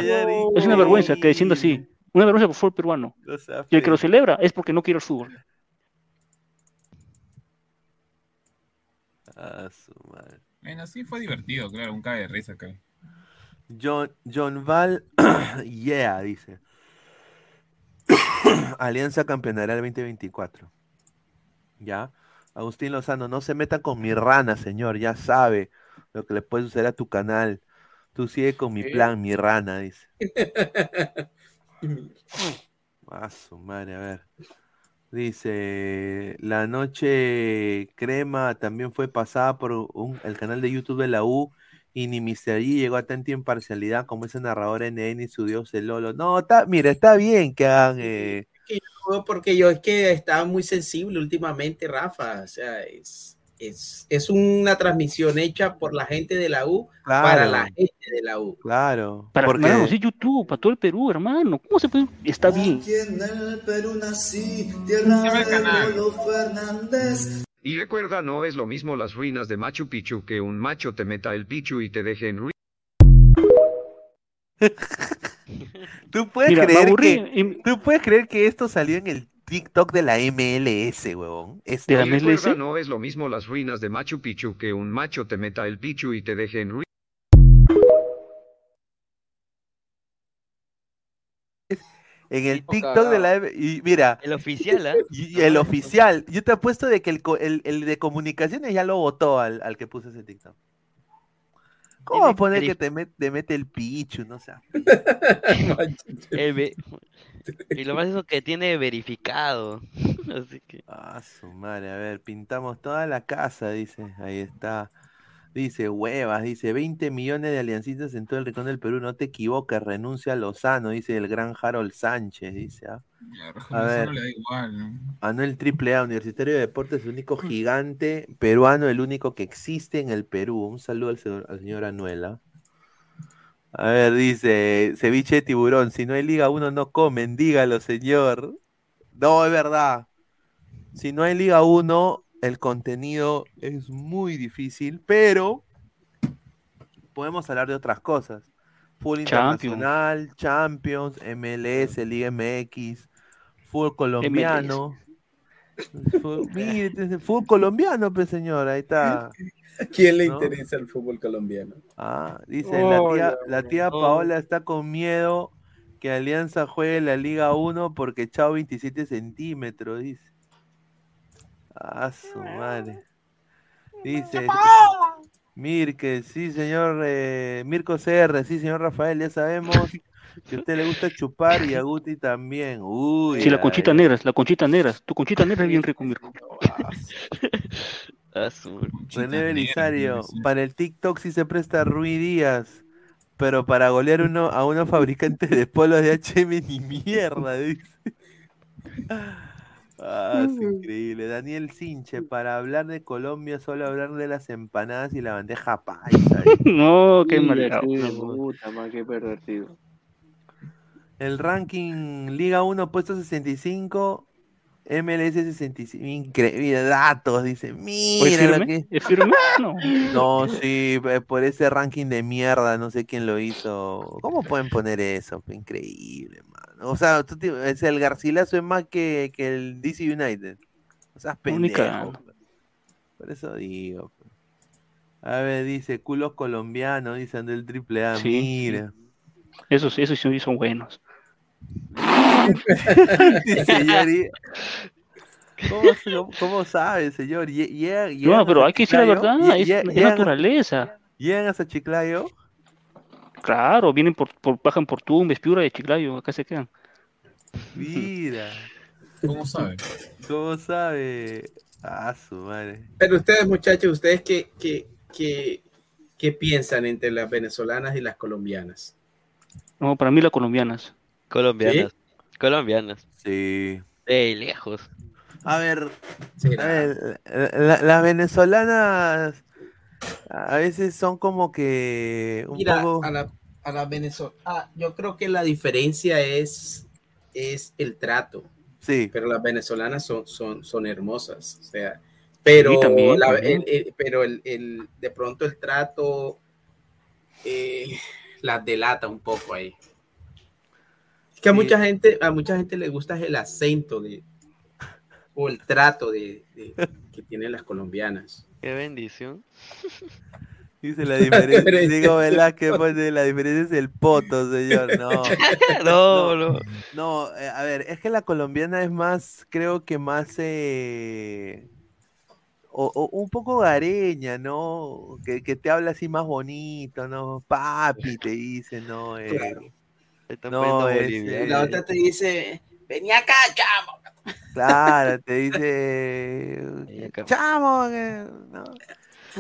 Es una vergüenza que diciendo así. Una vergüenza por fútbol peruano. Y el que lo celebra es porque no quiere el fútbol. Ah, su madre. Bueno, sí fue divertido, claro, un cae de risa acá. John, John Val, yeah, dice. Alianza campeonará el 2024. ¿Ya? Agustín Lozano, no se meta con mi rana, señor, ya sabe lo que le puede suceder a tu canal. Tú sigue con mi plan, mi rana, dice. A su madre, a ver. Dice, la noche crema también fue pasada por un- el canal de YouTube de la U y ni Mr. G llegó a tanta imparcialidad como ese narrador NN y su dios el Lolo. No, está, mira, está bien que hagan... eh, que yo- porque yo es que estaba muy sensible últimamente, Rafa. O sea, es, es, es una transmisión hecha por la gente de la U para la gente de la U. Claro, Para, porque hermano, sí, YouTube, para todo el Perú, hermano. ¿Cómo se puede? Está bien. En el Perú nací, tierra de Lolo Fernández. Y recuerda, no es lo mismo las ruinas de Machu Picchu que un macho te meta el pichu y te deje en ruinas. tú puedes Mira, creer que tú puedes creer que esto salió en el TikTok de la MLS, huevón. Esto- Y recuerda, no es lo mismo las ruinas de Machu Picchu que un macho te meta el pichu y te deje en ruinas. En el TikTok de la y mira, El oficial, ¿ah? y, el oficial, yo te apuesto de que el, co- el, el de comunicaciones ya lo votó al, al que puso ese TikTok. ¿Cómo a poner que te, met- te mete el pichu? No sé. El ve- Y lo más eso que tiene verificado. Así que. Ah, su madre, a ver, pintamos toda la casa, dice. Ahí está. Dice, huevas, dice, 20 millones de aliancistas en todo el rincón del Perú, no te equivoques, renuncia a Lozano, dice el gran Harold Sánchez, dice. ¿ah? A ver, le da igual, ¿no? Anuel Triple A, Universitario de Deportes, el único gigante peruano, el único que existe en el Perú. Un saludo al señor, al señor Anuel. ¿ah? A ver, dice, ceviche de tiburón, si no hay Liga 1 no comen, dígalo, señor. No, es verdad. Si no hay Liga 1, el contenido es muy difícil, pero podemos hablar de otras cosas. Fútbol Champions. internacional, Champions, MLS, Liga MX, fútbol colombiano. Fútbol, mire, este es fútbol colombiano, pues señor, ahí está. ¿A quién le ¿No? interesa el fútbol colombiano? Ah, dice, la tía, la Oh. Paola está con miedo que Alianza juegue la Liga 1 porque chao 27 centímetros, dice. Ah, su madre. Dice, Mirke, sí, señor, eh, Mirko CR, sí, señor Rafael, ya sabemos que a usted le gusta chupar y a Guti también. Uy, Sí, la ay, conchita negra, la conchita negra. Tu conchita negra es bien rico, Mirko. René Belisario, para el TikTok sí se presta Rui Díaz, pero para golear uno a unos fabricantes de polos de HM ni mierda, dice. Ah, es increíble. Daniel Sinche, para hablar de Colombia, solo hablar de las empanadas y la bandeja paisa. No, qué Mira, mal. sí, puta, man, qué pervertido. El ranking Liga 1 puesto 65, MLS 65. Increíble, datos, dice. Mira ¿Es lo firme? que... ¿Es firme? No. No, sí, eh, por ese ranking de mierda, no sé quién lo hizo. ¿Cómo pueden poner eso? Increíble, mano. O sea, tú te- es el Garcilaso es más que, que el DC United. O sea, Única. pendejo. Por eso digo. pues. A ver, dice, culos colombianos, dice Andel Triple A, Sí, mira. Esos, esos sí son buenos. Yari. ¿Cómo, cómo- sabe, señor? Llega- No, pero hay que decir la verdad, es, es naturaleza. ¿Llegan hasta Chiclayo? Claro, vienen por, por bajan por Tumbes, Piura de Chiclayo, acá se quedan. Mira. ¿Cómo sabe? ¿Cómo sabe? Ah, su madre. Pero ustedes, muchachos, ¿ustedes qué, qué, qué, qué piensan entre las venezolanas y las colombianas? No, para mí las colombianas. Colombianas. Colombianas. Sí. De lejos. A ver, a ver, la- las venezolanas a veces son como que un Mira, poco... a la, a la venezolana, yo creo que la diferencia es, es el trato. Sí. Pero las venezolanas son, son, son hermosas. O sea, pero, Sí, también, la- también. el- el- pero el, el- de pronto el trato eh, las delata un poco ahí. Es que a mucha gente, a mucha gente le gusta el acento de o el trato de, de- que tienen las colombianas. Qué bendición. Dice la diferencia. Digo, Velázquez pone la diferencia es el poto, señor. No. No, no. No, eh, a ver, es que la colombiana es más, creo que más eh, o, o un poco gareña, ¿no? Que, que te habla así más bonito, ¿no? Papi, te dice, ¿no? Eh, Claro. No, es, eh, La otra te dice, vení acá, chamo. claro, te dice, chamo, ¿no?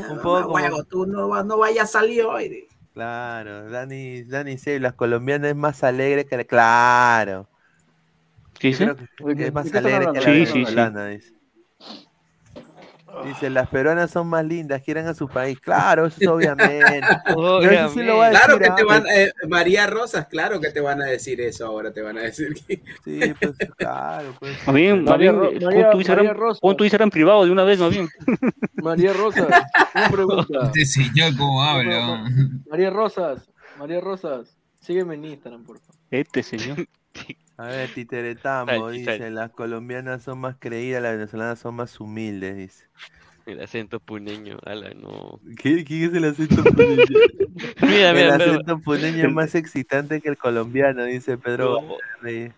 Un poco tú no, no vayas a salir hoy. Claro, Dani, Dani C, las colombianas es más alegre que la... Claro. ¿Qué dice? Creo que ¿De es más alegre que la? Sí, sí, sí. venezolana, dice. Dice, las peruanas son más lindas, quieren a su país. Claro, eso es obviamente. Pero eso sí lo va a Claro decir que te van, antes. eh, María Rosas, claro que te van a decir eso ahora, te van a decir que... Sí, pues claro, pues. Bien, más María eh, María- pon tu Instagram, María Rosa. pon tu Instagram privado de una vez, más bien. María Rosas, una pregunta. Este señor, ¿cómo habla? María Rosas, María Rosas, sígueme en Instagram, por favor. Este señor. A ver, Titeretambo Tal, dice, las colombianas son más creídas, las venezolanas son más humildes, dice. El acento puneño, ala, no. ¿Qué, ¿Quién es el acento puneño? Mira, mira, el pero- acento puneño es más excitante que el colombiano, dice Pedro. Valverde.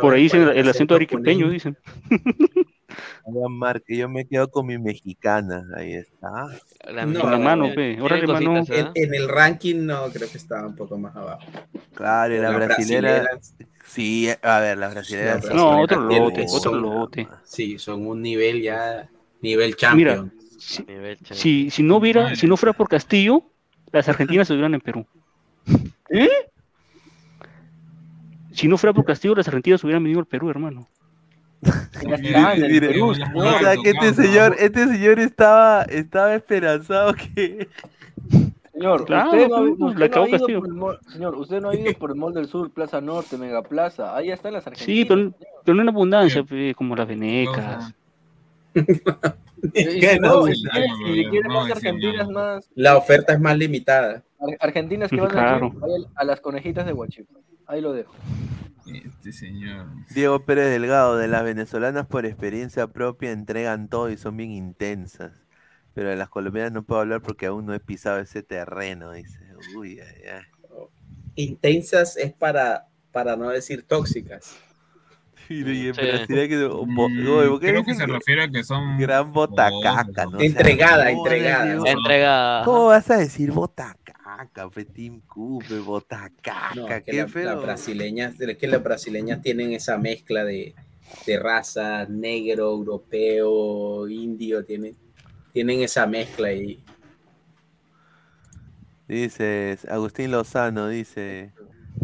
Por ahí dicen el, el acento arequipeño, dicen. Márquez, yo me quedo con mi mexicana, ahí está. No, Con la mano, pe. Órale, mano. En, en el ranking no, creo que estaba un poco más abajo. Claro, y la Las brasilera. Sí, a ver, las brasileras. Las No, brasileras otro lote, otro son- lote. Sí, son un nivel ya, nivel Mira, champion. si, Nivel champion. si, si no hubiera, si no fuera por Castillo, las argentinas estuvieran en Perú. ¿Eh? Si no fuera por Castillo, las argentinas hubieran venido al Perú, hermano. Mire, o sea que este señor, este señor estaba, estaba esperanzado que. Señor, Claro, usted no, ha- pues, usted no ha ido por el mall, señor, usted no ha ido por el Mall del Sur, Plaza Norte, Mega Plaza, ahí están las argentinas. Sí, pero, pero no en abundancia, pe, como las venecas. Y si Que no, si quiere más argentinas La oferta es más limitada. ar- argentinas que van a ir, a las conejitas de Huachipa. Ahí lo dejo. Este señor. Diego Pérez Delgado, de las venezolanas por experiencia propia entregan todo y son bien intensas. Pero de las colombianas no puedo hablar porque aún no he pisado ese terreno, dice. Uy, ay, ay. Intensas es para, para no decir tóxicas. En Sí. Brasil que. bo- Mm, oye, ¿por qué creo que se refiere a que son Gran botacaca, ¿no? O sea, Entregada, ¿cómo entregada. ¿Cómo vas a decir botacaca, fe Team Cooper, botacaca? No, que qué la- feo. las brasileñas, es que las brasileñas tienen esa mezcla de, de raza, negro, europeo, indio, tienen, tienen esa mezcla y Dice Agustín Lozano, dice.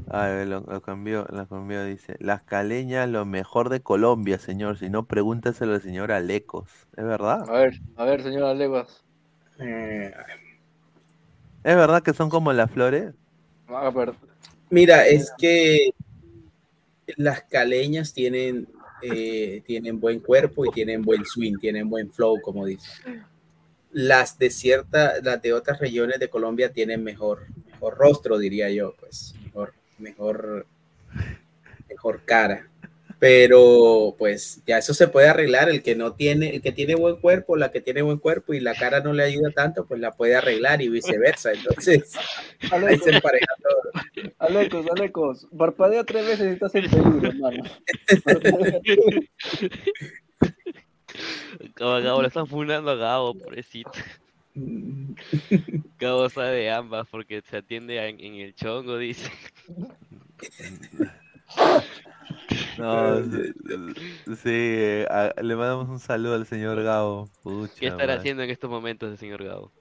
A ver, lo, lo cambió, lo cambió, dice. Las caleñas, lo mejor de Colombia, señor. Si no, pregúntaselo al señor Alecos. ¿Es verdad? A ver, a ver, señora Leguas. eh, ¿Es verdad que son como las flores? Mira, es que las caleñas tienen, eh, tienen buen cuerpo y tienen buen swing, tienen buen flow, como dice. Las de cierta, las de otras regiones de Colombia tienen mejor, mejor rostro, diría yo, pues, mejor, mejor, mejor cara. Pero pues ya eso se puede arreglar. El que no tiene, el que tiene buen cuerpo, la que tiene buen cuerpo y la cara no le ayuda tanto, pues la puede arreglar y viceversa. Entonces, ahí se empareja todo. Alecos, Alecos, parpadea tres veces y estás en peligro, hermano. Gabo, Gabo, lo están funando a Gabo, pobrecito. Gabo sabe de ambas porque se atiende en, en el chongo, dice. No, sí, a- le mandamos un saludo al señor Gabo. Pucha ¿Qué estará haciendo en estos momentos el señor Gabo?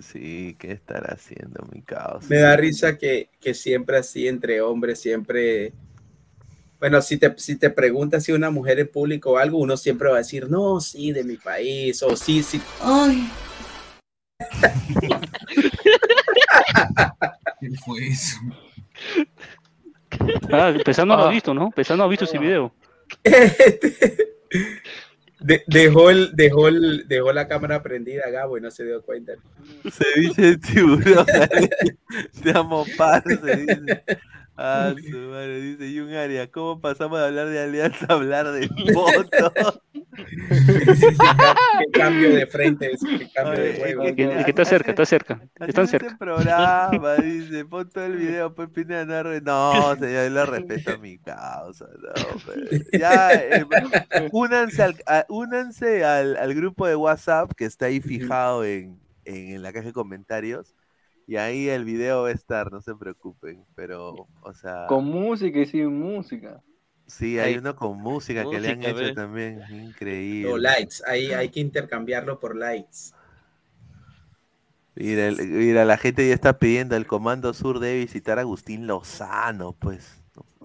Sí, ¿qué estará haciendo mi caos? Me da risa que, que siempre así entre hombres, siempre... Bueno, si te, si te preguntas si una mujer en público o algo, uno siempre va a decir, no, sí, de mi país, o sí, sí. Ay, ¿Qué fue eso? Ah, Pesano lo Ah. ha visto, ¿no? Pesano ha visto ese video. De- dejó, el, dejó, el, dejó la cámara prendida, Gabo, y no se dio cuenta. Ceviche de tiburón. Te amo, parce, dice. Ah, su madre, dice y un área. ¿Cómo pasamos de hablar de alianza a hablar de fotos? Qué cambio de frente, es, qué cambio de juego. El que, el que está cerca, está cerca. Están Este cerca. programa, dice, pon todo el video, pues Pineda, no, re- no, señor, yo le respeto a mi causa, no. Ya, eh, únanse, al, a- únanse al, al grupo de WhatsApp que está ahí fijado en, en, en la caja de comentarios, y ahí el video va a estar, no se preocupen, pero, o sea, Con música y sin música. sí, hay uno con música que le han hecho también, increíble. O likes, ahí hay que intercambiarlo por likes. Mira, mira, la gente ya está pidiendo, el Comando Sur debe visitar a Agustín Lozano, pues.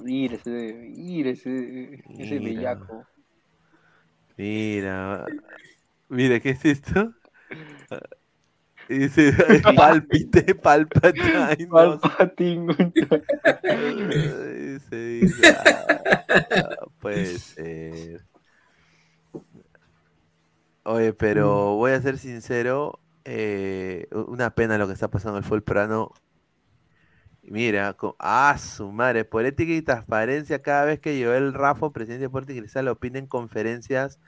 Ir ese, ir ese, ese Mira. bellaco. Mira, mira, ¿qué es esto? Dice, palpite, palpatine. Palpatine. Dice, dice, puede ser. Oye, pero voy a ser sincero, eh, una pena lo que está pasando en el fútbol peruano. Mira, co- ah, su madre, por ética y transparencia, cada vez que Joel Rafo, presidente de Deportes Cristal, opina en conferencias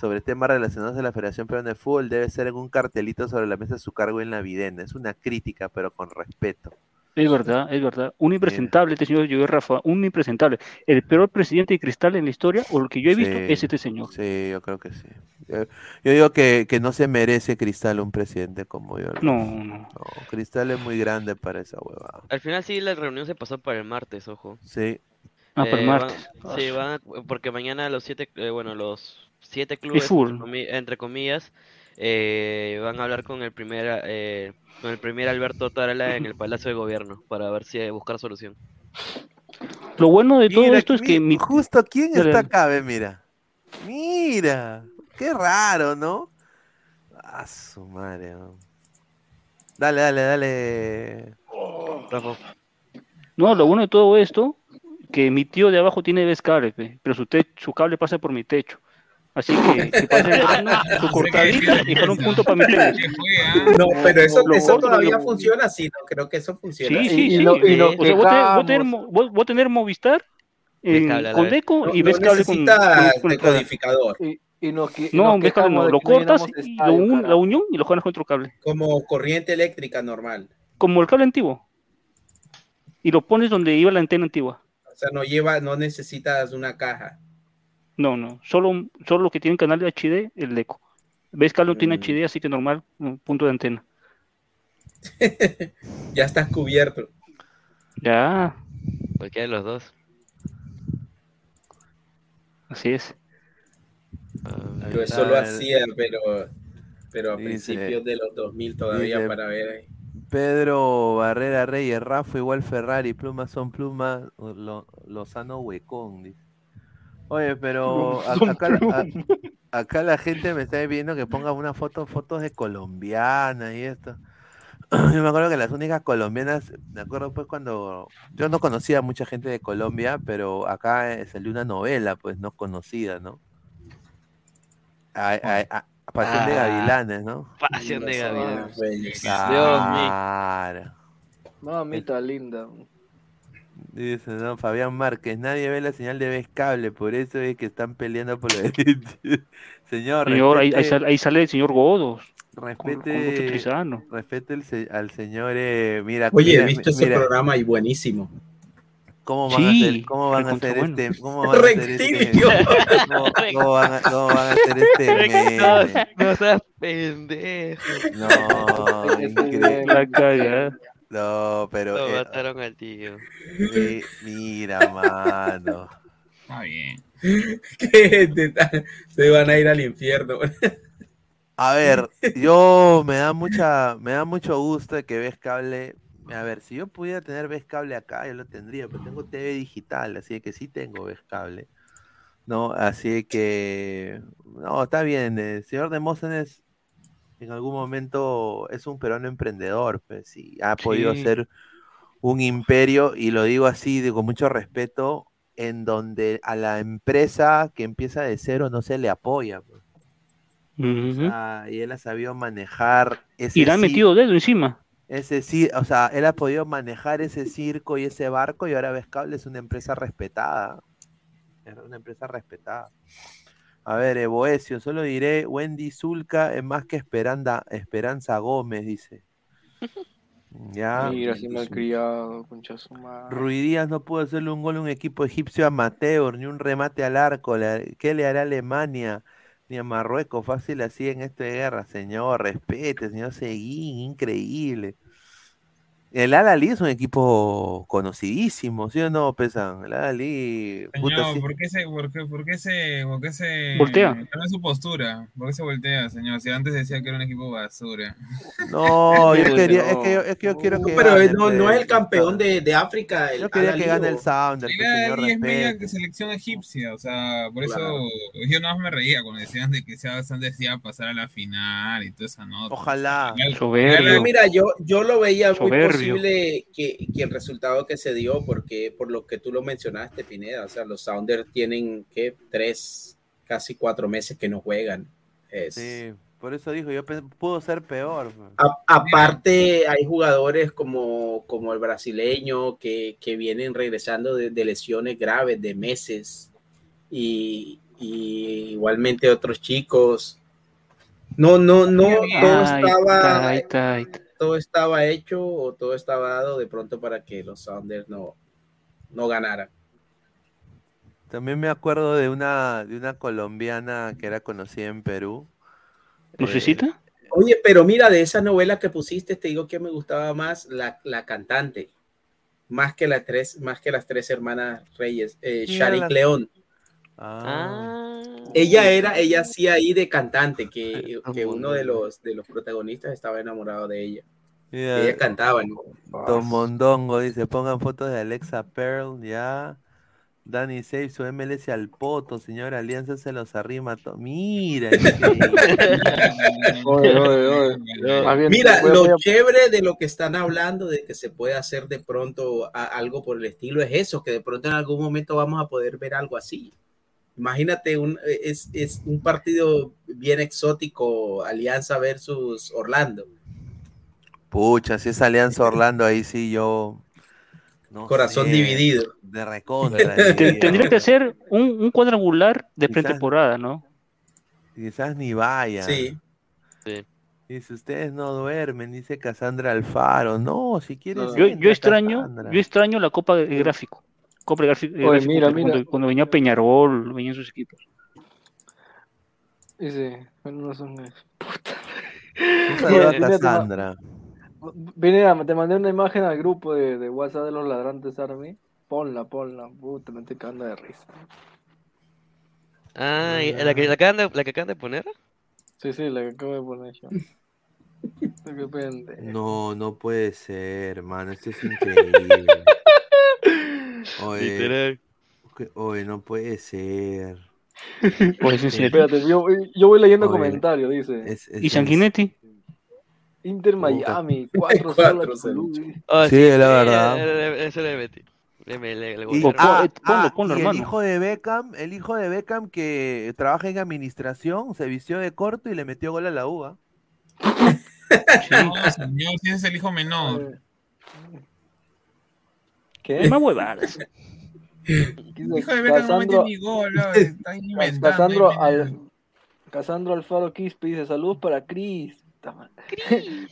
sobre temas relacionados a la Federación Peruana de Fútbol, debe ser en un cartelito sobre la mesa de su cargo en la videna. Es una crítica, pero con respeto. Es verdad, es verdad. Un impresentable, este señor Joel Rafa, un impresentable. El peor presidente de cristal en la historia, o lo que yo he visto, Sí, es este señor. Sí, yo creo que sí. Yo, digo que, que no se merece Cristal un presidente como yo. No, no. Cristal es muy grande para esa huevada. Al final sí la reunión se pasó para el martes, ojo. Sí. Ah, para el Eh, martes. van- sí, van a- porque mañana los siete, eh, bueno, los siete clubes, entre, comi- entre comillas, eh, van a hablar con el primer, eh, con el primer Alberto Tarala en el Palacio de Gobierno para ver si buscar solución. Lo bueno de todo Mira, esto es que mi-. Justo, ¿quién está acá? Ve, mira. Mira. Qué raro, ¿no? A su madre. ¿no? Dale, dale, dale. Rafa. No, lo bueno de todo esto, que mi tío de abajo tiene vez cable, pe, pero su, te- su cable pasa por mi techo. Así que, que pase el verano, su cortadita y para un punto para mi techo. No, pero eso, Lo eso corto, todavía lo- funciona así, no creo que eso funcione Sí, sí, sí. o sea, voy a tener, voy a tener mo- voy- voy a tener Movistar en- con. Deco No- y no ves cable con, con- con el. Y, y nos, No, ves cable no, lo no cortas y estadio, lo un- la unión y lo juegas con otro cable. Como corriente eléctrica normal. Como el cable antiguo. Y lo pones donde iba la antena antigua. O sea, no lleva, no necesitas una caja. No, no, solo, solo lo que tiene canal de HD, el Deco. Ves cable no tiene Mm. HD, así que normal, un punto de antena. Ya estás cubierto. Ya, Cualquiera de los dos. así es. Yo eso lo hacía, pero, pero a Dice- principios de los 2000 todavía dice- para ver. ahí. Pedro Barrera Reyes, Rafa igual Ferrari, plumas son plumas, lo, Lozano huecón. dice. Oye, pero acá, la- acá gente me está viendo que ponga una foto, fotos de colombianas y esto. Yo me acuerdo que las únicas colombianas, me acuerdo pues cuando yo no conocía a mucha gente de Colombia, pero acá eh, salió una novela, pues no conocida, ¿no? A- a- a- Pasión de Ah, Gavilanes, ¿no? Pasión de Gavilanes. Claro. Mamita linda. Dice, no, Fabián Márquez, nadie ve la señal de Vez Cable, por eso es que están peleando por la Señor, Señor, ahí, ahí respete- sale, ahí sale el señor Godos. con- con Lucho respete, respete el al señor, eh, mira, Oye, he mira, visto ese mira, programa y buenísimo. ¿Cómo van a Sí, hacer, cómo van a hacer bueno. este, cómo van a hacer este, Rectilio. cómo, cómo van a, cómo van a hacer este meme? No seas pendejo. No, increíble. La cagada. No, pero Lo eh, mataron al tío. mi- mira, mano. Está bien. Que te- se van a ir al infierno. A ver, yo me da mucha, me da mucho gusto que ves cable. A ver, si yo pudiera tener ves cable acá, yo lo tendría, pero tengo TV digital, así que sí tengo ves cable. No, así que no, está bien. El señor Demóstenes en algún momento es un peruano emprendedor, pues, y ha podido ser un imperio, y lo digo así, de- con mucho respeto, en donde a la empresa que empieza de cero no se le apoya. pues. O sea, y él ha sabido manejar ese Y le ci- metido dedo encima. ese sí, o sea, él ha podido manejar ese circo y ese barco y ahora ves cable es una empresa respetada. Es una empresa respetada. A ver, Evoesio, solo diré, Wendy Zulka es más que Esperanza, Esperanza Gómez, dice. Ya. Mira, así malcriado, concha su madre. Rui Díaz no pudo hacerle un gol a un equipo egipcio amateur, ni un remate al arco. ¿Qué le hará a Alemania? Ni a Marruecos, fácil así en esta guerra, señor. Respete, señor Seguín, increíble. El Al-Ali es un equipo conocidísimo, ¿sí o no, Pesan? El Al-Ali, puta, Señor. ¿por qué se, por qué, por qué se, por qué se Voltea. cambia su postura? ¿Por qué se voltea, señor? Si antes decía que era un equipo basura. No, yo quería, es que yo, es que yo quiero que Pero gane, no, no es el campeón de, de África. El Yo quería que gane el o- Sounder, señor, y es media selección egipcia, o sea, por eso Claro. yo nada más me reía cuando decían de que sea Sanders iba a pasar a la final y toda esa nota. Ojalá. Pero Mira, yo, yo lo veía muy Soberbio. Posible que, que el resultado que se dio, porque por lo que tú lo mencionaste, Pineda, o sea, los Sounders tienen que tres, casi cuatro meses que no juegan. Es- Sí, por eso dijo, yo pensé, pudo ser peor. pues. A- aparte, hay jugadores como, como el brasileño que, que vienen regresando de, de lesiones graves de meses y, y igualmente otros chicos. No, no, no, todo estaba, ay, ay. Todo estaba hecho o todo estaba dado de pronto para que los Sounders no, no ganaran. También me acuerdo de una, de una colombiana que era conocida en Perú. ¿Lucecita? Oye, pero mira, de esa novela que pusiste, te digo que me gustaba más la, la cantante, más que, las tres, más que las tres hermanas Reyes, eh, ¿Quién Shari era la- Cleón. Ah. Ella era, ella hacía ahí de cantante, que, que uno de los, de los protagonistas estaba enamorado de ella. Mira, Ella cantaba, ¿no? Don Mondongo dice, pongan fotos de Alexa Pearl, ya. Danny Save su MLS al poto, señor Alianza se los arrima. to- Mira, Oye, oye, oye. Mira, lo a- chévere de lo que están hablando, de que se puede hacer de pronto a- algo por el estilo, es eso, que de pronto en algún momento vamos a poder ver algo así. Imagínate, un, es, es un partido bien exótico, Alianza versus Orlando. Pucha, si es Alianza Orlando, ahí sí yo. no Corazón sé, dividido. De recontra. Tendría que ser un, un cuadrangular de Quizás- pretemporada, ¿no? Quizás ni vaya. Sí. Dice, ustedes no duermen, dice Cassandra Alfaro. No, si quieres. Yo, extraño, Cassandra. yo extraño la Copa de gráfico. Copa de gráfico, Oye, gráfico mira, cuando, mira. cuando venía Peñarol, venían sus equipos. Dice, bueno, no son. Un saludo a Cassandra. Mira, te mandé una imagen al grupo de, de WhatsApp de los ladrantes Army. Ponla, ponla. Puta, me estoy cagando de risa. Ah, ¿y ¿la que, la, que acaban de, la que acaban de poner? Sí, sí, la que acabo de poner yo. No, no puede ser, hermano. Esto es increíble. Oye, oye, no puede ser. Pues, sí, sí. Espérate, yo, yo voy leyendo Oye, comentarios, dice. es- es- ¿Y Sanguinetti? Inter Miami, 4 0 Cuatro, Oh, Sí, la verdad. eh, Eso le metí. Le, me- le, le Y, golearon. ah, ponlo, ah, ponlo, y el hijo de Beckham, el hijo de Beckham que trabaja en administración, se vistió de corto y le metió gol a la uva. No, señor, si ese es el hijo menor. ¿Qué? Es más huevadas. Hijo de Beckham no ni gol. Casandro, al, Casandro Alfaro Quispe dice: Saludos para Cris. Puta madre.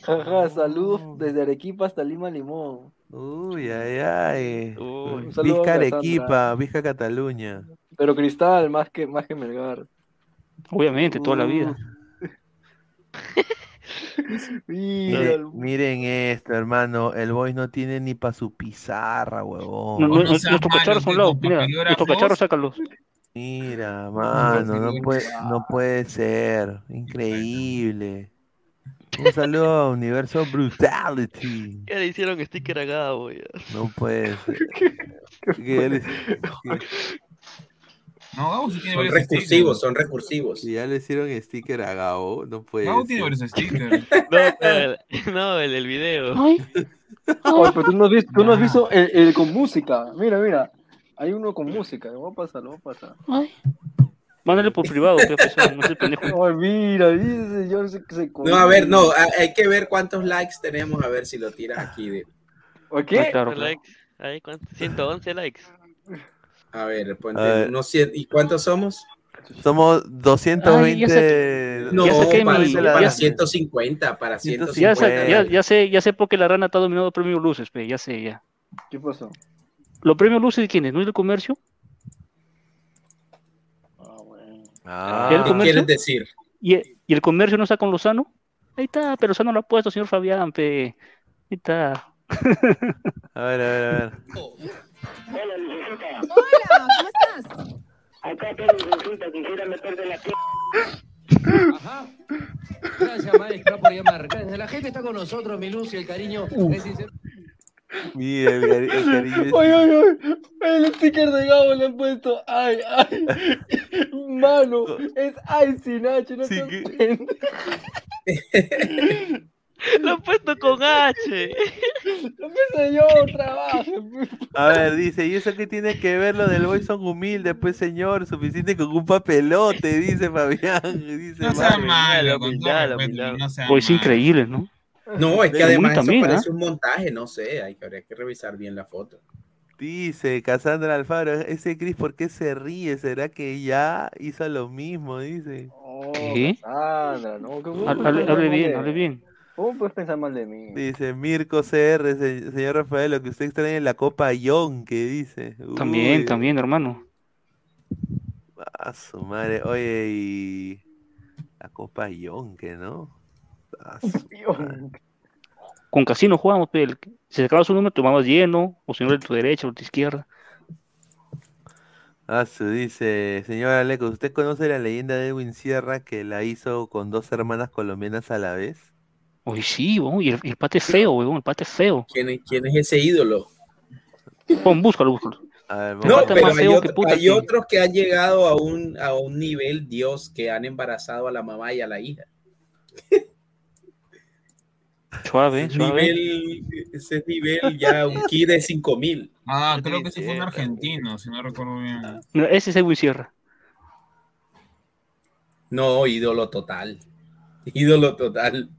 Jaja, saludos desde Arequipa hasta Lima Limón. Uy, ay, ay. Un saludo Vizca a Arequipa, Cassandra. Vizca Cataluña. Pero Cristal, más que, más que Melgar. Obviamente, toda la vida. Mira, Miren, miren esto, hermano. El boy no tiene ni para su pizarra, huevón. No, no, no seas nuestros cacharros son lados. Mira, papilógrafos- nuestros cacharros, sácalos. Mira, mano, no puede, no puede ser. Increíble. Un saludo a Universo Brutality. Ya le hicieron sticker a Gabo, ya. No puede ser. No, Gabo sí tiene Son varios recursivos, stickers. son recursivos. Si ya le hicieron sticker a Gabo, no puede Gabo tiene ser. varios stickers. No, el, no, el, el video. Oye, pero tú no has visto, tú no has visto el, el con música. Mira, mira. Hay uno con música, lo voy a pasar, lo voy a pasar. Ay. Mándale por privado, que pues, no sé pendejo. Ay, mira, dice señor se, se No, a ver, no, a- hay que ver cuántos likes tenemos, a ver si lo tiras aquí. De... ¿O Ah, qué? claro, claro. Likes. Ahí, ¿cuánto? 111 likes. A ver, ponte A ver. cien- ¿Y cuántos somos? Somos 220. Ay, ya sé- No, para, mi- para ya- 150, para 150. Ya, sé- ya, ya sé, ya sé por qué la rana está dominando premio Luces, pe, ya sé, ya. ¿Qué pasó? ¿Los premios Luces de quiénes? ¿No es del comercio? Ah, ¿Y el ¿Qué quieres decir? ¿Y, y el comercio no está con Lozano? Ahí está, pero Lozano lo ha puesto, señor Fabián, pe. Ahí está. A ver, a ver, a ver. Hola. Hola, ¿cómo estás? Acá tengo consulta, quisiera meterte la Ajá. Gracias, maestra, por llamar. Gracias. La gente está con nosotros, mi luz y el cariño. es sincero. Mira, el, el cariño es- Ay, ay, ay. El sticker de Gabo le han puesto. Ay, ay. Mano, es ay sin H, no seas pendejo. Lo he puesto con H. Lo pensé yo, trabaje. A ver, dice, ¿y eso qué tiene que ver lo del boy son humilde? Pues señor, suficiente con un papelote, dice Fabián. Dice No sea malo, con todo humildad, la respeto, humildad. no sea Pues es malo. increíble, ¿no? No, es que además eso también, parece ¿ah? un montaje, no sé, hay que, habría que revisar bien la foto. Dice Cassandra Alfaro, ese Cris, ¿por qué se ríe? ¿Será que ya hizo lo mismo? Dice. ¿Qué? Sandra, no, ¿cómo Hable, bien, hable bien. ¿Cómo puedes pensar mal de mí? Dice Mirko CR, se- señor Rafael, lo que usted extraña es la Copa Yon, que dice. También, Uy, también, hermano. A su madre, oye, y la Copa Yon, que no. A su madre. Con casino jugamos, el- Si sacabas un número, tomabas lleno, o si no, de tu derecha o de tu izquierda. Ah, su dice, señor Aleco, ¿usted conoce la leyenda de Edwin Sierra que la hizo con dos hermanas colombianas a la vez? Oye, sí, weón, y el, pate es feo, weón, el pate es feo. ¿Quién es, quién es ese ídolo? Pon, búscalo, búscalo. A ver, No, pero hay, otro- que puta hay otros que han llegado a un, a un nivel, Dios, que han embarazado a la mamá y a la hija. Suave, Ese suave. nivel, ese nivel ya un ki de 5000. Ah, creo que ese fue un argentino, si no recuerdo bien. Ese es Edwin Sierra. No, ídolo total. Ídolo total.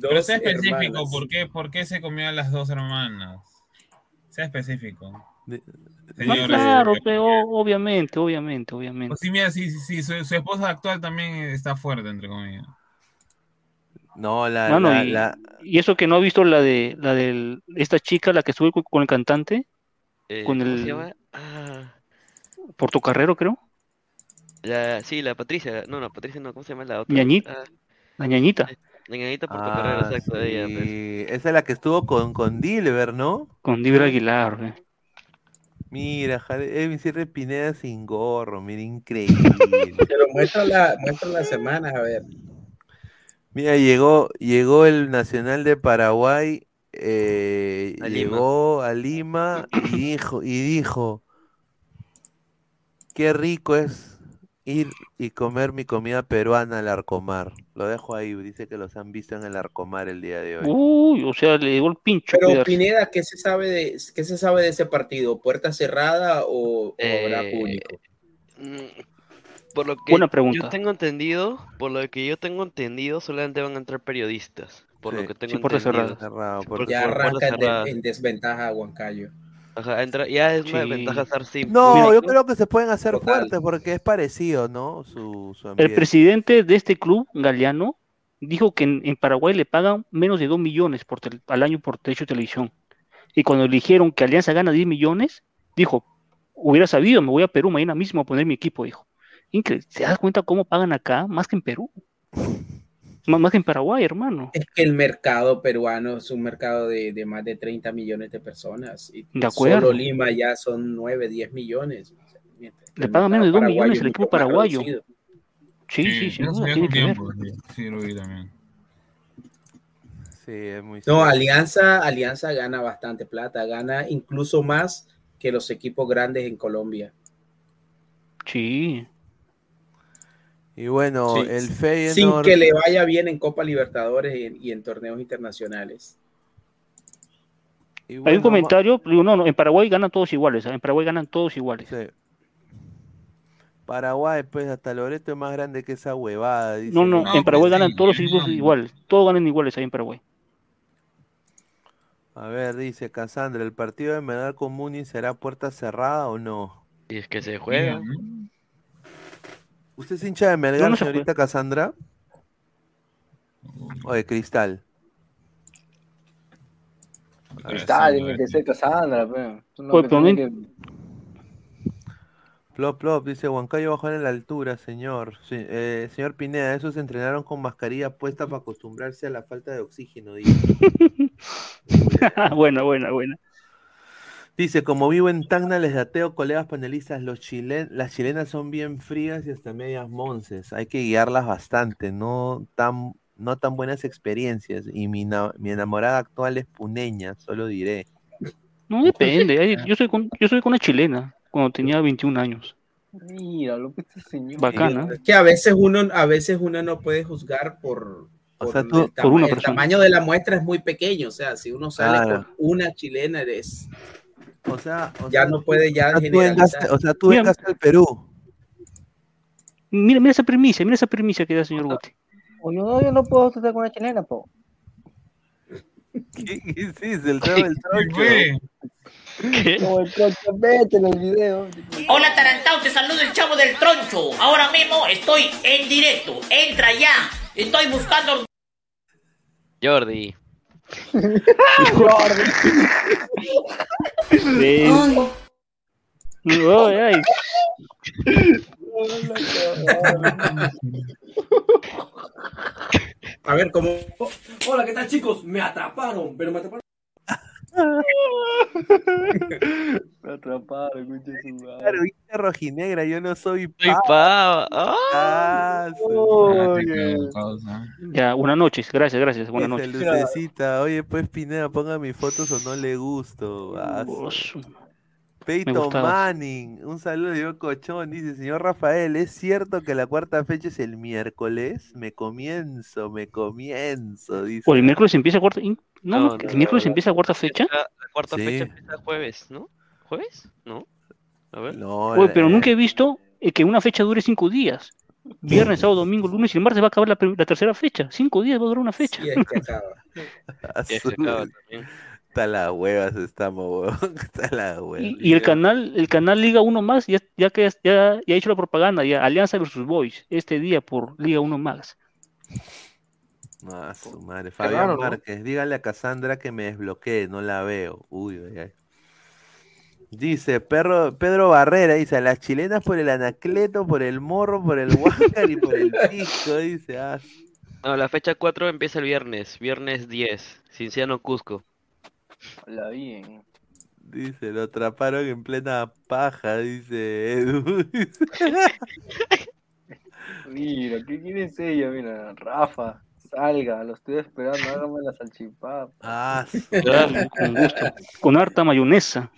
Pero Dos sea específico, hermanas. ¿por qué, ¿por qué se comió a las dos hermanas? Sea específico. Señor, claro, pero obviamente, obviamente, obviamente. Pues sí, mira, sí, sí, sí, su, su esposa actual también está fuerte, entre comillas. No, la, Mano, la, y, la- y eso que no ha visto la de la de esta chica, la que estuvo con, el cantante, Eh, con ¿cómo se el llama? Ah, Portocarrero, creo. la, sí, la Patricia. No, no, Patricia no, ¿cómo se llama la otra? Ñañita. Ah, La ñañita. la ñañita Portocarrero, Ah, exacto, ella. pues. Esa es la que estuvo con, con Dilber, ¿no? Con Dibra Aguilar. eh. Mira, Jare- Edwin Sierra Pineda sin gorro, mira, increíble. Pero muestra la, muestra las semanas, a ver. Mira, llegó, llegó el Nacional de Paraguay, eh, A Lima. llegó a Lima y dijo, y dijo, qué rico es ir y comer mi comida peruana al Arcomar. Lo dejo ahí, dice que los han visto en el Arcomar el día de hoy. Uy, o sea, le llegó el pincho. Pero cuidarse. Pineda, ¿qué se sabe de qué se sabe de ese partido? ¿Puerta cerrada o, o habrá Eh, público? Por lo que Buena pregunta. yo tengo entendido, por lo que yo tengo entendido, solamente van a entrar periodistas. Por lo que tengo sí, entendido. Cerrado, por- Ya arranca en, en desventaja Huancayo. Ajá, entra, ya es una Sí. ventaja estar sin No, yo creo que se pueden hacer Total. fuertes porque es parecido, ¿no? Su, su El presidente de este club, Galeano, dijo que en, en Paraguay le pagan menos de 2 millones por tel- al año por derecho de televisión. Y cuando le dijeron que Alianza gana 10 millones, dijo, hubiera sabido, me voy a Perú mañana mismo a poner mi equipo, dijo. Increíble. ¿Se das cuenta cómo pagan acá? Más que en Perú. Más, más que en Paraguay, hermano. Es que el mercado peruano es un mercado de, de más de 30 millones de personas. Y De acuerdo. Solo Lima ya son 9, 10 millones. O sea, Le pagan menos de mercado 2 millones el equipo paraguayo. Sí, sí, tiene que ver. tiempo, sí, sí, lo vi también. Sí, es muy No. Alianza, Alianza gana bastante plata, gana incluso más que los equipos grandes en Colombia. Sí. Y bueno, Sí, el Sin Feyenoord... que le vaya bien en Copa Libertadores y en, y en torneos internacionales. Hay bueno, un comentario, digo, no, no, en Paraguay ganan todos iguales, ¿ah? en Paraguay ganan todos iguales. Sí. Paraguay, pues hasta Loreto es más grande que esa huevada. dice No, no, en Paraguay ganan todos los equipos iguales, todos ganan iguales ahí en Paraguay. A ver, dice Cassandra, ¿el partido de Melgar con Muni será puerta cerrada o no? Y es que se juega. ¿Usted es hincha de Melgar, No, no se señorita Cassandra? O de Cristal. Cristal, tiene que ser Cassandra, pero también que- Plop, plop, dice Huancayo bajó en la altura, señor. Sí, eh, señor Pineda, esos entrenaron con mascarilla puesta para acostumbrarse a la falta de oxígeno, dice. buena, buena, buena. Dice, como vivo en Tacna, les dateo, colegas panelistas, los chilen las chilenas son bien frías y hasta medias monces. Hay que guiarlas bastante, no tan, no tan buenas experiencias. Y mi, mi enamorada actual es puneña, solo diré. No depende, yo soy con, yo soy con una chilena cuando tenía 21 años. Mira, lo que este señor. Bacana. Es que a veces uno, a veces uno no puede juzgar por, por sea, el, tú- tama- por una el persona. tamaño de la muestra es muy pequeño. O sea, si uno sale Claro. con una chilena, eres O sea, o ya sea, no puede ya o sea, tú vengaste- o sea, tú Mira. vengaste al Perú. Mira, mira esa primicia, mira esa primicia que da el señor Guti. O yo, no, yo no puedo estar con una chilena, po. ¿Qué hiciste? El chavo del troncho. Fue. Como el troncho, vete en el video. Hola Tarantao, te saludo el chavo del troncho. Ahora mismo estoy en directo. Entra ya. Estoy buscando Jordi. Sí. Ay, ay. A ver, ¿cómo? Hola, ¿qué tal chicos? Me atraparon, pero me atraparon. Me atraparon, escucha su madre. Rojinegra, yo no soy Soy pava. pava. ¡Ah! Oye. Ya, buenas noches, gracias, gracias, buenas Esa noches. lucecita. Oye, pues Pineda, ponga mis fotos o no le gusto. Oh, su- Peyton. Manning, un saludo de Cochón, dice, señor Rafael, ¿es cierto que la cuarta fecha es el miércoles? Me comienzo, me comienzo, dice. O el miércoles empieza cuarta. No, No, el no, miércoles no. empieza cuarta fecha. La, la cuarta Sí. fecha empieza jueves, ¿no? ¿Jueves? ¿No? A ver. No, Oye, pero nunca he visto eh, que una fecha dure cinco días. Viernes, sábado, domingo, lunes y el martes va a acabar la, tercera fecha. Cinco días va a durar una fecha. Sí, es que acaba. a Ya se su- acaba también. Está la huevas estamos, weón. Está la hueva. Y, y el canal, el canal Liga 1 más, ya, ya que ya, ya ha hecho la propaganda, ya Alianza versus Boys, este día por Liga 1 más. Ah, su madre. Fabián raro, ¿no? Márquez, dígale a Cassandra que me desbloquee, no la veo. Uy, ay, ay. Dice Perro, Pedro Barrera, dice, las chilenas por el anacleto, por el morro, por el huáscar y por el pisco, dice. Ah, No, la fecha 4 empieza el viernes, viernes 10, Cinciano Cusco. La bien. dice, lo atraparon en plena paja, dice Edu. Mira, ¿qué quiere es ella? Mira, Rafa, salga, lo estoy esperando, hágame la salchipapa. ah, su, con gusto. Con harta mayonesa.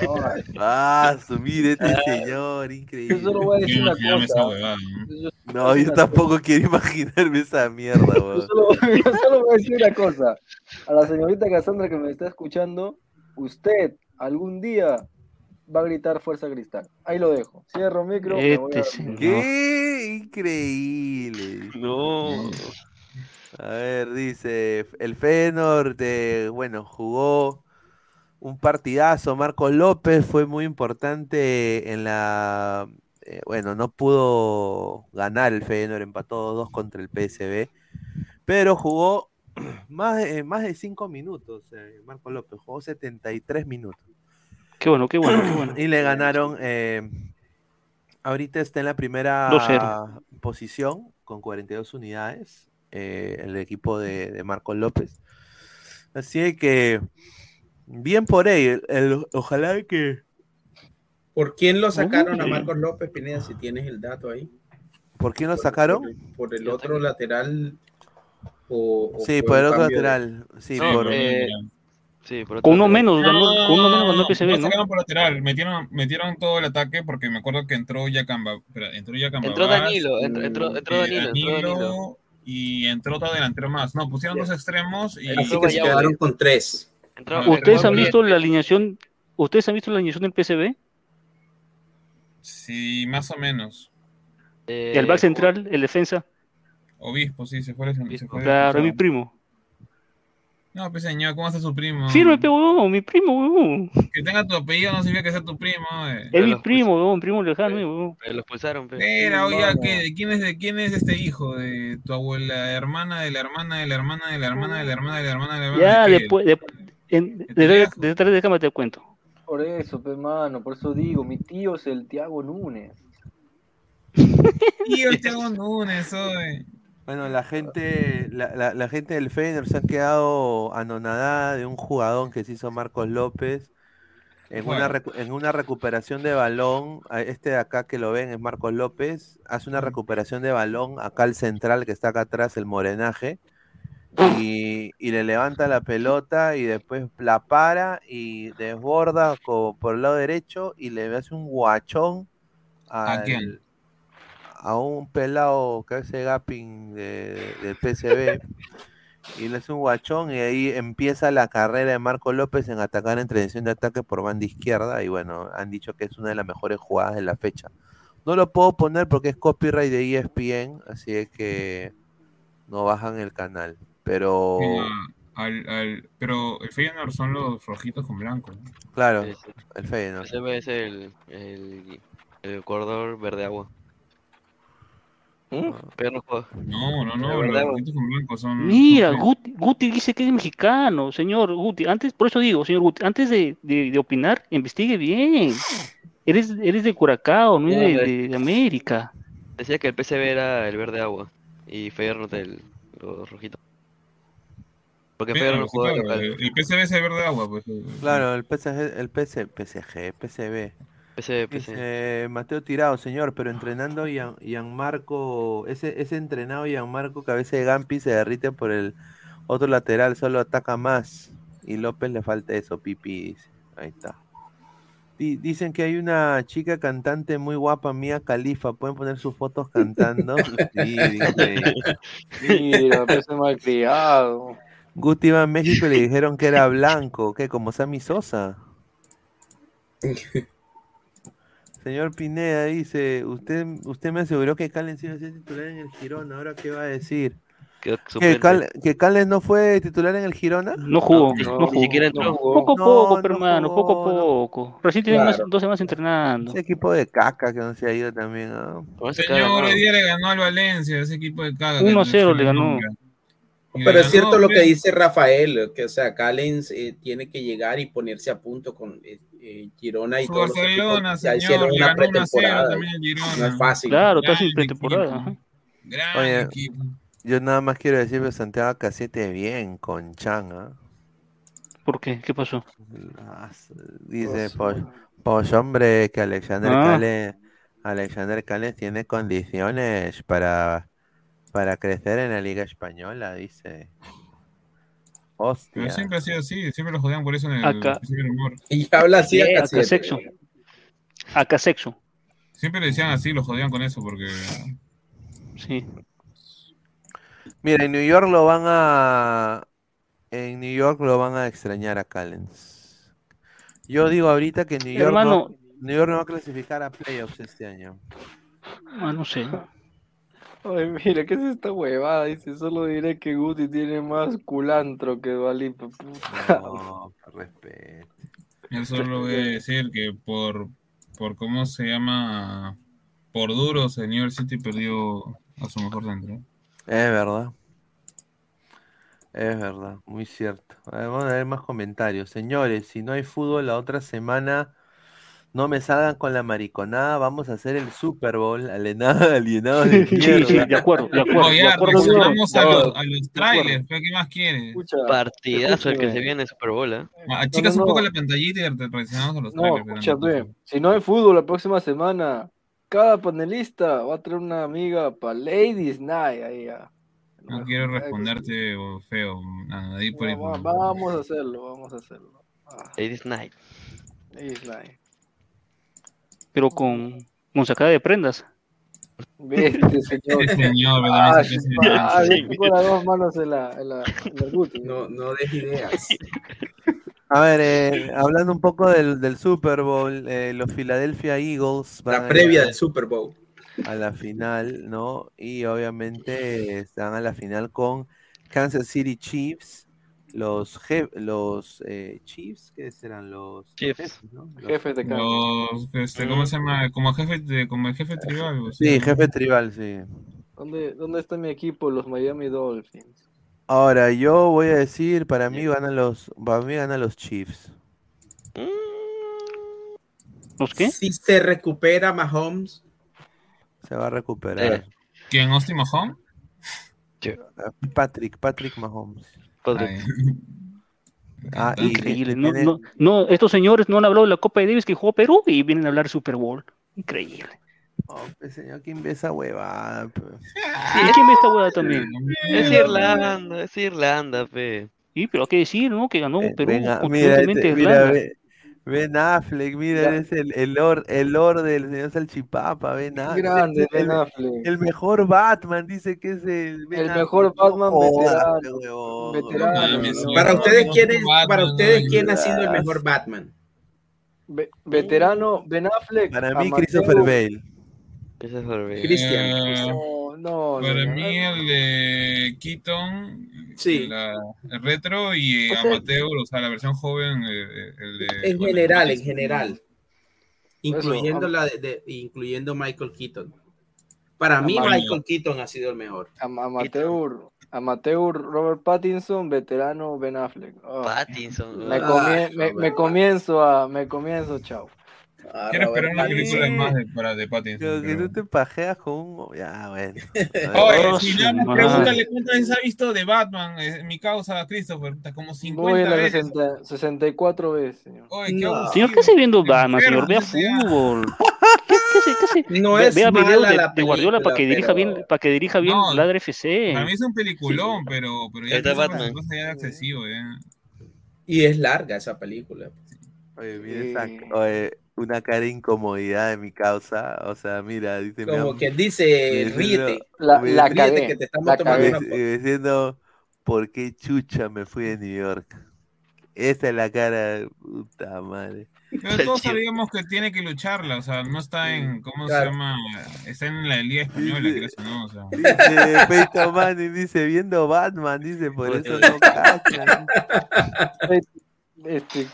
Ay, ah, su, mire este señor, yo increíble. solo voy a decir una cosa. Yo, No, yo tampoco quiero imaginarme esa mierda, yo weón. solo, yo solo voy a decir una cosa. A la señorita Cassandra que me está escuchando, usted algún día va a gritar Fuerza Cristal. Ahí lo dejo. Cierro micro. me voy a Este. ¡Qué increíble! No. A ver, dice, el Feyenoord, eh, bueno, jugó un partidazo. Marcos López fue muy importante en la... eh, bueno, no pudo ganar el Feyenoord, empató 2 contra el PSV, pero jugó más de, más de 5 minutos. eh, Marcos López jugó 73 minutos. Qué bueno, qué bueno, qué bueno. Y le ganaron. eh, ahorita está en la primera 2-0. posición con 42 unidades. eh, el equipo de, de Marcos López. Así que. Bien por él. el- ojalá que. ¿Por quién lo sacaron a. Marcos López Pineda? Si tienes el dato ahí. ¿Por quién lo sacaron? ¿Por el otro lateral? O, o Sí, por el otro de- lateral. Sí, No, por. Eh, sí, por Con otro uno menos, ganó, con uno menos ganó el PSV, no ¿no? sacaron por lateral, metieron, metieron todo el ataque porque me acuerdo que entró Yacamba, entró Yacamba Entró Vaz, Danilo, entró, entró, entró eh, Danilo, entró Danilo. y entró otro delantero más. No, pusieron dos extremos y Así que se quedaron con tres. Entró- ¿Ustedes han visto la alineación? ¿Ustedes han visto la alineación del PSV? Sí, más o menos. Eh, el back central, el defensa. Obispo, sí, se fue. Se fue Claro, es mi primo. No, pues señor, ¿cómo hace su primo? Firme, pe huevón, mi primo, huevón. Que tenga tu apellido no significa que sea tu primo. eh. Es mi primo, huevón, primo lejano, huevón. Pero los pulsaron, pe. Mira, oye, ¿qué? ¿de quién es, ¿de quién es este hijo? ¿De tu abuela, hermana, de la hermana, de la hermana, de la hermana, de la hermana, de la hermana, de la hermana? Ya, ¿De después, de, en, detrás de, detrás de cámara te cuento. Por eso, pe mano, por eso digo, mi tío es el Tiago Núñez. Tío, Thiago Núñez, oye. Bueno, la gente, la, la- la gente del Feyenoord se ha quedado anonadada de un jugador que se hizo Marcos López en una, en una recuperación de balón. Este de acá que lo ven es Marcos López. Hace una recuperación de balón acá al central que está acá atrás, el morenaje. Y, y le levanta la pelota y después la para y desborda por el lado derecho y le hace un guachón ¿A quién? al- a un pelado que hace gapping de, del PSV y le hace un guachón y ahí empieza la carrera de Marco López en atacar en transición de ataque por banda izquierda y bueno, han dicho que es una de las mejores jugadas de la fecha. No lo puedo poner porque es copyright de ESPN, así es que no bajan el canal, pero Ah, al- al- pero el Feyenoord son los rojitos con blanco. ¿no? claro, sí. el Feyenoord. Ese es el, el, el corredor verde agua. Pero no juega. No, no, no, El los rojitos con blanco son. Mira, son Guti, Guti dice que es mexicano, señor Guti. Antes, por eso digo, señor Guti, antes de, de- de opinar, investigue bien. Eres, eres de Curacao, no es de, de- de América. Decía que el PCB era el verde agua y Feyenoord el los rojitos. Porque Feyenoord no juega claro, local. el es el verde agua, pues. Claro, el PSG, el PC, PSG, PCB. PCB, Dice Mateo Tirado, señor, pero entrenando Gian- Gianmarco, ese, ese entrenado Gianmarco cabeza de Gampi se derrite por el otro lateral, solo ataca más. Y López le falta eso, Pipi. Ahí está. Di- dicen que hay una chica cantante muy guapa, Mía Califa, pueden poner sus fotos cantando. Sí, dice. Mira, parece malcriado. Guti iba a México y le dijeron que era blanco, ¿qué? Como Sammy Sosa. Señor Pineda dice, usted, usted me aseguró que Callens iba a ser titular en el Girona, ¿ahora qué va a decir? ¿Que. Cal- que Callens no fue titular en el Girona? No jugó, ni- no, ni jugó. siquiera entró. Poco a No, poco, no pero hermano, poco a poco. Recién tiene Claro. unas dos semanas entrenando. Ese equipo de caca que no se ha ido también. ¿ah? Señor, hoy día le ganó al Valencia, ese equipo de que 1-0 le ganó. Pero es cierto lo que pues. dice Rafael, que o sea, Callens eh, tiene que llegar y ponerse a punto con eh, eh, Girona y los Barcelona, equipos. Ya señor, hicieron una ganó 1-0 pretemporada. No es fácil. Claro, está sin pretemporada. Gran Oye, equipo. yo nada más quiero decir que Santiago Casete bien con Chan, ¿ah? ¿Por qué? ¿Qué pasó? Dice, pues, pues hombre, que Alexander Ah. Alexander Cales tiene condiciones para, para crecer en la Liga Española, dice. Pero Hostia. siempre ha sido así, siempre lo jodían por eso en el Acá. humor. Y habla así Acá acá sexo. Acá sexo. Siempre le decían así, lo jodían con eso, porque Sí. Mira, en New York lo van a. En New York lo van a extrañar a Callens. Yo digo ahorita que New York, Hermano. no, New York no va a clasificar a playoffs este año. Ah, no sé. Ay, mira, ¿qué es esta huevada? Dice, solo diré que Guti tiene más culantro que Dualipa. puta. No, respeto. yo solo voy a decir que por, por cómo se llama, por New York City perdió a su mejor centro. Es verdad. Es verdad, muy cierto. A ver, Vamos a ver más comentarios. Señores, si no hay fútbol la otra semana, no me salgan con la mariconada. Vamos a hacer el Super Bowl. Alienado, alienado de Sí, sí, de acuerdo, de acuerdo. No, de ya, acuerdo, reaccionamos a de los, acuerdo. a los De acuerdo. trailers, pero ¿qué más quieres? Escucha, Partidazo el que se viene en Super Bowl, ¿eh? Achicas no, un poco no. la pantallita y te reaccionamos a los No, trailers. si no hay fútbol la próxima semana, cada panelista va a traer una amiga para Ladies Night. Ahí ya. No quiero responderte o feo, nada, ahí por ahí. Va- va- Vamos a hacerlo, vamos a hacerlo. Ah, Ladies Night. Ladies Night. Pero con, con sacada de prendas. Vete, señor. Este señor, pero Ah, también se piensa en ah, eso. yo tengo las dos manos en la, en la, en el guti. No, no des ideas. A ver, eh, hablando un poco del, del Super Bowl, eh, los Philadelphia Eagles van La previa del Super Bowl. a la final, ¿no? Y obviamente están a la final con Kansas City Chiefs, los je- los eh, Chiefs, ¿qué serán los los Chiefs. jefes, ¿no? Los- Jefes de. Los, este, ¿Cómo se llama? Como jefe, de, como el jefe tribal. o Sí, jefe tribal, sí. ¿Dónde, ¿Dónde está mi equipo? Los Miami Dolphins. Ahora, yo voy a decir, para mí ganan los, para mí ganan los Chiefs. ¿Los qué? Si se recupera Mahomes, Se va a recuperar. ¿Quién? ¿Austin Mahomes? Patrick, Patrick Mahomes. Ay. Ah, Increíble. No, no, no, estos señores no han hablado de la Copa de Davis que jugó Perú y vienen a hablar de Super Bowl. Increíble. Oh, pues, señor, ¿quién ve esa huevada? pues? ¿Y quién ve esta hueá también? Es Irlanda, es Irlanda, pe. Sí, pero hay que decir, ¿no? Que ganó Perú Venga, mira, este- mira, Irlanda. ve- Ben Affleck, mira, es el, el Lord, el Lord del señor Salchipapa, Ben Affleck. Grande, el, Ben Affleck. el mejor Batman, dice que es el Ben El Affleck. mejor Batman veterano. Veterano. ¿no? para ustedes, ¿quién, es, Batman, para ustedes, no, ¿quién ha sido el mejor Batman? Ve- veterano, Ben Affleck. Para mí. Christopher Bale. Ese es Bale. Cristian. Eh, No, no, para no, mí el de Keaton, Sí. la- el retro y O sea- Amateur, o sea, la versión joven, eh, el de... En bueno, general, en general. Incluyendo, la de, de- incluyendo Michael Keaton. Para mí, Amateur. Michael Keaton ha sido el mejor. Am- Amateur, amateur, Robert Pattinson, veterano, Ben Affleck. Oh, Pattinson. me, ah. me comienzo a, me comienzo, chao. Ah, Quiero esperar una Robert película Pattinson. más de, para de Pattinson. Pero pero- tú te pajeas con un... Ya, bueno. Oye, Oh, si madre. pregúntale cuántas veces ha visto de Batman, eh, mi causa, Christopher, está como Voy 50 en la veces. 60 64 veces, señor. Oye, qué No. Señor, ¿qué hace viendo Batman, señor? Vea fútbol. ¿Qué, qué? ¿Qué? No Ve- es Vea videos de, la de Guardiola para que dirija bien, pero- para que dirija bien No, Ladra FC. Para mí es un peliculón, pero, pero ya está Batman. ya excesivo, ya. Y es larga esa película. Oye, esa- Eh. oye, una cara de incomodidad de mi causa. O sea, mira, dice mi Como am- que dice, ríete. La, la ríete cagué. que te estamos la tomando una diciendo, ¿por qué chucha me fui de New York? Esa es la cara, puta madre. Pero todos sabíamos que tiene que lucharla, o sea, no está en, ¿cómo Claro. se llama? Está en la Liga Española, creo que no, o sea. Dice Peyton Manning, dice, viendo Batman, dice, por eso no cachan. Este,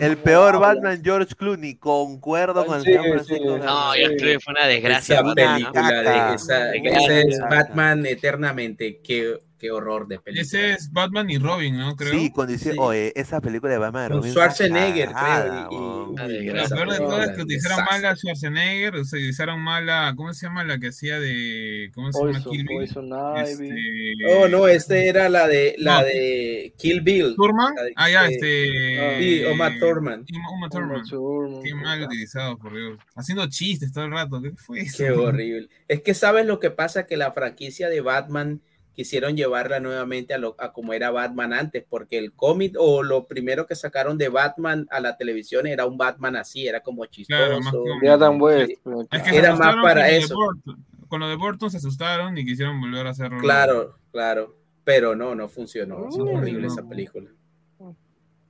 El peor Batman, George Clooney, concuerdo con el Sí, señor sí, Francisco. No, creo que fue una desgracia. Esa película de esa, ese es. Batman eternamente. Qué, qué horror de película. Ese es Batman y Robin, ¿no? Creo. Sí, cuando dice, Sí. oye, esa película de Batman Con Robin Schwarzenegger, creo, y- y- y esa peor de todo es que utilizaron mal a Schwarzenegger, o sea, utilizaron mal a, ¿cómo se llama? La que hacía de, ¿cómo se llama? Poison, Kill Bill. Poison Ivy. Este, Oh, no, este era la de la No. de Kill Bill. Thurman. La de- Ah, ya, este. Sí, Uma Thurman. Uma- Uma Uma Thurman. Thurman. Qué mal utilizado, por Dios. Haciendo chistes todo el rato. ¿Qué fue eso? Qué horrible. Es que sabes lo que pasa que la franquicia de Batman quisieron llevarla nuevamente a, lo, a como era Batman antes, porque el cómic o lo primero que sacaron de Batman a la televisión era un Batman así, era como chistoso. Claro, más cómico. De Adam West. Es que se Era más para eso. Burton. Con lo de Burton se asustaron y quisieron volver a hacerlo. Claro, claro, pero no, no funcionó. Es Mm. horrible esa película.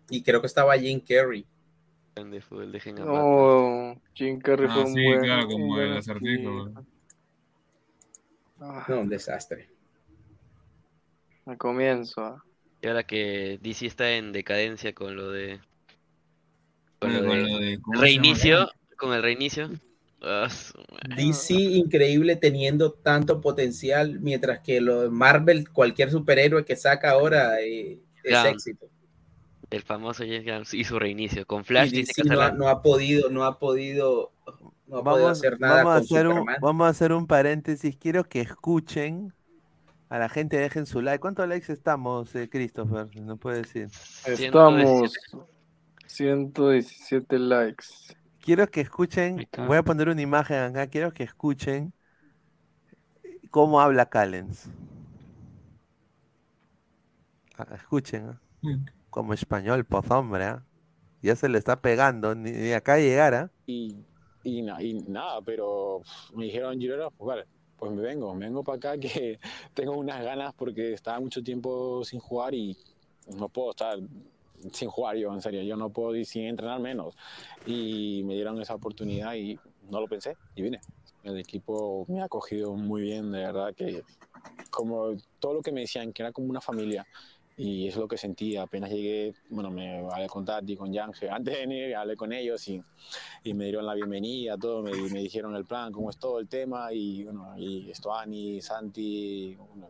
Y creo que estaba Jim Carrey. De. No, Jim Carrey Ah, fue un sí, buen. claro, un como buen el acertijo. actriz. Ah, No, un desastre. Al comienzo. ah. Y ahora que DC está en decadencia con lo de. Reinicio. Con el reinicio. Ah. DC increíble teniendo tanto potencial, mientras que lo de Marvel, cualquier superhéroe que saca ahora eh, es éxito. El famoso James Gunn y su reinicio. Con Flash Y dice DC no, ha- la- no ha podido, no ha podido, no ha podido Vamos, hacer nada vamos, a hacer un, vamos a hacer un paréntesis. Quiero que escuchen a la gente, dejen su like. ¿Cuántos likes estamos, eh, Christopher? No puede decir. Estamos 117 likes. Quiero que escuchen, voy a poner una imagen acá, quiero que escuchen cómo habla Callens. Ah, Escuchen, ¿ah? como español, pues hombre, ¿ah? ya se le está pegando, ni, ni acá llegara. y, y, na- y nada, pero me dijeron, Girona, pues vale, pues me vengo, me vengo para acá que tengo unas ganas porque estaba mucho tiempo sin jugar y no puedo estar sin jugar yo, en serio, yo no puedo ir sin entrenar menos. Y me dieron esa oportunidad y no lo pensé y vine. El equipo me ha acogido muy bien, de verdad que como todo lo que me decían, que era como una familia. Y es lo que sentí, apenas llegué, bueno, me hablé con Tati, con Yanje, antes de venir hablé con ellos y, y me dieron la bienvenida, todo, me, me dijeron el plan, cómo es todo el tema, y bueno, y Estuani, Santi, bueno,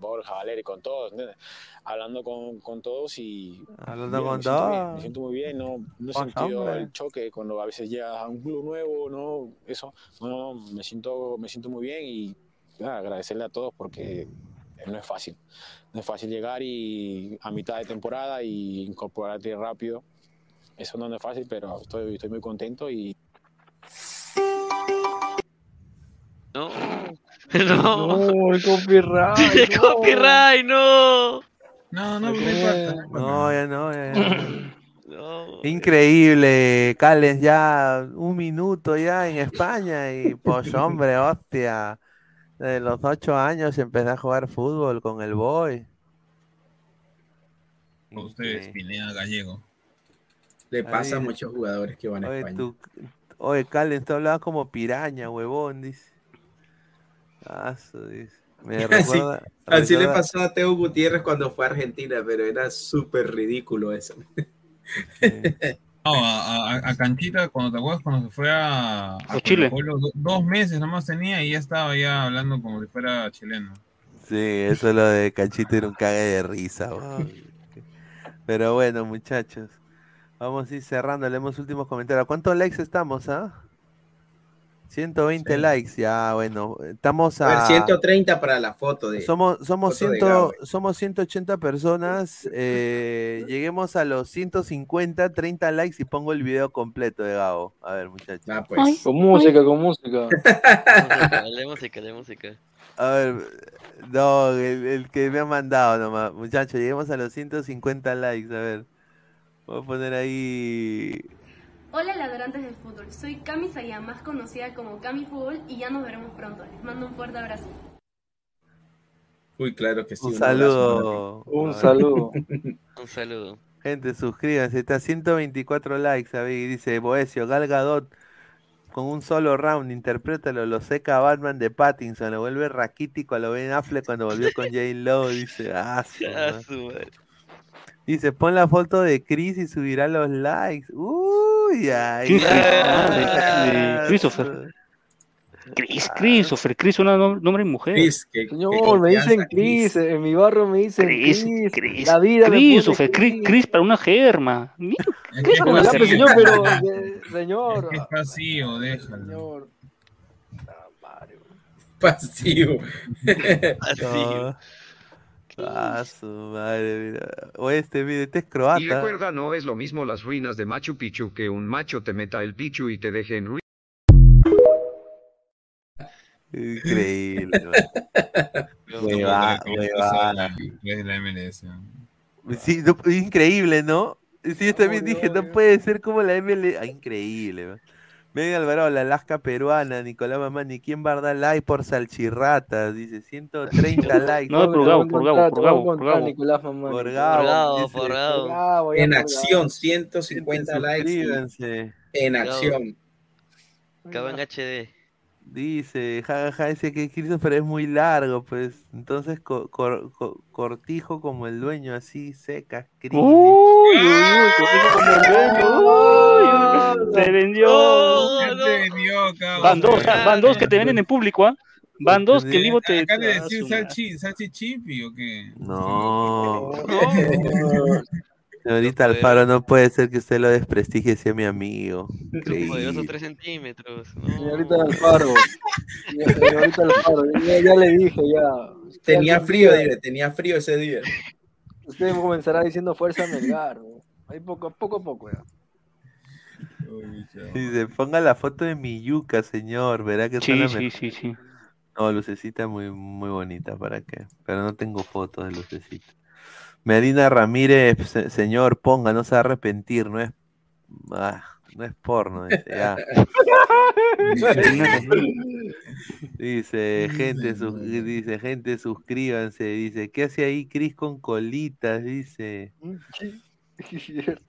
Borja, Valeri, con todos, ¿entiendes? Hablando con, con todos y... Hablando bien, con todos. me siento muy bien, no, no he sentido hombre. el choque cuando a veces llegas a un club nuevo, no, eso, no, me siento, me siento muy bien y agradecerle a todos porque no es fácil. No es fácil llegar y a mitad de temporada y incorporarte rápido. Eso no es fácil, pero estoy, estoy muy contento y No. No. No, el copyright. El no. copyright, no. No, no, No, ya no, ya, ya. Increíble, Cales, ya un minuto ya en España y pues hombre, hostia. De los ocho años empecé a jugar fútbol con el boy. Ustedes, Pineda Gallego. Le pasa a muchos jugadores que van a Oye, España. tú, oye, Cales, tú hablabas como piraña, huevón, dice. Ah, eso dice. Me Así, recuerda, así le pasó a Teo Gutiérrez cuando fue a Argentina, pero era súper ridículo eso. a, a- a Canchita, cuando te acuerdas, cuando se fue a, a Chile. Dos meses nomás tenía y ya estaba ya hablando como si fuera chileno. Sí, eso lo de Cachito era un cague de risa. Pero bueno, muchachos. Vamos a ir cerrando, leemos últimos comentarios. ¿Cuántos likes estamos, ah? 120 likes, ya, bueno. Estamos A ver, a... 130 para la foto de. Somos, somos, foto de 100 Gabo. somos 180 personas. eh, lleguemos a los 150, 30 likes y pongo el video completo de Gabo. A ver, muchachos. Ah, pues. Con música, con música. Dale música, dale música. A ver, no, el, el que me ha mandado nomás. Muchachos, lleguemos a los 150 likes. A ver, voy a poner ahí. Hola ladrantes del fútbol, soy Cami Saya, más conocida como Cami Fútbol y ya nos veremos pronto. Les mando un fuerte abrazo. Uy, claro que sí. Un saludo. Un saludo. Un saludo. Gente, suscríbanse. Está a 124 likes. Y dice Boesio, Gal Gadot con un solo round. Interprétalo. Lo seca Batman de Pattinson. Lo vuelve raquítico a lo Ben Affleck cuando volvió con J. Lo. Dice, ah, su Ah, madre". su madre. Dice, pon la foto de Chris y subirá los likes. Uy, ay, ¿Quién es Chris? ay, Ah, Christopher. Chris, Christopher, Chris, un nom- nombre de mujer. Chris, que- que Señor, me dicen Chris, en mi barrio me dicen Chris, Chris. Chris, La vida Christopher, Chris, Chris para una germa. Mira, Chris para una señor, pero eh, señor, es vacío, déjalo. señor. Pasivo. No. Ah, su madre, mira. O este, mire, este es Y croata. recuerda, no es lo mismo las ruinas de Machu Picchu que un macho te meta el pichu y te deje en ruinas. Increíble, es la MLS. Sí, no- increíble, ¿no? Sí, yo también dije, no puede ser como la ML. Ah, increíble, man. Medio Alvarado, la Alaska peruana, Nicolás Mamani, ¿quién va a dar like por salchirratas? Dice 130 likes. No, por Gabo, por Gabo, por Gabo, por Gabo. Nicolás Mamani. Por Por Gabo, por Gabo. En acción, Gabo. 150 likes. En acción. Cabo en HD. Dice, jajaja, dice que Christopher es muy largo, pues. Entonces co- cor- co- cortijo como el dueño, así, seca, Uy, uy, uy, como el dueño, uy, uy, se vendió. Oh, Ya no. te vendió, cabrón. Van dos, ah, van dos que te venden en público, ¿ah? Van dos que en vivo te. ¿Acá de Ah, decir salchi, salchichipi o qué? No. No. Señorita Alfaro, no puede ser que usted lo desprestigie, sea mi amigo. Poderoso Increíble. 3 centímetros. No. Señorita Alfaro. Señorita Alfaro, ya, ya le dije, ya. Tenía frío, dile, tenía frío ese día. Usted comenzará diciendo fuerza Melgar. Ahí poco, poco a poco ya. Dice, ponga la foto de mi yuca, señor. Verá que Sí, sí, sí, sí. No, lucecita muy, muy bonita, ¿para qué? Pero no tengo fotos de lucecita. Medina Ramírez, se- señor, ponga, no se va a arrepentir, no es, ah, no es porno, dice, ya. Dice, gente, sus- dice, gente, suscríbanse, dice, ¿qué hace ahí Cris con colitas? Dice.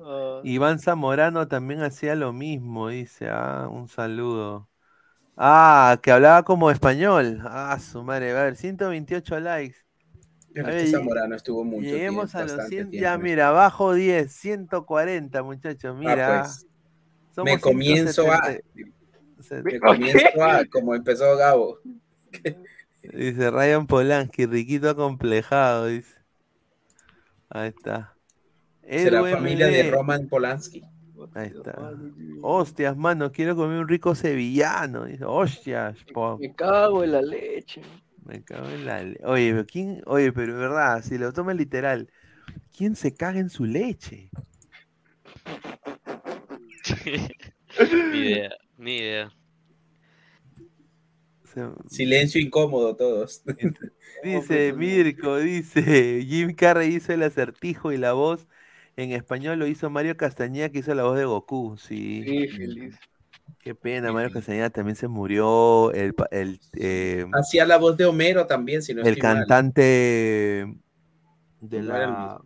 Ah, Iván Zamorano también hacía lo mismo, dice. Ah, un saludo. Ah, que hablaba como español. Ah, su madre. A ver, 128 likes. Pero A ver, Zamorano estuvo mucho Lleguemos tiempo, a los bastante 100. tiempo. Ya, mira, abajo 10, 140, muchachos. Mira. Ah, pues, Somos me comienzo a, 170. me comienzo a, como empezó Gabo. Dice Ryan Polanski, riquito acomplejado, dice. Ahí está. Será Edu familia de. Roman Polanski. Ahí está. Hostias, mano, quiero comer un rico sevillano. Dice, hostias, po. Me cago en la leche. Me cago en la le- Oye, pero quién, oye, pero de verdad, si lo tomas literal, ¿quién se caga en su leche? Ni idea, ni idea. Silencio incómodo todos. Dice Mirko, dice Jim Carrey hizo el acertijo y la voz en español lo hizo Mario Castañeda que hizo la voz de Goku, sí. Sí, feliz. Qué pena, Mario Castañeda también se murió, el, eh, Hacía la voz de Homero también, si no el mal. cantante de la...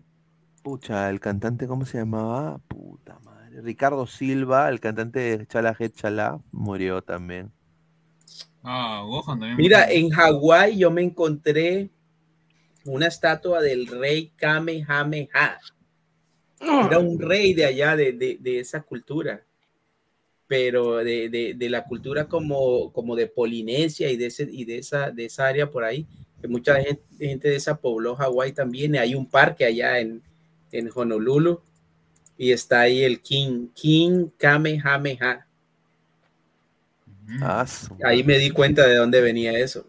Pucha, el cantante, ¿cómo se llamaba? Puta madre. Ricardo Silva, el cantante de Chala Head Chala, murió también. Ah, Gohan también. Mira, en Hawái yo me encontré una estatua del rey Kamehameha. Era un rey de allá, de, de- de esa cultura, pero de, de- de la cultura como, como de Polinesia y de, ese, y de, esa, de esa área por ahí, que mucha gente, gente de esa pobló Hawái también. y Hay un parque allá en, en Honolulu y está ahí el King, King Kamehameha. Ah, Ahí me di cuenta de dónde venía eso.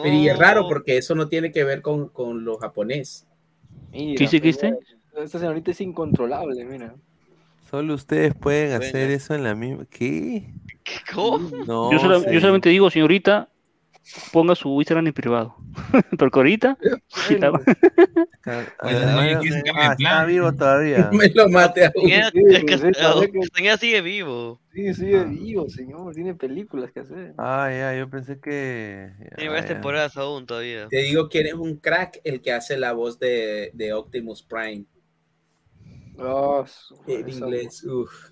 Pero y es raro porque eso no tiene que ver con, con lo japonés. Mira, ¿Qué Cristian? Esta señorita es incontrolable, mira. Solo ustedes pueden hacer eso en la misma. ¿Qué? ¿Cómo? No, yo, sola- sí. yo solamente digo, señorita, ponga su Instagram en privado. Porque ahorita. sí, la- Ca- ah, ah, que ah, está vivo todavía. Me lo mate a Castañeda- sigue vivo. Sí, sigue vivo, señor. Tiene películas que hacer. Ah, ya, yo pensé que. Tiene ah, varias temporadas aún todavía. Te digo quién es un crack, el que hace la voz de, de Optimus Prime. Ah, su- En inglés, uff.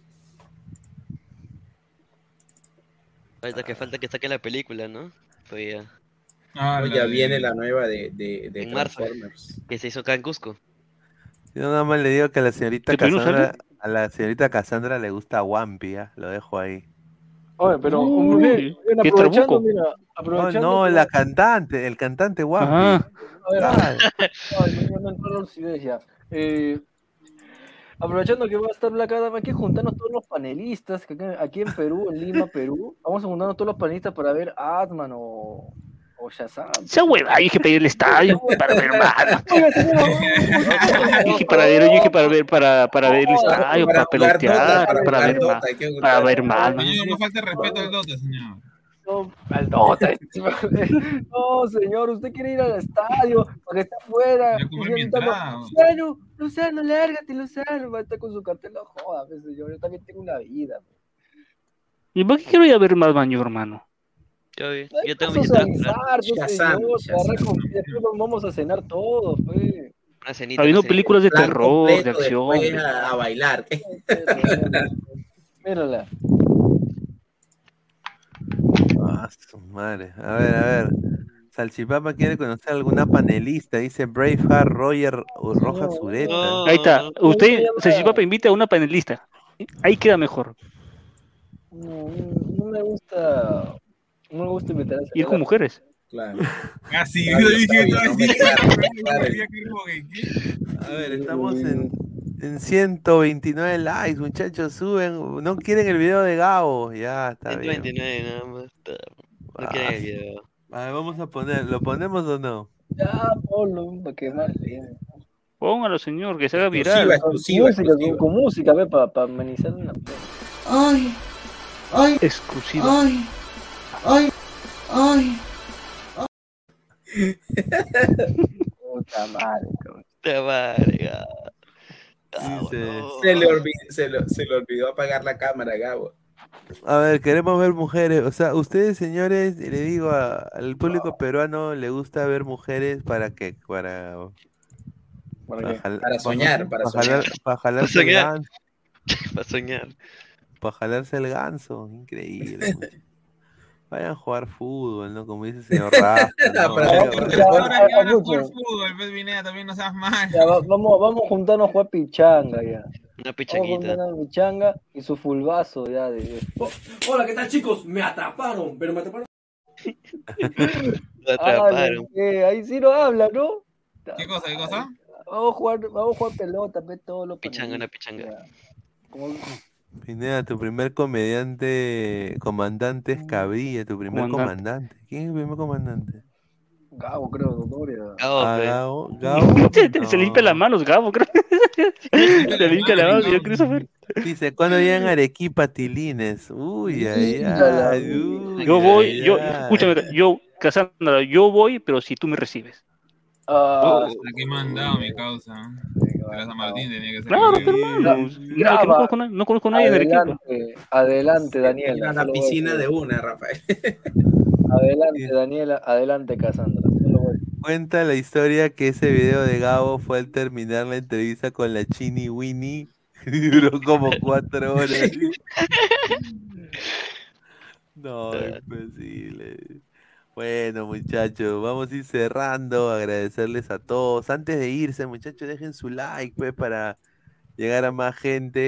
Ahorita que falta que saque la película, ¿no? Pues ya. Ah, la ya viene la nueva de, de, de En marzo. Transformers. Que se hizo acá en Cusco. Yo nada más le digo que a la señorita ¿Que todavía no Cassandra, a la señorita Cassandra le gusta Wampi, ¿ah? Lo dejo ahí. Oye, pero Uy, muy bien, aprovechando, mira, No, aprovechando. no, que- la cantante, el cantante Wampi. Ah, a ver, Claro. ay, no, no entró la lucidez ya. Eh, aprovechando que va a estar Black Adam, hay que juntarnos todos los panelistas que aquí en Perú, en Lima, Perú. Vamos a juntarnos todos los panelistas para ver Atman o, o Shazam. esa hueva, hay que pedir el estadio para ver más. Oiga, señor, Dije para ver, yo dije para ver, para, para ver el estadio, para, pelotear, Dota, para, ver hay que más. ¿no? Falta respeto al Dota, señor. No, al Dota. No, señor, usted quiere ir al estadio para que esté afuera. Mi. Luciano, Luciano, lárgate, Luciano. Va a estar con su cartel, no joda, pues, señor. Yo también tengo una vida. ¿Y por qué quiero ir a ver más baño, hermano? Yo, yo tengo socializar, pues, vamos a cenar todos, pues. Una cenita. películas de terror, de acción. a, a bailar. Mírala. Ah, su madre. A ver, a ver. Salchipapa quiere conocer a alguna panelista. Dice Braveheart Roger o Roja Zureta. No. Ahí está. Usted, Salchipapa, invita a una panelista. Ahí queda mejor. No, no, me gusta. No me gusta invitar a Ir con mujeres. Claro. Ah, sí, Claro, yo. A ver, estamos en, en 129 likes, muchachos. Suben. No quieren el video de Gabo. Ya, está bien. 129 nada más. está- No Ah, quieren el video. A ver, vamos a poner. ¿Lo ponemos o no? Ya, Polo, para que más bien. Póngalo, señor, que se haga viral. exclusiva, música, exclusiva. Con, con música, ve, para amenizar una. Ay, ay, Exclusiva. ay, ay, ay. Puta madre, cabrón. Se le, olvidó, se, lo- se le olvidó apagar la cámara, Gabo. A ver, queremos ver mujeres. O sea, ustedes, señores, le digo a- al público peruano, le gusta ver mujeres para que, para, ¿Para qué? Para soñar, para jalar- soñar. para Para jalarse el soñar. ganso. Para soñar. Para jalarse el ganso. Increíble. Vayan a jugar fútbol, ¿no? Como dice el señor Rafa. ¿no? Para- Ahora que van a Escucha. jugar fútbol, pues Vinea, también no seas mal. Ya, va- vamos, vamos a juntarnos a jugar pichanga ya. Una pichanguita. juntarnos a pichanga y su fulbazo ya de. Hola, ¿qué tal chicos? Me atraparon, pero me atraparon. Lo atraparon. Habla, ¿qué? Ahí sí no habla, ¿no? ¿Qué cosa, qué cosa? Vamos a jugar, vamos a jugar pelota, ve todo lo Pichanga, una pichanga. Como- Pineda, tu primer comediante, comandante es Cabrilla, tu primer Comandante. comandante. ¿Quién es el primer comandante? Gabo, creo, Donoria. Gabo, Ah, pues. Gabo, Gabo. Se, se limpia las manos, Gabo, creo. se limpia las manos, señor Christopher. Dice, ¿cuándo llegan Arequipa Tilines? Uy, ay, ay, uy, Yo voy, ay, yo, ay. escúchame, yo, Cassandra, yo voy, pero si tú me recibes. Ah, Aquí mandado mi causa. Pero San Martín tenía que ser. Claro, hermano. No, Graba. que no conozco, no conozco a nadie en Arequipa. adelante, adelante, Daniela. Ir a la piscina de una, Rafael. Adelante, Daniela. Adelante, voy. Cuenta la historia que ese video de Gabo fue al terminar la entrevista con la Chini Winnie. y Duró como cuatro horas. No, imposible. Bueno, muchachos, vamos a ir cerrando. Agradecerles a todos. Antes de irse, muchachos, dejen su like, pues, para llegar a más gente.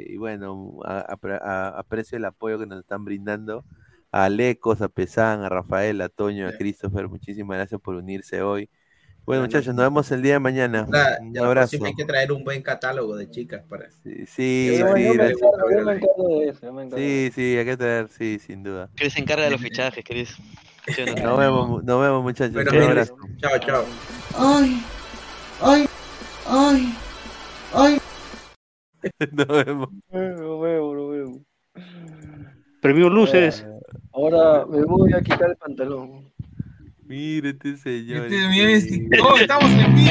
eh, y bueno, aprecio el apoyo que nos están brindando. A Alecos, a Pesán, a Rafael, a Toño, a Christopher, muchísimas gracias por unirse hoy. Bueno, muchachos, nos vemos el día de mañana. La- Un abrazo. hay que traer un buen catálogo de chicas para. Sí, sí, Yo, sí, yo me encargo, yo me encargo de eso. Yo me encargo. sí, sí, hay que traer, sí, sin duda. Chris se encarga de los fichajes, Chris. ¿Sí o no? Nos vemos, nos vemos, muchachos. Bueno, Un abrazo. chao, chao. Ay, ay, ay, ay. Nos vemos. Lo veo, lo veo. Premio Luces. Ahora me voy a quitar el pantalón. Mire este señor. Este, mira este- Oh, estamos en vivo.